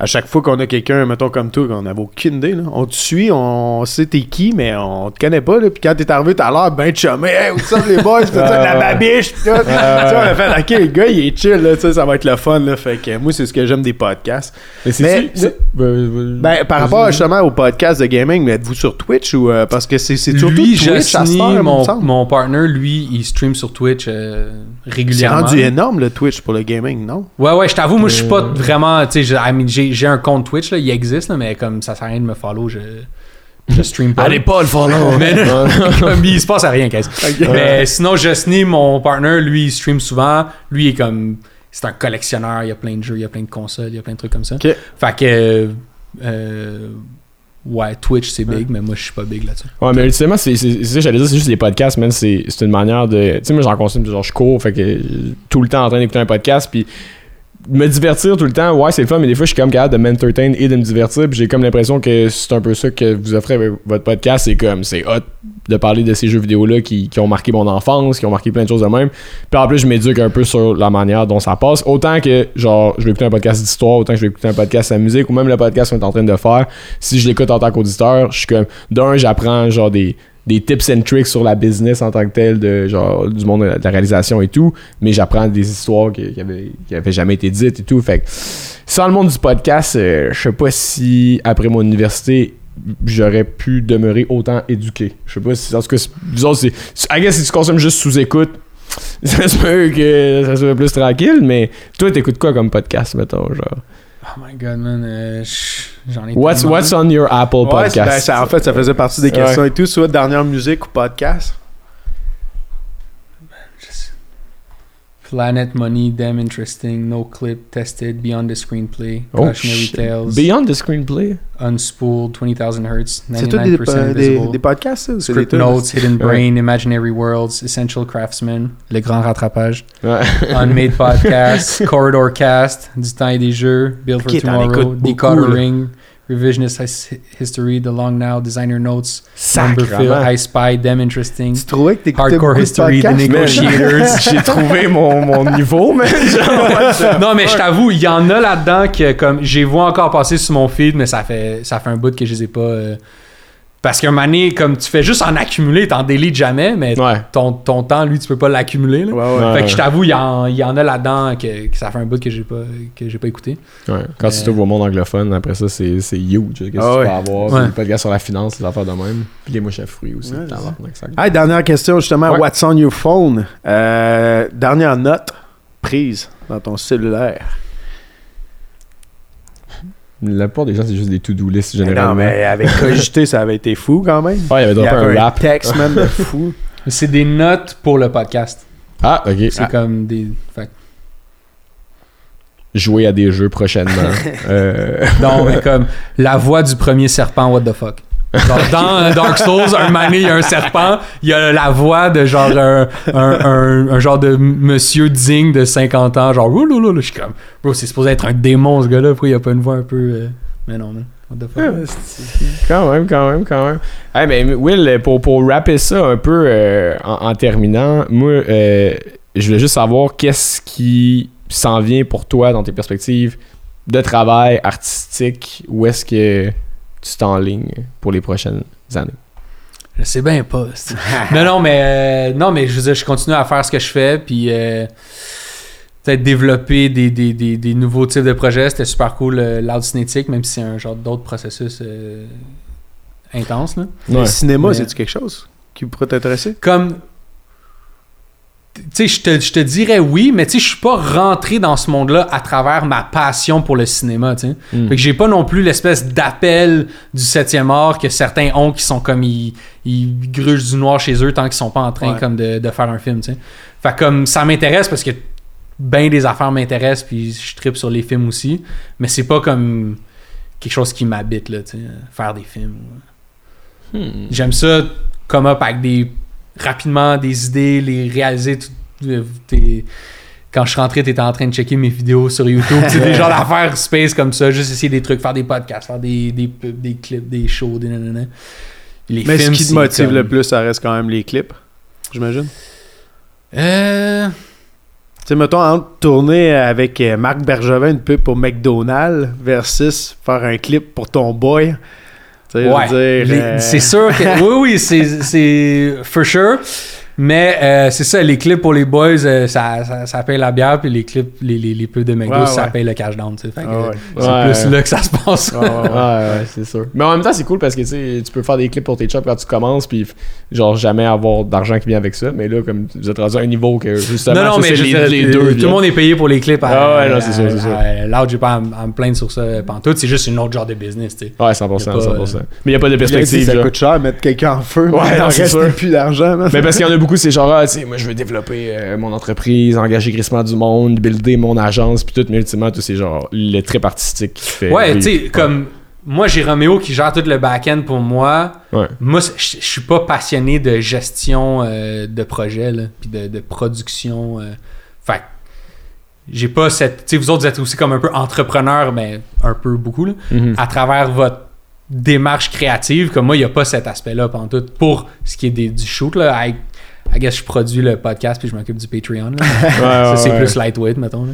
à chaque fois qu'on a quelqu'un, mettons comme toi, qu'on n'avait aucune idée, là, on te suit, on sait t'es qui, mais on te connaît pas, là, puis quand t'es arrivé, t'as l'air ben chumé, hey, où ça les boys, tout ça, de la babiche, pis tout. Tu sais, on a fait, ok, le gars, il est chill, là, ça va être le fun, là. Fait que moi, c'est ce que j'aime des podcasts. Mais c'est c'est- ben, Ben, par rapport justement au podcast de gaming, mais êtes-vous sur Twitch ou euh, parce que c'est surtout Lui, Twitch à mon, mon partner, lui, il stream sur Twitch euh, C'est régulièrement. rendu énorme le Twitch pour le gaming, non? Ouais, ouais, je t'avoue, moi, je suis pas Euh. vraiment. Tu sais, j'ai j'ai un compte Twitch, là, il existe, là, mais comme ça sert à rien de me follow, je, je stream pas. Allez pas le follow! *laughs* Mais comme *laughs* il se passe à rien, qu'est-ce. Mais sinon, Josny, mon partner, lui, il stream souvent. Lui, il est comme. C'est un collectionneur, il y a plein de jeux, il y a plein de consoles, il y a plein de trucs comme ça. Ok. Fait que. euh, ouais, Twitch c'est big, mais moi je suis pas big là-dessus. Ouais, mais ultimement, c'est ça que j'allais dire, c'est juste les podcasts, man. C'est c'est une manière de. Tu sais, moi, j'en consomme, genre, je cours, fait que euh, tout le temps en train d'écouter un podcast, puis me divertir tout le temps, ouais, c'est le fun, mais des fois, je suis comme capable de m'entertain et de me divertir, puis j'ai comme l'impression que c'est un peu ça que vous offrez avec votre podcast, c'est comme, c'est hot de parler de ces jeux vidéo-là qui, qui ont marqué mon enfance, qui ont marqué plein de choses de même. Puis en plus, je m'éduque un peu sur la manière dont ça passe. Autant que, genre, je vais écouter un podcast d'histoire, autant que je vais écouter un podcast de musique, ou même le podcast qu'on est en train de faire. Si je l'écoute en tant qu'auditeur, je suis comme, d'un, j'apprends, genre, des, des tips and tricks sur la business en tant que tel, de, genre, du monde de la, réalisation et tout. Mais j'apprends des histoires qui, qui, avaient, qui jamais été dites et tout. Fait que, sans le monde du podcast, euh, je sais pas si, après mon université, j'aurais pu demeurer autant éduqué. Je sais pas si, en tout cas, disons, c'est, I guess si tu consommes juste sous-écoute, *laughs* ça se peut que ça soit plus tranquille, mais toi, t'écoutes quoi comme podcast, mettons, genre? Oh my god, man, euh, je- j'en ai What's, tellement. what's on your Apple Ouais, podcast? ben, ça- en fait, ça faisait partie des questions et tout, soit dernière musique ou podcast. Planet Money, Damn Interesting, No Clip, Tested, Beyond the Screenplay, Oh, Cautionary shit. Tales, Beyond the screenplay? Unspooled, 20,000 Hertz, C'est tout des, 99% des, des podcasts, ça? c'est Script? Notes, Hidden. Brain, Imaginary Worlds, Essential Craftsman, Le Grand Rattrapage, Ouais. Unmade *laughs* Podcast, Corridor Cast, Du temps et des jeux, Build for Tomorrow, Decodering, Revisionist His- History, The Long Now, Designer Notes, Sacrement. I Spy, Damn Interesting, Tu trouvais que t'écoutais Hardcore History, The? Negotiators. *laughs* J'ai trouvé mon, mon niveau, man. Genre, *laughs* non, mais je t'avoue, il y en a là-dedans que comme j'ai vu encore passer sur mon feed, mais ça fait ça fait un bout que je les ai pas. euh, Parce qu'un moment donné, comme tu fais juste en accumuler, t'en délites jamais, mais Ouais. ton, ton temps, lui, tu peux pas l'accumuler. Ouais. Fait que je t'avoue, il y, en, il y en a là-dedans que, que ça fait un bout que j'ai pas que j'ai pas écouté. Ouais. Quand tu Euh, t'ouvres au monde anglophone, après ça, c'est c'est huge. Qu'est-ce que Ah tu peux avoir? Ouais. Des podcasts sur la finance, des affaires de même. Puis les mouches à fruits aussi. Dernière question, justement. Ouais. What's on your phone? Euh, dernière note prise dans ton cellulaire. La plupart des gens, c'est juste des to-do lists Mais généralement. Non, mais avec *laughs* Cogité, ça avait été fou quand même. Ouais, il y avait Il y droppé avait un un rap. texte, man, de *laughs* fou. C'est des notes pour le podcast. Ah, ok. C'est Ah, comme des. fait jouer à des jeux prochainement. *laughs* euh, Non, mais comme la voix du premier serpent, what the fuck. Dans euh, Dark Souls, un mané, il y a un serpent, il y a la voix de genre un, un, genre de monsieur digne de 50 ans, genre ouloulou, je suis comme, bro, c'est supposé être un démon ce gars-là, pourquoi il a pas une voix un peu. euh, Mais non, the fuck? quand même, quand même, quand même. Hey, mais Will, pour, pour ça un peu euh, en, terminant, moi, je voulais juste savoir qu'est-ce qui s'en vient pour toi dans tes perspectives de travail artistique. Où est-ce que tu t'enlignes pour les prochaines années? Je sais bien pas. c'est- *laughs* *laughs* non, mais euh, non, mais je veux dire, je continue à faire ce que je fais, puis euh, peut-être développer des, des, des, des nouveaux types de projets. C'était super cool, euh, l'art cinétique, même si c'est un genre d'autres processus euh, intenses. Là. Le cinéma, Mais- c'est-tu quelque chose qui pourrait t'intéresser? Comme. Tu sais, je te, dirais oui, mais tu sais, je suis pas rentré dans ce monde-là à travers ma passion pour le cinéma, tu sais. Mm. Fait que j'ai pas non plus l'espèce d'appel du 7e art que certains ont qui sont comme ils, ils grugent du noir chez eux tant qu'ils sont pas en train Ouais. comme de, de faire un film, tu sais. Fait comme ça m'intéresse parce que ben des affaires m'intéressent puis je tripe sur les films aussi, mais c'est pas comme quelque chose qui m'habite là, tu sais, faire des films. Hmm. J'aime ça comme up avec des rapidement des idées, les réaliser tout- euh, t'es- quand je suis rentré, t'étais en train de checker mes vidéos sur YouTube. C'est des *laughs* genres d'affaires space comme ça, juste essayer des trucs, faire des podcasts, faire des, des pubs, des clips, des shows, des nanana. Les Mais ce qui te motive comme- le plus, ça reste quand même les clips, j'imagine? Euh, Tu sais, mettons, entre tourner avec euh, Marc Bergevin une pub pour McDonald's versus faire un clip pour ton boy. Ouais. euh, C'est sûr que. *laughs* oui, oui, c'est- c'est. For sure. Mais euh, c'est ça, les clips pour les boys, euh, ça, ça, ça paye la bière, puis les clips, les, les, les pubs de McDo, Ouais, ça ouais. paye le cash down. tu sais. Fait que, ouais. C'est Ouais. plus là que ça se passe. Ouais, ouais, ouais. Ouais, ouais, c'est sûr. Mais en même temps, c'est cool parce que tu peux faire des clips pour tes chops quand tu commences, puis genre jamais avoir d'argent qui vient avec ça. Mais là, comme vous êtes rendu à un niveau que justement, non, non, ça, mais les, les euh, deux. Tout le monde est payé pour les clips. À, Ah ouais, non, c'est sûr, c'est sûr. à- Là, j'ai pas à, à me plaindre sur ça pantoute. C'est juste une autre genre de business, tu sais. Ouais, 100%, Y a pas, 100%. Mais il n'y a pas de perspective. ça coûte cher mettre quelqu'un en feu. Ouais, non, c'est sûr. plus d'argent. Mais parce qu'il y en a beaucoup, c'est genre, ah, tu sais, moi je veux développer euh, mon entreprise, engager crissement du monde, builder mon agence, puis tout, mais ultimement, tout c'est genre le trip artistique qui fait. Ouais, tu sais, comme moi, j'ai Roméo qui gère tout le back-end pour moi. Ouais. Moi, je suis pas passionné de gestion euh, de projet, là, puis de, de production. euh. fait j'ai pas cette. Tu sais, vous autres, vous êtes aussi comme un peu entrepreneur, mais un peu beaucoup, là, Mhm. à travers votre démarche créative. Comme moi, il n'y a pas cet aspect-là, pendant tout. Pour ce qui est des- du shoot, là, I guess je produis le podcast puis je m'occupe du Patreon. là. *laughs* ça, Ouais, c'est ouais, plus lightweight, mettons. là.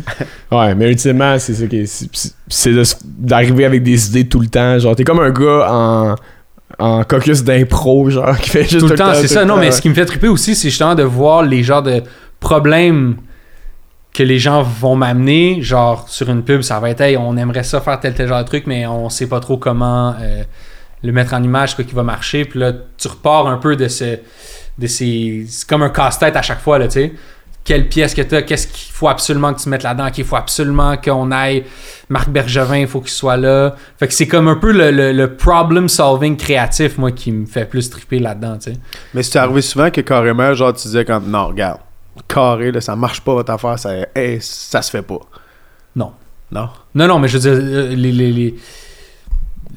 *laughs* Ouais, mais ultimement, c'est ça qui est. c'est- c'est- C'est d'arriver avec des idées tout le temps. Genre, t'es comme un gars en. En caucus d'impro, genre, qui fait juste tout le temps, c'est tout ça. Non, temps, mais ouais. ce qui me fait triper aussi, c'est justement de voir les genres de problèmes que les gens vont m'amener. Genre, sur une pub, ça va être, hey, on aimerait ça faire tel tel genre de truc, mais on sait pas trop comment euh, le mettre en image, quoi qui va marcher. Puis là, tu repars un peu de ce. C'est comme un casse-tête à chaque fois, là, tu sais. Quelle pièce que tu as, qu'est-ce qu'il faut absolument que tu mettes là-dedans, qu'il faut absolument qu'on aille. Marc Bergevin, il faut qu'il soit là. Fait que c'est comme un peu le, le- le problem-solving créatif, moi, qui me fait plus triper là-dedans, tu sais. Mais c'est arrivé souvent que carrément, genre, tu disais comme, non, regarde, carré, là, ça marche pas votre affaire, ça, hey, ça se fait pas. Non. Non? Non, non, mais je veux dire, euh, les, les, les,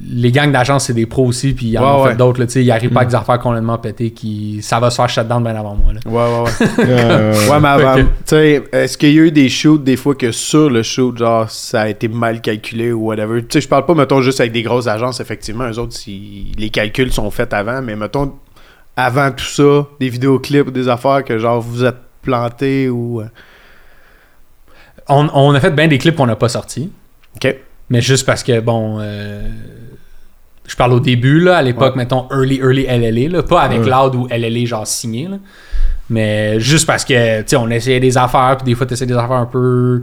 les gangs d'agence, c'est des pros aussi, puis il y en Ouais, a ouais. fait d'autres, là, tu sais, ils arrivent pas Mm. avec des affaires complètement pétées, qui, ça va se faire shutdown bien avant moi, là. Ouais, ouais, ouais. *laughs* Euh, ouais, mais avant, Ok. tu sais, est-ce qu'il y a eu des shoots, des fois, que sur le shoot, genre, ça a été mal calculé ou whatever? Tu sais, je parle pas, mettons, juste avec des grosses agences, effectivement, eux autres, si les calculs sont faits avant, mais mettons, avant tout ça, des vidéoclips ou des affaires que, genre, vous êtes plantés ou... euh, On, on a fait bien des clips qu'on n'a pas sortis, OK. Mais juste parce que, bon, euh, je parle au début, là, à l'époque, mettons, early, early LLA, là, pas avec Ouais. Loud ou LLA, genre signé, là, mais juste parce que, tu sais, on essayait des affaires, puis des fois, tu essaies des affaires un peu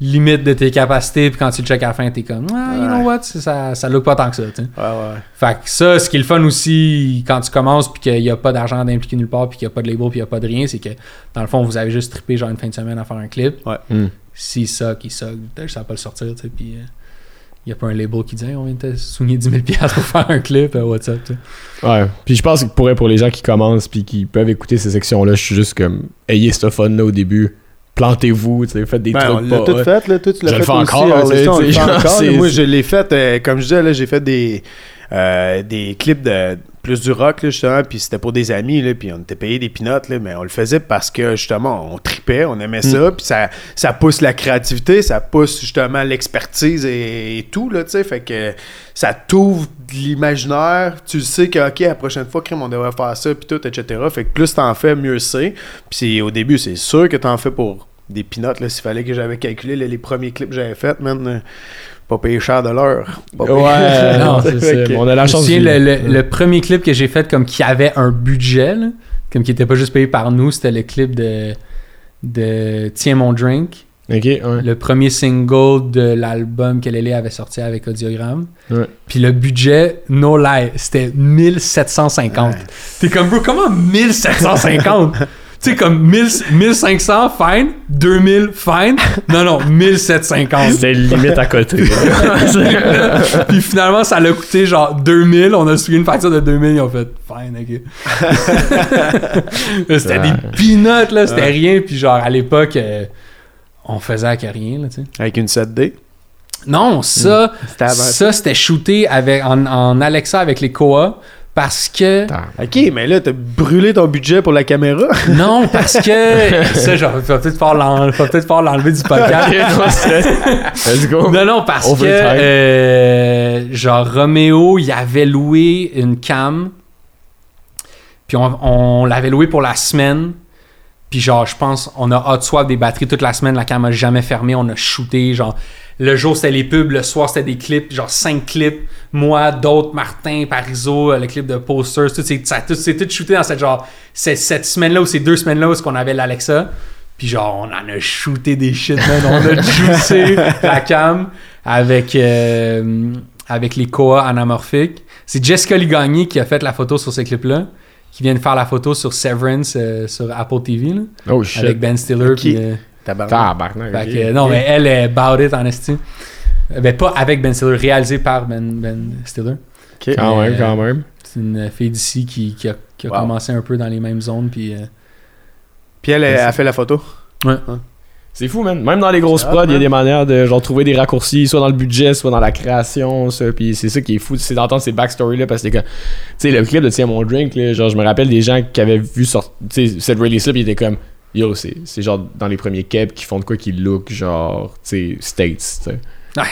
limite de tes capacités, puis quand tu le check à la fin, t'es comme, ah, you know Ouais. what, ça, ça look pas tant que ça, tu sais. Ouais, ouais. Fait que ça, ce qui est le fun aussi quand tu commences puis qu'il n'y a pas d'argent d'impliquer nulle part puis qu'il n'y a pas de label puis qu'il n'y a pas de rien, c'est que dans le fond, vous avez juste trippé genre une fin de semaine à faire un clip. Ouais. Mm. Si ça, qui ça, ça va pas le sortir, tu sais. Puis il n'y a pas un label qui dit Hey, on vient de te souligner 10 000 piastres pour faire un clip, euh, what's up, tu sais. Ouais. Puis je pense que pour, pour les gens qui commencent puis qui peuvent écouter ces sections-là, je suis juste comme ayez ce fun-là au début. Plantez-vous, tu sais, faites des Ben, on trucs l'a pas. tout fait, là. Tout, tu l'as Je fait le fais aussi, encore, là, ça, on le fait *laughs* Moi, je l'ai fait, euh, comme je disais, là, j'ai fait des, euh, des clips de plus du rock, là, justement, puis c'était pour des amis, là, puis on était payé des pinottes, là, mais on le faisait parce que, justement, on tripait, on aimait ça, puis ça, ça pousse la créativité, ça pousse, justement, l'expertise et, et tout, là, tu sais, fait que ça t'ouvre de l'imaginaire, tu sais que, OK, la prochaine fois, crime, on devrait faire ça, puis tout, etc., fait que plus t'en fais, mieux c'est, puis au début, c'est sûr que t'en fais pour des pinottes, là, s'il fallait que j'avais calculé là, les premiers clips que j'avais faits, man, euh, pas payé cher de l'heure. Pas payé- Ouais, *laughs* Non, c'est ça. On a la chance le, le- le premier clip que j'ai fait comme qui avait un budget, là, comme qui était pas juste payé par nous, c'était le clip de, de Tiens mon drink. Ouais. le premier single de l'album que Lélé avait sorti avec Audiogramme. Ouais. Puis le budget, no lie, c'était 1750. Ouais. T'es comme, bro, comment 1750? *laughs* tu sais, comme 1000 1500, fine. 2000, fine. Non, non, 1750. C'est limite à côté. *laughs* Puis finalement, ça l'a coûté genre 2000. On a suivi une facture de 2000. Ils ont fait, fine, ok. *laughs* C'était Ouais. des peanuts, là. C'était rien. Puis genre, à l'époque, euh, on faisait avec rien, là, tu sais. Avec une 7D. Non, ça, ça c'était shooté avec, en, en Alexa avec les Koa parce que. Ok, mais là, t'as brûlé ton budget pour la caméra? *laughs* Non, parce que. *laughs* ça, genre, faut peut-être falloir l'enlever du *laughs* podcast. Let's go. Non, non, parce que, euh, genre, Roméo, il avait loué une cam. Puis on, on l'avait loué pour la semaine. Puis genre, je pense, on a hot swap des batteries toute la semaine. La cam a jamais fermé. On a shooté, genre, le jour c'était les pubs, le soir c'était des clips, genre cinq clips. Moi, d'autres, Martin, Parizeau, euh, le clip de Posters. Tout, c'est, ça, tout, c'est tout shooté dans cette genre, c'est- cette semaine-là ou ces deux semaines-là où qu'on avait l'Alexa. Puis genre, on en a shooté des shit, man. On a *laughs* juicé la cam avec, euh, avec les Koa anamorphiques. C'est Jessica Ligagny qui a fait la photo sur ces clips-là. Qui vient de faire la photo sur Severance euh, sur Apple TV, là, Oh shit. avec Ben Stiller. Euh, Tabarnak. Tabarnak. fait ok. que, non, mais elle est about it en esti. Euh, Ben, pas avec Ben Stiller, réalisé par Ben, ben Stiller. Ok. Quand même, Euh, quand même. C'est une fille d'ici qui, qui a, qui a Wow. commencé un peu dans les mêmes zones. Puis, euh, Puis elle, elle a fait la photo. Ouais. Hein. C'est fou, man. Même dans les grosses prods, il y a des manières de genre trouver des raccourcis, soit dans le budget, soit dans la création, ça. Puis c'est ça qui est fou, c'est d'entendre ces backstories-là parce que, tu sais, le clip de Tiens mon drink, là, genre, je me rappelle des gens qui avaient vu sortir, tu sais, cette release-là, puis ils étaient comme, yo, c'est c'est genre dans les premiers keps qui font de quoi qui look, genre, tu sais, States, tu sais.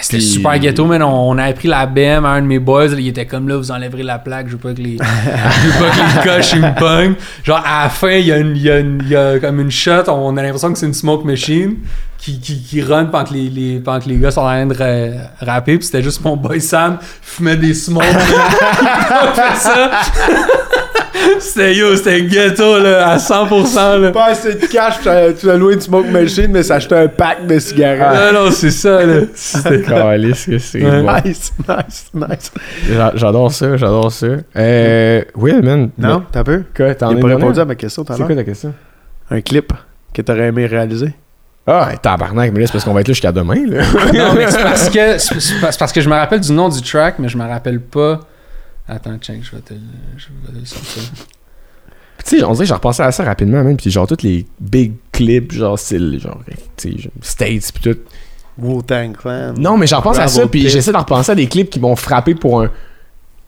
C'était Puis- super ghetto, man. On, on avait pris la BM à un de mes boys. là, il était comme là, vous enlèverez la plaque. Je veux pas que les, *laughs* je veux pas que les coches me pognent. Genre, à la fin, il y, a une- il y, a une- il y a comme une shot. On a l'impression que c'est une smoke machine qui, qui, qui run pendant que les, les, pendant que les gars sont en train de ra- rapper. Puis c'était juste mon boy Sam fumait des smokes. *laughs* il fait ça. C'était yo, c'était ghetto, là, à 100%. Là. Pas assez de cash, tu as- tu as loué une smoke machine, mais s'acheter un pack de cigarettes. Non, non, c'est ça, là. C'était- Calisse que c'est Ouais. bon. Nice, nice, nice. J'a- J'adore ça, j'adore ça. Euh, oui, man. Non, t'as peu? Quoi, t'en T'as as pas répondu à ma question tout à C'est quoi ta question? Un clip que t'aurais aimé réaliser? Ah, tabarnak, mais là, c'est parce qu'on va être là jusqu'à demain, là. Non, mais c'est parce que c'est parce que je me rappelle du nom du track, mais je me rappelle pas. Attends, check, je vais te, je vais te le sortir. tu sais, on dirait que j'ai repensé à ça rapidement, même. Puis genre, tous les big clips, genre, style, genre, tu sais, genre, States, puis tout. Wu-Tang Clan. Non, mais j'en repense à ça, puis j'essaie de repenser à des clips qui m'ont frappé pour un.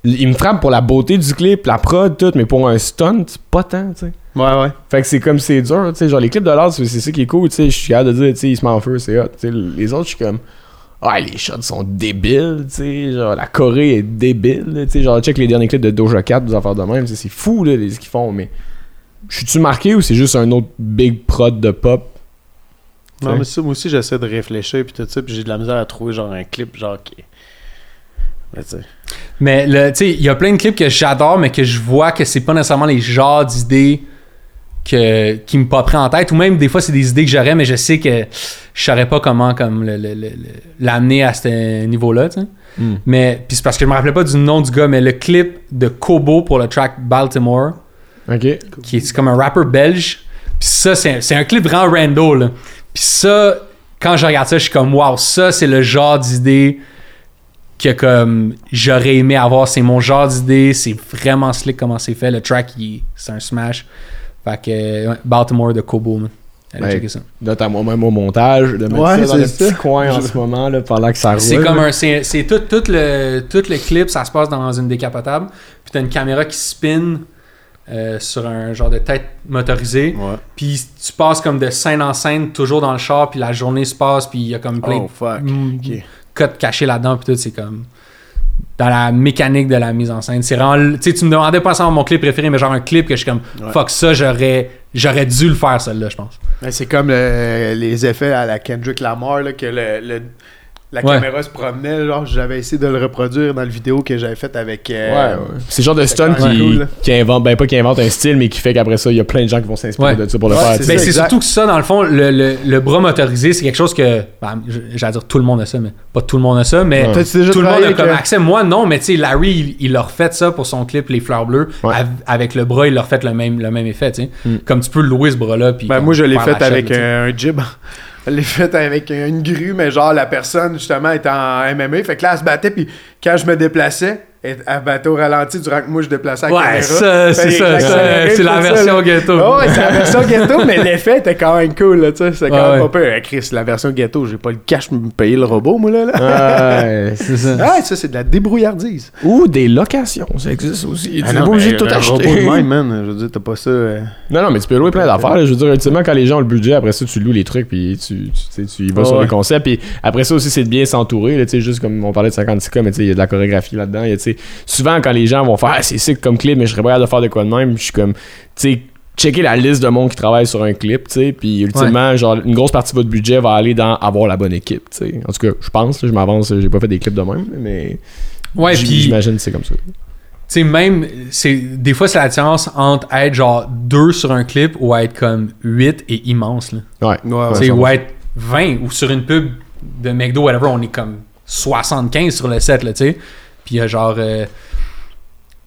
Ils me frappent pour la beauté du clip, la prod, tout, mais pour un stunt, pas tant, tu sais. Ouais, ouais. Fait que c'est comme c'est dur, tu sais. Genre, les clips de l'art, c'est c'est ça qui est cool, tu sais. Je suis capable de dire, tu sais, il se met en feu, c'est hot. Tu sais, les autres, je suis comme. Ah, les shots sont débiles, tu sais. Genre, la Corée est débile, tu sais. Genre, check les derniers clips de Doja Cat, des affaires de même, c'est fou, là, les- ce qu'ils font, mais. Je suis-tu marqué ou c'est juste un autre big prod de pop? Non, mais ça, moi aussi, j'essaie de réfléchir, puis tout ça, puis j'ai de la misère à trouver, genre, un clip, genre, qui. Mais tu sais. Mais le- tu sais, il y a plein de clips que j'adore, mais que je vois que c'est pas nécessairement les genres d'idées que, qui me popperaient en tête. Ou même des fois, c'est des idées que j'aurais, mais je sais que je saurais pas comment comme l'amener à ce niveau-là. Hmm. Mais puis c'est parce que je me rappelais pas du nom du gars, mais le clip de Kobo pour le track Baltimore. Qui est comme un rapper belge. Puis ça, c'est un, clip vraiment rando, là. Puis ça, quand je regarde ça, je suis comme, wow, ça, c'est le genre d'idée que comme j'aurais aimé avoir. C'est mon genre d'idée. C'est vraiment slick comment c'est fait. Le track, c'est un smash. Fait que euh, ouais, Baltimore de Kobo, man. Allez checker ça. Note à moi-même au montage, de mettre Ouais, ça dans le c'est petit coin en ce moment, là, pendant que ça roule. C'est comme un. C'est c'est tout, tout, le, tout le clip, ça se passe dans une décapotable. Puis t'as une caméra qui spin euh, sur un genre de tête motorisée. Ouais. Puis tu passes comme de scène en scène, toujours dans le char, puis la journée se passe, puis il y a comme plein Oh, fuck. de mm, Ok. codes cachés là-dedans, puis tout, c'est comme dans la mécanique de la mise en scène. C'est vraiment, tu sais, tu me demandais pas ça mon clip préféré, mais genre un clip que je suis comme, Ouais. fuck ça, j'aurais, j'aurais dû le faire celle-là, je pense. Mais c'est comme le- les effets à la Kendrick Lamar, là, que le, le- la Ouais. caméra se promenait. Genre, j'avais essayé de le reproduire dans la vidéo que j'avais faite avec. Euh, ouais. C'est le genre de stunt qui, cool, là. qui invente, ben pas qui invente un style, mais qui fait qu'après ça, il y a plein de gens qui vont s'inspirer Ouais. de ça pour le Ouais, faire. c'est. Mais c'est surtout que ça, dans le fond, le, le- le bras motorisé, c'est quelque chose que, ben, j'allais dire tout le monde a ça, mais pas tout le monde a ça, mais tout le monde a avec, comme euh, accès. Moi, non, mais tu sais, Larry, il, il a refait ça pour son clip Les Fleurs Bleues. Ouais. Av- avec le bras, il a refait le même, le même effet, tu sais. Mm. Comme tu peux louer ce bras-là. Ben, moi, je l'ai fait avec un jib. Je l'ai fait avec une grue, mais genre, la personne, justement, était en MMA. Fait que là, elle se battait, puis quand je me déplaçais, elle, elle battait au ralenti durant que moi, je déplaçais la Ouais, caméra. ça, c'est ça. C'est la version ghetto. Oh, ouais, c'est la version ghetto, mais *laughs* l'effet était quand même cool, là, tu sais. C'est quand Ouais, même ouais. pas peur. Eh, Chris, la version ghetto, j'ai pas le cash pour me payer le robot, moi, là. là. Ouais, *laughs* c'est ça. Ah, ça, c'est de la débrouillardise. Ou des locations, ça existe aussi. Tu Ah n'es non, pas obligé de tout acheter. même, man. *laughs* Je veux dire, t'as pas ça. euh, Non, non, mais tu peux louer plein d'affaires. là. Je veux dire, ultimement, quand les gens ont le budget, après ça, tu loues les trucs, puis tu, tu, tu tu y vas Ouais, sur ouais. les concepts. Puis après ça aussi, c'est de bien s'entourer. là, Tu sais, juste comme on parlait de 56K, mais tu sais, il y a de la chorégraphie là-dedans. il y a, tu sais, Souvent, quand les gens vont faire, ah, c'est sick comme clip, mais je serais pas capable de faire de quoi de même, je suis comme, tu sais, checker la liste de monde qui travaille sur un clip, tu sais, puis ultimement, genre, une grosse partie de votre budget va aller dans avoir la bonne équipe, tu sais. En tout cas, je pense, je m'avance, j'ai pas fait des clips de même, mais Ouais, tu j'imagine que c'est comme ça. sais, même, c'est, des fois, c'est la différence entre être genre 2 sur un clip ou être comme 8 et immense, là. Ouais. Ouais, Tu sais, ça ou être 20 ou sur une pub de McDo, whatever, on est comme 75 sur le set, là, tu sais. Puis il y a genre. euh,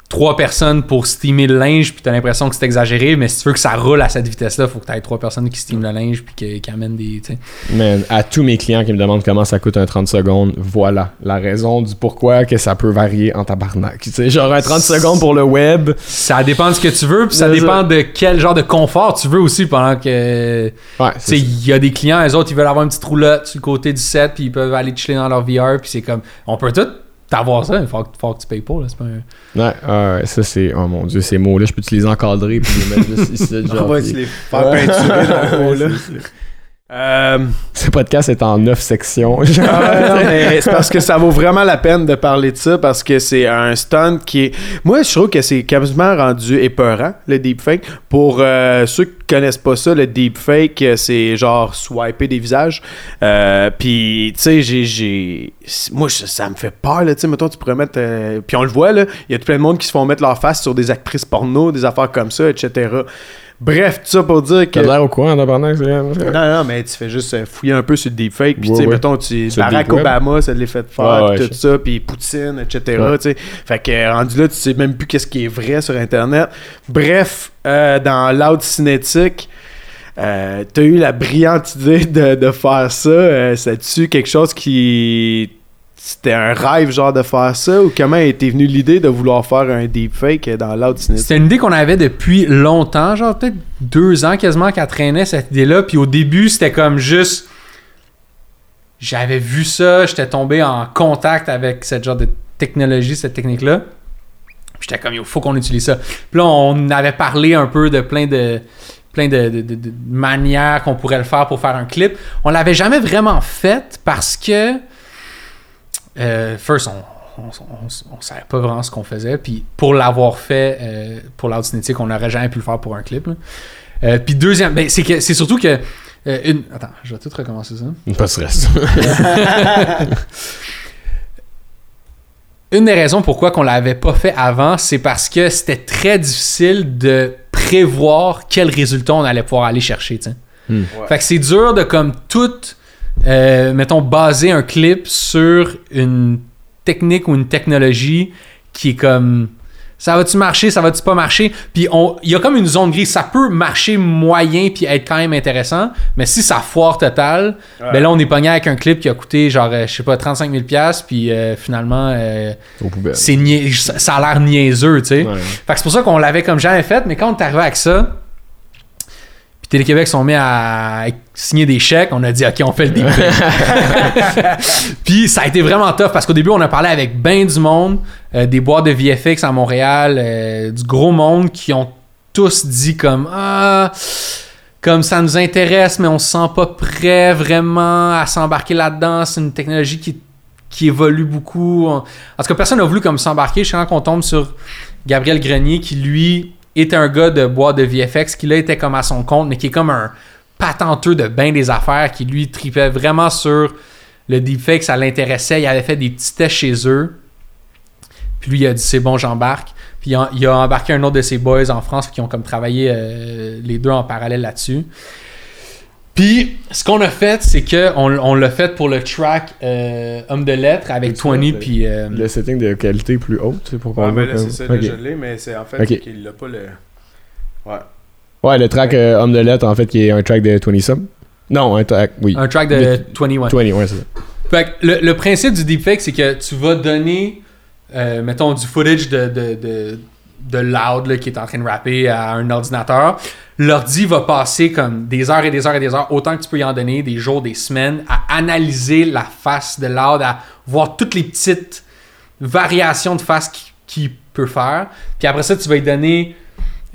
trois personnes pour steamer le linge, puis t'as l'impression que c'est exagéré, mais si tu veux que ça roule à cette vitesse-là, faut que t'aies trois personnes qui steament le linge, puis qui, qui amènent des. tu sais. Man, à tous mes clients qui me demandent comment ça coûte un 30 secondes, voilà la raison du pourquoi que ça peut varier en tabarnak. Tu sais, genre un 30 secondes pour le web. Ça dépend de ce que tu veux, puis ça dépend de quel genre de confort tu veux aussi pendant que. Ouais, il y a des clients, eux autres, ils veulent avoir une petite roulotte sur le côté du set, puis ils peuvent aller chiller dans leur VR, puis c'est comme. On peut tout t'avoir ça, il faut, que- faut que tu payes pour, là. C'est pas un. Ouais, ouais, ça c'est. Oh mon dieu, ces mots-là, je peux-tu les encadrer puis les mettre juste ici, *laughs* genre. On va les faire peinturer dans le haut, là. *laughs* Euh, Ce podcast est en neuf sections. *laughs* *laughs* Ah c'est parce que ça vaut vraiment la peine de parler de ça parce que c'est un stunt qui est. Moi, je trouve que c'est quasiment rendu épeurant, le deepfake. Pour euh, ceux qui connaissent pas ça, le deepfake, euh, c'est genre swiper des visages. Euh, Puis, tu sais, j'ai- j'ai. Moi, ça me fait peur, là. Tu sais, mettons, tu pourrais mettre. Puis on le voit, là. Il y a tout plein de monde qui se font mettre leur face sur des actrices porno, des affaires comme ça, etc. Bref, tout ça pour dire que. T'as l'air au courant, tabarnak, c'est Non, non, mais tu fais juste euh, fouiller un peu sur le deepfake. Puis, Ouais, tu sais, ouais. mettons, tu, Barack. Obama, ça l'est fait faire, ouais, tout ça, puis Poutine, etc. Tu sais. Fait que euh, rendu là, tu sais même plus qu'est-ce qui est vrai sur Internet. Bref, euh, dans Loud Cinétique, euh, t'as eu la brillante idée de, de faire ça. Euh, C'est-tu quelque chose qui. C'était un rêve, genre, de faire ça? Ou comment était venue l'idée de vouloir faire un deepfake dans Loud? C'était une idée qu'on avait depuis longtemps, genre peut-être deux ans quasiment qu'elle traînait cette idée-là. Puis au début, c'était comme juste. J'avais vu ça, j'étais tombé en contact avec cette genre de technologie, cette technique-là. J'étais comme, il faut qu'on utilise ça. Puis là, on avait parlé un peu de plein de plein de- de manières qu'on pourrait le faire pour faire un clip. On l'avait jamais vraiment fait parce que euh, first, on, on savait pas vraiment ce qu'on faisait. Puis pour l'avoir fait euh, pour l'art cinétique, on n'aurait jamais pu le faire pour un clip. Euh, puis deuxième, ben, c'est que c'est surtout que euh, une. Attends, je vais tout recommencer ça. Pas de stress. Une des raisons pourquoi qu'on l'avait pas fait avant, c'est parce que c'était très difficile de prévoir quel résultat on allait pouvoir aller chercher. Hmm. Ouais. Fait que c'est dur de comme tout, euh, mettons, baser un clip sur une technique ou une technologie qui est comme ça va-tu marcher, ça va-tu pas marcher? Puis on- il y a comme une zone grise. Ça peut marcher moyen puis être quand même intéressant, mais si ça foire total, ben là on est pogné avec un clip qui a coûté genre, euh, je sais pas, 35 000 puis euh, finalement euh, c'est ça ça a l'air niaiseux, tu sais. Ouais. Fait que c'est pour ça qu'on l'avait comme jamais fait, mais quand on est arrivé avec ça, puis Télé-Québec sont mis à signer des chèques, on a dit OK, on fait le deepfake. *laughs* puis ça a été vraiment tough parce qu'au début, on a parlé avec ben du monde, euh, des boîtes de VFX à Montréal, euh, du gros monde qui ont tous dit comme ah comme ça nous intéresse, mais on se sent pas prêt vraiment à s'embarquer là-dedans. C'est une technologie qui, qui évolue beaucoup. En tout cas, personne n'a voulu comme s'embarquer. Je suis quand on tombe sur Gabriel Grenier, qui lui était un gars de bois de VFX, qui là était comme à son compte, mais qui est comme un patenteux de bain des affaires, qui lui tripait vraiment sur le deepfake, ça l'intéressait. Il avait fait des petits tests chez eux. Puis lui, il a dit c'est bon, j'embarque. Puis il a, il a embarqué un autre de ses boys en France qui ont comme travaillé euh, les deux en parallèle là-dessus. Puis ce qu'on a fait, c'est que on, on l'a fait pour le track euh, Homme de lettres avec Tu vois, 20 le- puis euh, Le setting de qualité plus haute, c'est pour qu'on voit mais là, c'est ça, Ok. là, je l'ai, mais c'est en fait qu'il l'a pas le. Ouais. Ouais, le track euh, Homme de lettres, en fait, qui est un track de 20 Sub. Non, un track, oui. un track de Le- 21. 20, ouais, c'est ça. Fait que le, le principe du deepfake, c'est que tu vas donner, euh, mettons, du footage de, de, de, de Loud là, qui est en train de rapper à un ordinateur. L'ordi va passer comme des heures et des heures et des heures, autant que tu peux y en donner, des jours, des semaines, à analyser la face de Loud, à voir toutes les petites variations de face qu'il peut faire. Puis après ça, tu vas lui donner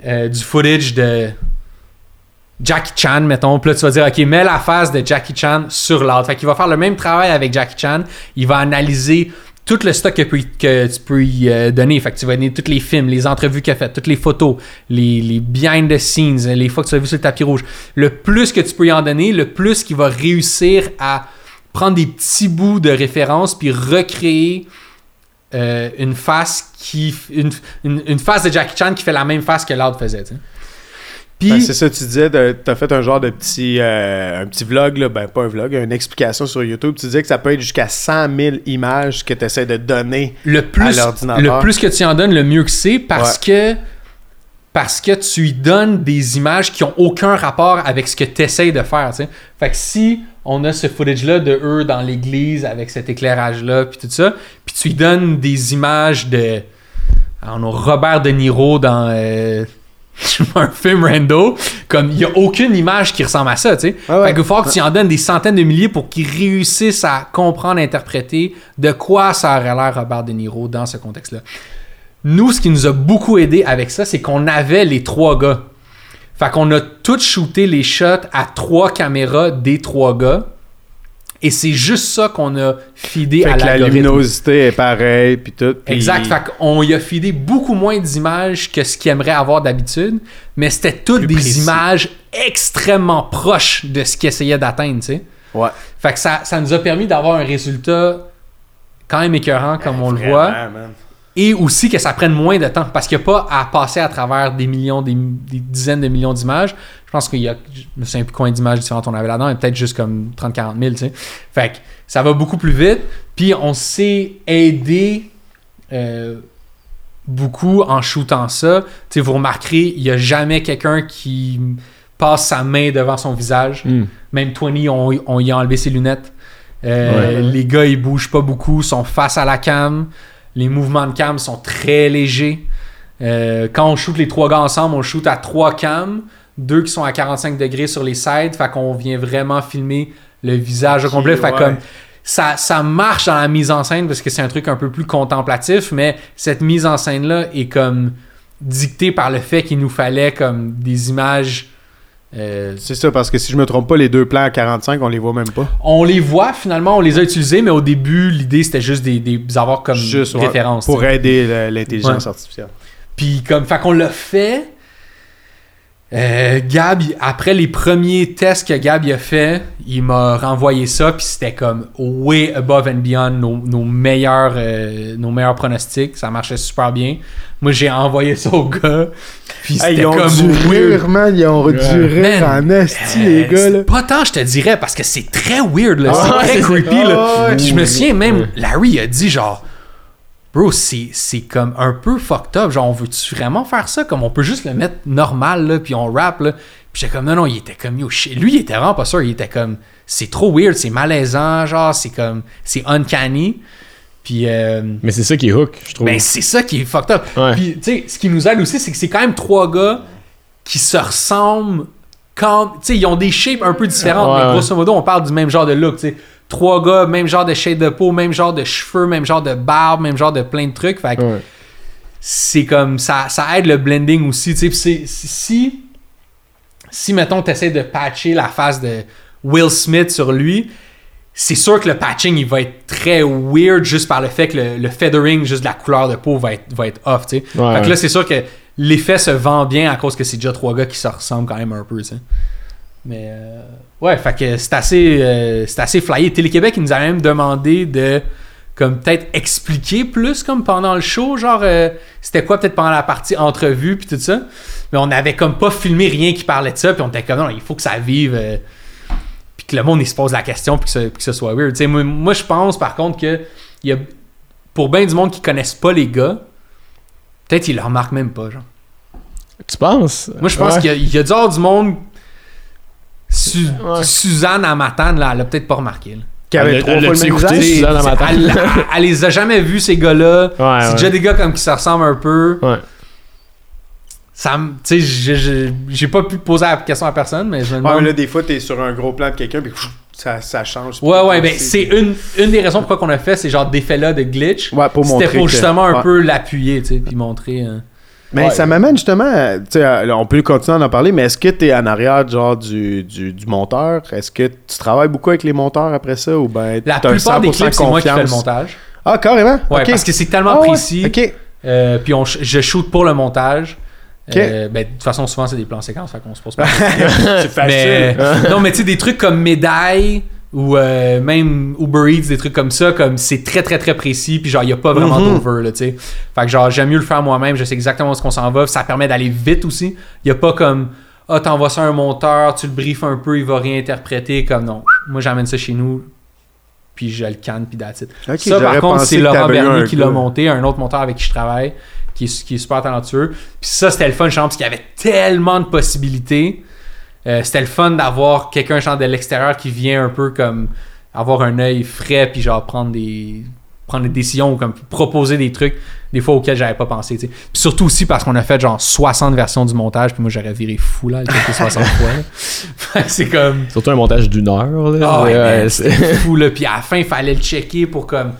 euh, du footage de Jackie Chan, mettons. Puis là, tu vas dire, OK, mets la face de Jackie Chan sur l'autre. Fait qu'il va faire le même travail avec Jackie Chan. Il va analyser tout le stock que, tu peux y euh, donner. Fait que tu vas donner tous les films, les entrevues qu'il a faites, toutes les photos, les, les behind the scenes, les fois que tu as vu sur le tapis rouge. Le plus que tu peux y en donner, le plus qu'il va réussir à prendre des petits bouts de référence puis recréer euh, une face qui une, face de Jackie Chan qui fait la même face que l'autre faisait. Puis, Ben, c'est ça, tu disais, t'as fait un genre de petit, euh, un petit vlog, là, ben pas un vlog, une explication sur YouTube. Tu disais que ça peut être jusqu'à 100 000 images que tu essaies de donner. le plus, l'ordinateur. le plus que tu en donnes, le mieux que c'est parce que parce que tu lui donnes des images qui ont aucun rapport avec ce que tu essaies de faire. Fait que si on a ce footage-là de eux dans l'église avec cet éclairage-là, puis tout ça, puis tu lui donnes des images de. On a Robert De Niro dans euh, *laughs* un film rando, comme il n'y a aucune image qui ressemble à ça, tu sais. Ah ouais. Fait qu'il faut que tu en donnes des centaines de milliers pour qu'ils réussissent à comprendre, interpréter de quoi ça aurait l'air Robert De Niro dans ce contexte-là. Nous, ce qui nous a beaucoup aidé avec ça, c'est qu'on avait les trois gars. Fait qu'on a tout shooté les shots à trois caméras des trois gars. Et c'est juste ça qu'on a feedé Fait à que la luminosité est pareille, puis tout. Exact. Fait qu'on y a feedé beaucoup moins d'images que ce qu'il aimerait avoir d'habitude, mais c'était toutes Plus des précis. images extrêmement proches de ce qu'il essayait d'atteindre, tu sais. Ouais. Fait que ça, ça nous a permis d'avoir un résultat quand même écœurant, comme on le voit, man. et aussi que ça prenne moins de temps, parce qu'il n'y a pas à passer à travers des millions, des, des dizaines de millions d'images. Je pense qu'il y a, je me souviens plus combien d'images différentes on avait là-dedans, mais peut-être juste comme 30-40 000, tu sais. Fait que ça va beaucoup plus vite, puis on s'est aidé euh, beaucoup en shootant ça. Tu sais, vous remarquerez, il n'y a jamais quelqu'un qui passe sa main devant son visage. Hmm. Même 20, on, on y a enlevé ses lunettes. Euh, Ouais. Les gars, ils bougent pas beaucoup, sont face à la cam. Les mouvements de cam sont très légers. Euh, quand on shoot les trois gars ensemble, on shoot à trois cams, deux qui sont à 45 degrés sur les sides, fait qu'on vient vraiment filmer le visage au complet. Fait ouais. comme ça, ça marche dans la mise en scène parce que c'est un truc un peu plus contemplatif, mais cette mise en scène-là est comme dictée par le fait qu'il nous fallait comme des images. euh, C'est ça, parce que si je me trompe pas, les deux plans à 45, on les voit même pas. on les voit finalement, on les a utilisés, mais au début, l'idée c'était juste des, des avoir comme Juste ouais, référence. pour aider l'intelligence Ouais. artificielle. Puis comme, fait qu'on l'a fait. Euh, Gab, après les premiers tests que Gab a fait, il m'a renvoyé ça, puis c'était comme way above and beyond nos, nos meilleurs, euh, nos meilleurs pronostics. Ça marchait super bien. Moi, j'ai envoyé ça au gars, puis Hey, c'était ils ont comme dû weird. rire, man. Ils ont dû rire Man, en esti, Euh, les gars, c'est là. Pas tant, je te dirais, parce que c'est très weird, là. Ah c'est ouais, très c'est- creepy, ah là. Puis je me souviens même. Larry a dit genre, bro, c'est c'est comme un peu fucked up. Genre, on veut-tu vraiment faire ça? Comme on peut juste le mettre normal, là, puis on rap, là. Puis j'étais comme, non, non, il était comme, yo, shit. Lui, il était vraiment pas sûr. Il était comme, c'est trop weird, c'est malaisant, genre, c'est comme, c'est uncanny. Puis, euh, Mais c'est ça qui est hook, je trouve. ben, c'est ça qui est fucked up. Ouais. Puis, tu sais, ce qui nous aide aussi, c'est que c'est quand même trois gars qui se ressemblent quand. Tu sais, ils ont des shapes un peu différentes, Ouais, mais grosso modo, on parle du même genre de look, tu sais. Trois gars, même genre de shade de peau, même genre de cheveux, même genre de barbe, même genre de plein de trucs. Fait que Ouais. c'est comme. Ça, ça aide le blending aussi, tu sais. Si. Si, mettons, t'essaies de patcher la face de Will Smith sur lui, c'est sûr que le patching il va être très weird juste par le fait que le, le feathering, juste de la couleur de peau va être, va être off, tu sais. Ouais, fait que là, c'est sûr que l'effet se vend bien à cause que c'est déjà trois gars qui se ressemblent quand même un peu, tu sais. Mais euh, ouais, fait que c'est assez, euh, c'est assez flyé. Télé-Québec, il nous a même demandé de comme peut-être expliquer plus comme pendant le show, genre euh, c'était quoi peut-être pendant la partie entrevue puis tout ça. Mais on avait comme pas filmé rien qui parlait de ça, puis on était comme non, il faut que ça vive. puis que le monde il se pose la question puis que, que ce soit weird. Tu sais, moi, moi, je pense par contre que il y a, pour bien du monde qui connaissent pas les gars, peut-être ils le remarquent même pas, genre. Tu penses? Moi, je pense Ouais. qu'il y a- y, avoir du monde. Su- Ouais. Suzanne à Matane, là, elle a peut-être pas remarqué. là. Qui avait Elle- trois elle fois le l'a-tu même écouté? visage. Suzanne à Matane. Elle, elle- elle les a jamais vus, ces gars-là. Ouais, c'est ouais. déjà des gars comme qui se ressemblent un peu. Ouais. Ça me- Tu sais, j'ai- pas pu poser la question à personne, mais je me Ouais, demande. mais là, des fois, t'es sur un gros plan de quelqu'un, puis ça, ça change. Ouais, ouais, ben c'est une, une des raisons pourquoi on a fait ces genres d'effets-là de glitch. Ouais, pour C'était pour que- justement un ouais. peu l'appuyer, tu sais, puis montrer. euh, Mais Ouais. ça m'amène justement, à- on peut continuer à en parler, mais est-ce que tu es en arrière genre du, du, du monteur? Est-ce que tu travailles beaucoup avec les monteurs après ça ou ben La plupart des 100% clips, c'est moi qui fais le montage. Ah, carrément? Ouais, parce que c'est tellement Ah ouais, précis. Ok. Euh, puis on, je shoot pour le montage. Euh, ben, de toute façon, souvent, c'est des plans séquences, fait qu'on se pose pas. *laughs* C'est facile. mais, non, mais tu sais, des trucs comme médaille ou euh, même Uber Eats, des trucs comme ça, comme c'est très, très, très précis, puis genre, il n'y a pas vraiment Mhm. d'over, là, tu sais. Fait que genre, j'aime mieux le faire moi-même, je sais exactement où est-ce qu'on s'en va, ça permet d'aller vite aussi. Il n'y a pas comme, ah, t'envoies ça à un monteur, tu le briefes un peu, il va réinterpréter comme non. Moi, j'amène ça chez nous, puis je le canne, puis that's it. Ça, par contre, c'est Laurent Bernier qui l'a monté, un autre monteur avec qui je travaille, qui est, qui est super talentueux. Puis ça, c'était le fun, genre, parce qu'il y avait tellement de possibilités. Euh, c'était le fun d'avoir quelqu'un genre de l'extérieur qui vient un peu comme avoir un œil frais puis genre prendre des prendre des décisions ou comme proposer des trucs des fois auxquels j'avais pas pensé. Puis surtout aussi parce qu'on a fait genre 60 versions du montage puis moi j'aurais viré fou là le truc 60 fois c'est comme Surtout un montage d'une heure. Là. ah ouais, Ouais, fou là puis à la fin il fallait le checker pour comme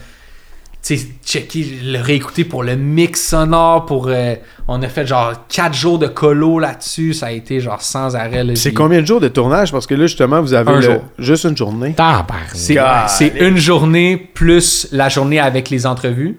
checker le réécouter pour le mix sonore pour euh, on a fait genre 4 jours de colo là-dessus ça a été genre sans arrêt. C'est combien de jours de tournage? Parce que là, justement, vous avez Un le- jour. juste une journée. C'est une journée plus la journée avec les entrevues.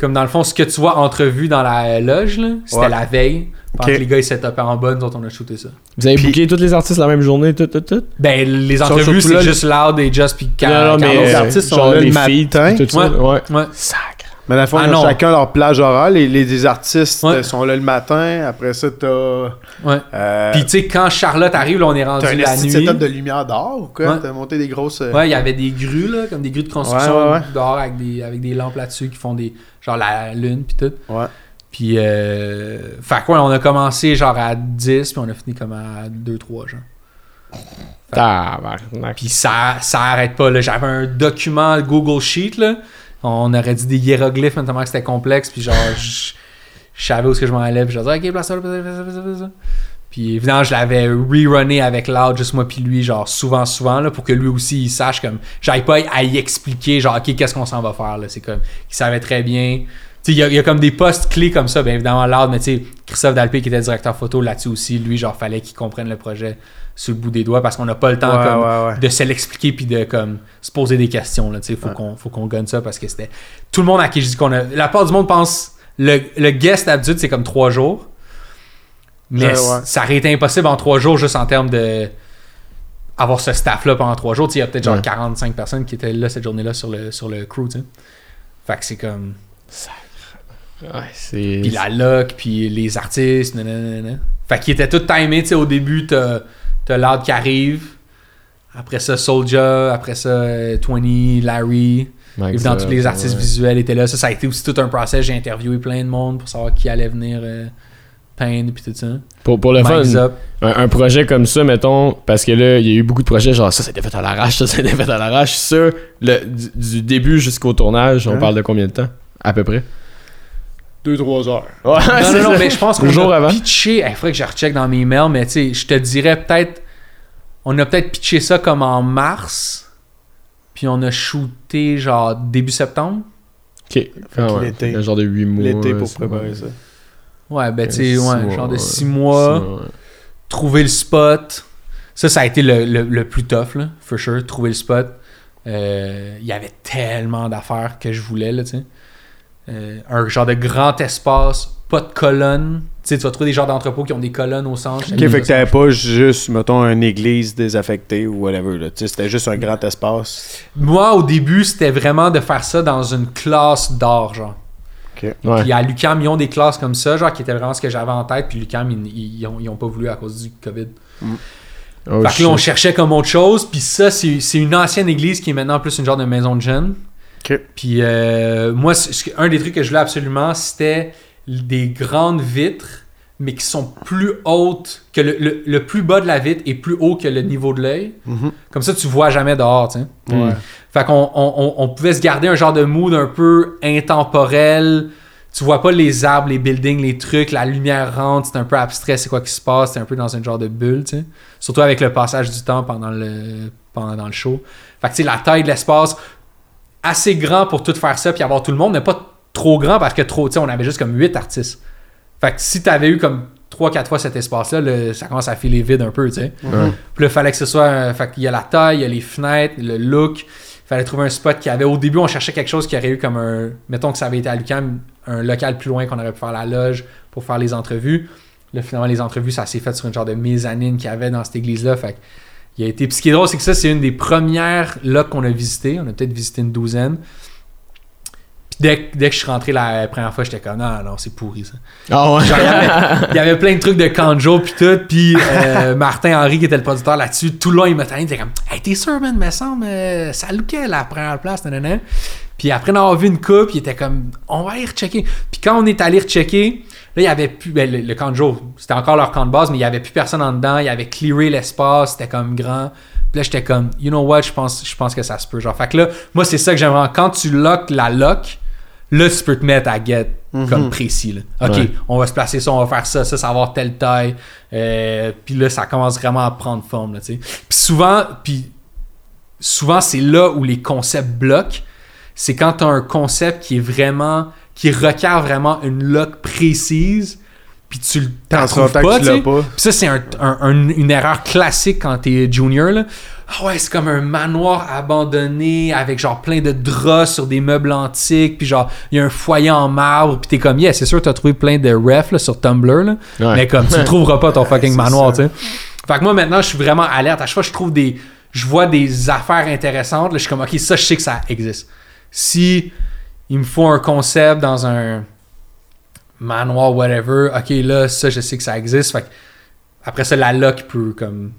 Comme dans le fond, ce que tu vois entrevue dans la loge, là, c'était Ouais. la veille. Pendant que les gars ils s'étaient en bonne, autres on a shooté ça. Vous avez Puis- booké tous les artistes la même journée, tout, tout, tout? Ben, les entrevues, c'est juste Loud et Just puis Car- Non, non, mais Carlos. les euh, artistes sont là le les matin. tout ça. Ouais. Ouais. Ouais. Sacre. Mais dans le fond, Ah ils ont chacun leur plage horaire. Les, les- les artistes Ouais. euh, sont là le matin. Après ça, t'as. Ouais. Euh, Puis tu sais, quand Charlotte arrive, là, on est rendu t'as un la nuit. setup de lumière dehors ou quoi? Ouais. T'as monté des grosses. euh, Ouais, il y avait des grues, là, comme des grues de construction Ouais, ouais, ouais. dehors avec des, avec des lampes là-dessus qui font des. genre la lune, puis tout. Ouais. Puis, euh, fait quoi, on a commencé genre à 10, puis on a fini comme à 2-3, genre. Tabarnak. Puis ça, ça arrête pas. là. J'avais un document Google Sheet. Là. On aurait dit des hiéroglyphes, notamment que c'était complexe. Puis genre, je savais où est-ce que je m'en allais. Puis je disais, ok, place ça. Puis évidemment, je l'avais rerunné avec Loud, juste moi puis lui, genre souvent, souvent, là, pour que lui aussi, il sache comme. J'avais pas à y expliquer, genre, ok, qu'est-ce qu'on s'en va faire, là. C'est comme. Il savait très bien. Tu sais, il y, y a comme des postes clés comme ça, bien évidemment, Loud, mais tu sais, Christophe Dalpé qui était directeur photo là-dessus aussi, lui, genre, fallait qu'il comprenne le projet sur le bout des doigts parce qu'on n'a pas le temps Ouais, comme, ouais, ouais. de se l'expliquer puis de comme se poser des questions sais faut qu'on faut qu'on gagne ça parce que c'était tout le monde à qui je dis qu'on a la part du monde pense le, le guest d'habitude c'est comme trois jours mais ça aurait été impossible en trois jours juste en termes de avoir ce staff là pendant trois jours il y a peut-être genre Ouais. 45 personnes qui étaient là cette journée là sur le sur le crew fait que c'est comme Ouais, puis la loc, puis les artistes, nanana. Fait qu'ils étaient tous timés, tu sais, au début, t'as t'as Loud qui arrive, après ça Soulja, après ça euh, 20, Larry, Mike évidemment tous les artistes ouais. visuels étaient là. Ça, ça a été aussi tout un process, j'ai interviewé plein de monde pour savoir qui allait venir euh, peindre, puis tout ça. Pour, pour le Mike fun, un, un projet comme ça, mettons, parce que là, il y a eu beaucoup de projets, genre ça, c'était fait à l'arrache, ça, c'était fait à l'arrache. Ça, le, du, du début jusqu'au tournage, on Hein? parle de combien de temps À peu près? 2-3 heures. Ouais, Non, c'est non, mais je pense qu'on jour a avant. pitché. Il faudrait que je recheck dans mes emails, mais tu sais, je te dirais peut-être. On a peut-être pitché ça comme en mars. Puis on a shooté genre début septembre. Ok. Ah ouais. l'été. Un genre de 8 mois. L'été pour préparer ça. Ouais, ben tu sais, ouais, mois, genre de ouais. 6 mois. Six mois, ouais. Trouver le spot. Ça, ça a été le, le- le plus tough, là, for sure. Trouver le spot. Euh, Il y avait tellement d'affaires que je voulais, là, tu sais. Euh, un genre de grand espace, pas de colonnes. Tu sais, tu vas trouver des genres d'entrepôts qui ont des colonnes au centre. Ok, fait que t'avais pas juste, mettons, une église désaffectée ou whatever. Là. Tu sais, C'était juste un grand espace. Moi, au début, c'était vraiment de faire ça dans une classe d'art, genre. Ouais. Puis à l'UCAM, ils ont des classes comme ça, genre, qui étaient vraiment ce que j'avais en tête. Puis l'UCAM, ils, ils, ils ont, ils ont pas voulu à cause du COVID. Oh, fait que là, on cherchait comme autre chose. Puis ça, c'est c'est une ancienne église qui est maintenant plus une genre de maison de jeunes. Puis euh, moi, un des trucs que je voulais absolument, c'était des grandes vitres, mais qui sont plus hautes, que le, le- le plus bas de la vitre est plus haut que le niveau de l'œil. Mhm. Comme ça, tu vois jamais dehors, tu sais. Ouais. Fait qu'on on, pouvait se garder un genre de mood un peu intemporel. Tu vois pas les arbres, les buildings, les trucs, la lumière rentre, c'est un peu abstrait, c'est quoi qui se passe, c'est un peu dans un genre de bulle, tu sais. Surtout avec le passage du temps pendant le, pendant le show. Fait que tu sais, la taille de l'espace, assez grand pour tout faire ça puis avoir tout le monde, mais pas trop grand parce que trop, tu sais, on avait juste comme 8 artistes. Fait que si t'avais eu comme 3-4 fois cet espace-là, ça commence à filer vide un peu, tu sais. Puis là, il fallait que ce soit. un- fait qu'il y a la taille, il y a les fenêtres, le look. Il fallait trouver un spot qui avait. Au début, on cherchait quelque chose qui aurait eu comme un. Mettons que ça avait été à Lucam, un local plus loin qu'on aurait pu faire la loge pour faire les entrevues. Là, finalement, les entrevues, ça s'est fait sur une genre de mezzanine qu'il y avait dans cette église-là. Fait que il a été. Puis ce qui est drôle, c'est que ça, c'est une des premières locs qu'on a visité. On a peut-être visité une douzaine. Puis dès, que- dès que je suis rentré la première fois, j'étais comme, non, non, c'est pourri ça. Ah ouais. Genre, il y avait- *laughs* il y avait plein de trucs de Kanjo puis tout, puis euh, Martin Henry qui était le producteur là-dessus, tout le long il m'a tanné, il était comme Hey t'es sûr man, me semble euh, ça lookait la première place, nanana. Puis après d'avoir vu une coupe, il était comme on va aller rechecker. Puis quand on est allé rechecker, là il y avait plus ben, le, le Kanjo, c'était encore leur camp de base, mais il y avait plus personne en dedans, il avait clearé l'espace, c'était comme grand. Puis là j'étais comme you know what, je pense je pense que ça se peut genre. Fait que là moi c'est ça que j'aimerais quand tu lock la lock Là, tu peux te mettre à get comme précis. Là. OK, Ouais. on va se placer ça, on va faire ça, ça, ça va avoir telle taille. Euh, puis là, ça commence vraiment à prendre forme. Là, puis souvent, puis souvent c'est là où les concepts bloquent. C'est quand tu as un concept qui est vraiment, qui requiert vraiment une lock précise, puis tu t'en trouves pas. tu sais. l'as pas. Puis ça, c'est un- un- un- une erreur classique quand t'es junior. Là. Ah ouais, c'est comme un manoir abandonné avec genre plein de draps sur des meubles antiques. Puis genre, il y a un foyer en marbre. Puis t'es comme, yeah, c'est sûr, t'as trouvé plein de refs là, sur Tumblr. Là. Ouais. Mais comme, tu ne trouveras pas ton fucking manoir, tu sais. Fait que moi, maintenant, je suis vraiment alerte. À chaque fois je trouve des. Je vois des affaires intéressantes. Là, je suis comme, ok, ça, je sais que ça existe. Si il me faut un concept dans un manoir, whatever, ok, là, ça, je sais que ça existe. Fait que après ça, la lock peut comme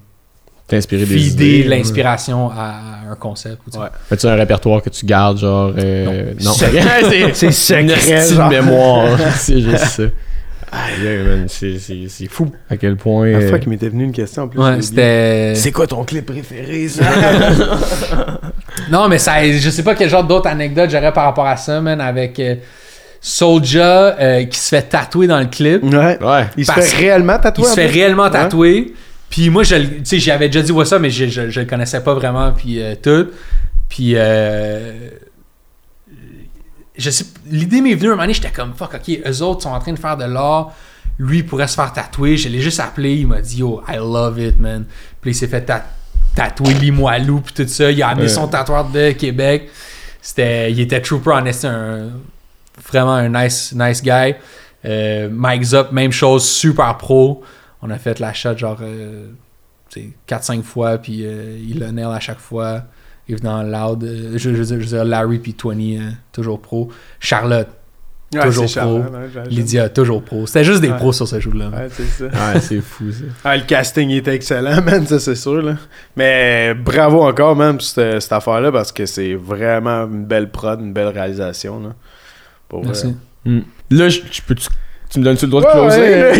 T'as inspiré des fider idées. l'inspiration à un concept. ou. Ouais. As-tu un répertoire que tu gardes, genre. euh, non. c'est *laughs* C'est secret, *laughs* Une esti de genre. mémoire. *laughs* c'est juste ça. Aïe. C'est, fou à quel point. La euh, fois qu'il m'était venu une question en plus. Ouais, c'était. C'est quoi ton clip préféré, ça? *laughs* Non, mais ça, je sais pas quel genre d'autres anecdotes j'aurais par rapport à ça, man, avec euh, Soulja euh, qui se fait tatouer dans le clip. Ouais. ouais. Il se fait réellement tatouer. Il se fait plus? réellement tatouer. Puis moi, je, le- tu sais, j'avais déjà dit ouais ça, mais je, je, je le connaissais pas vraiment, puis euh, tout. Puis euh, je sais, l'idée m'est venue un moment donné, j'étais comme fuck, ok, eux autres sont en train de faire de l'art. Lui il pourrait se faire tatouer. Je l'ai juste appelé, il m'a dit yo, I love it, man. Puis il s'est fait ta- tatouer Limoilou puis tout ça. Il a amené Ouais. son tatoueur de Québec. C'était, il était trooper en un vraiment un nice, nice guy. Euh, Mike Zop, même chose, super pro. On a fait la shot genre euh, tu sais, 4-5 fois, puis euh, il le nail à chaque fois. En loud. euh, je, je, veux dire- je Larry puis 20, euh, toujours pro. Charlotte, Ouais, toujours pro. hein. Lydia, toujours pro. C'était juste des Ouais. pros sur ce jeu-là. Ouais, c'est ça. Ouais, c'est fou, ça. *laughs* Ah, le casting était excellent, *laughs* man, ça c'est sûr. Là. Mais bravo encore, man, pour cette, cette affaire-là, parce que c'est vraiment une belle prod, une belle réalisation. Là, pour, Merci. euh, Là, je, je peux. Tu me donnes-tu le droit de closer?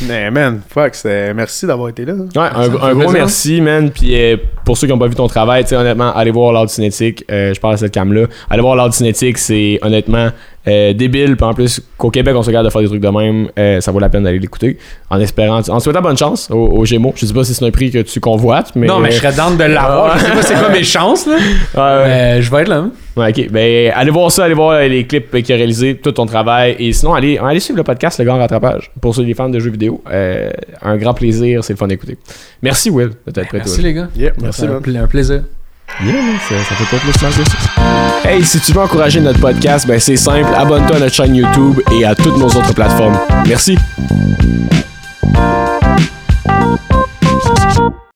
*laughs* Mais man, fuck, merci d'avoir été là. Ouais, un, gros merci, man. Puis euh, pour ceux qui n'ont pas vu ton travail, honnêtement, allez voir l'Art Cinétique. Euh, je parle à cette cam-là. Allez voir l'Art Cinétique, c'est honnêtement euh, débile. Puis en plus, qu'au Québec, on se regarde de faire des trucs de même, euh, ça vaut la peine d'aller l'écouter. En espérant, en souhaitant bonne chance aux, aux Gémeaux. Je sais pas si c'est un prix que tu convoites, mais. non, mais je serais down de l'avoir. Je sais pas c'est quoi mes chances, là. *laughs* Ouais, ouais. Mais je vais être là. hein. Ouais, ok. Ben, allez voir ça, allez voir euh, les clips qu'il a réalisés, tout ton travail. Et sinon, allez, allez suivre le podcast Le Grand Rattrapage. Pour ceux les fans de jeux vidéo, euh, un grand plaisir, c'est le fun d'écouter. Merci, Will, de t'être prêt, Merci, toi. les gars. Yeah, Merci, un plaisir. Yeah, ça, ça fait pas plus mal que ça. Hey, si tu veux encourager notre podcast, ben c'est simple, abonne-toi à notre chaîne YouTube et à toutes nos autres plateformes. Merci.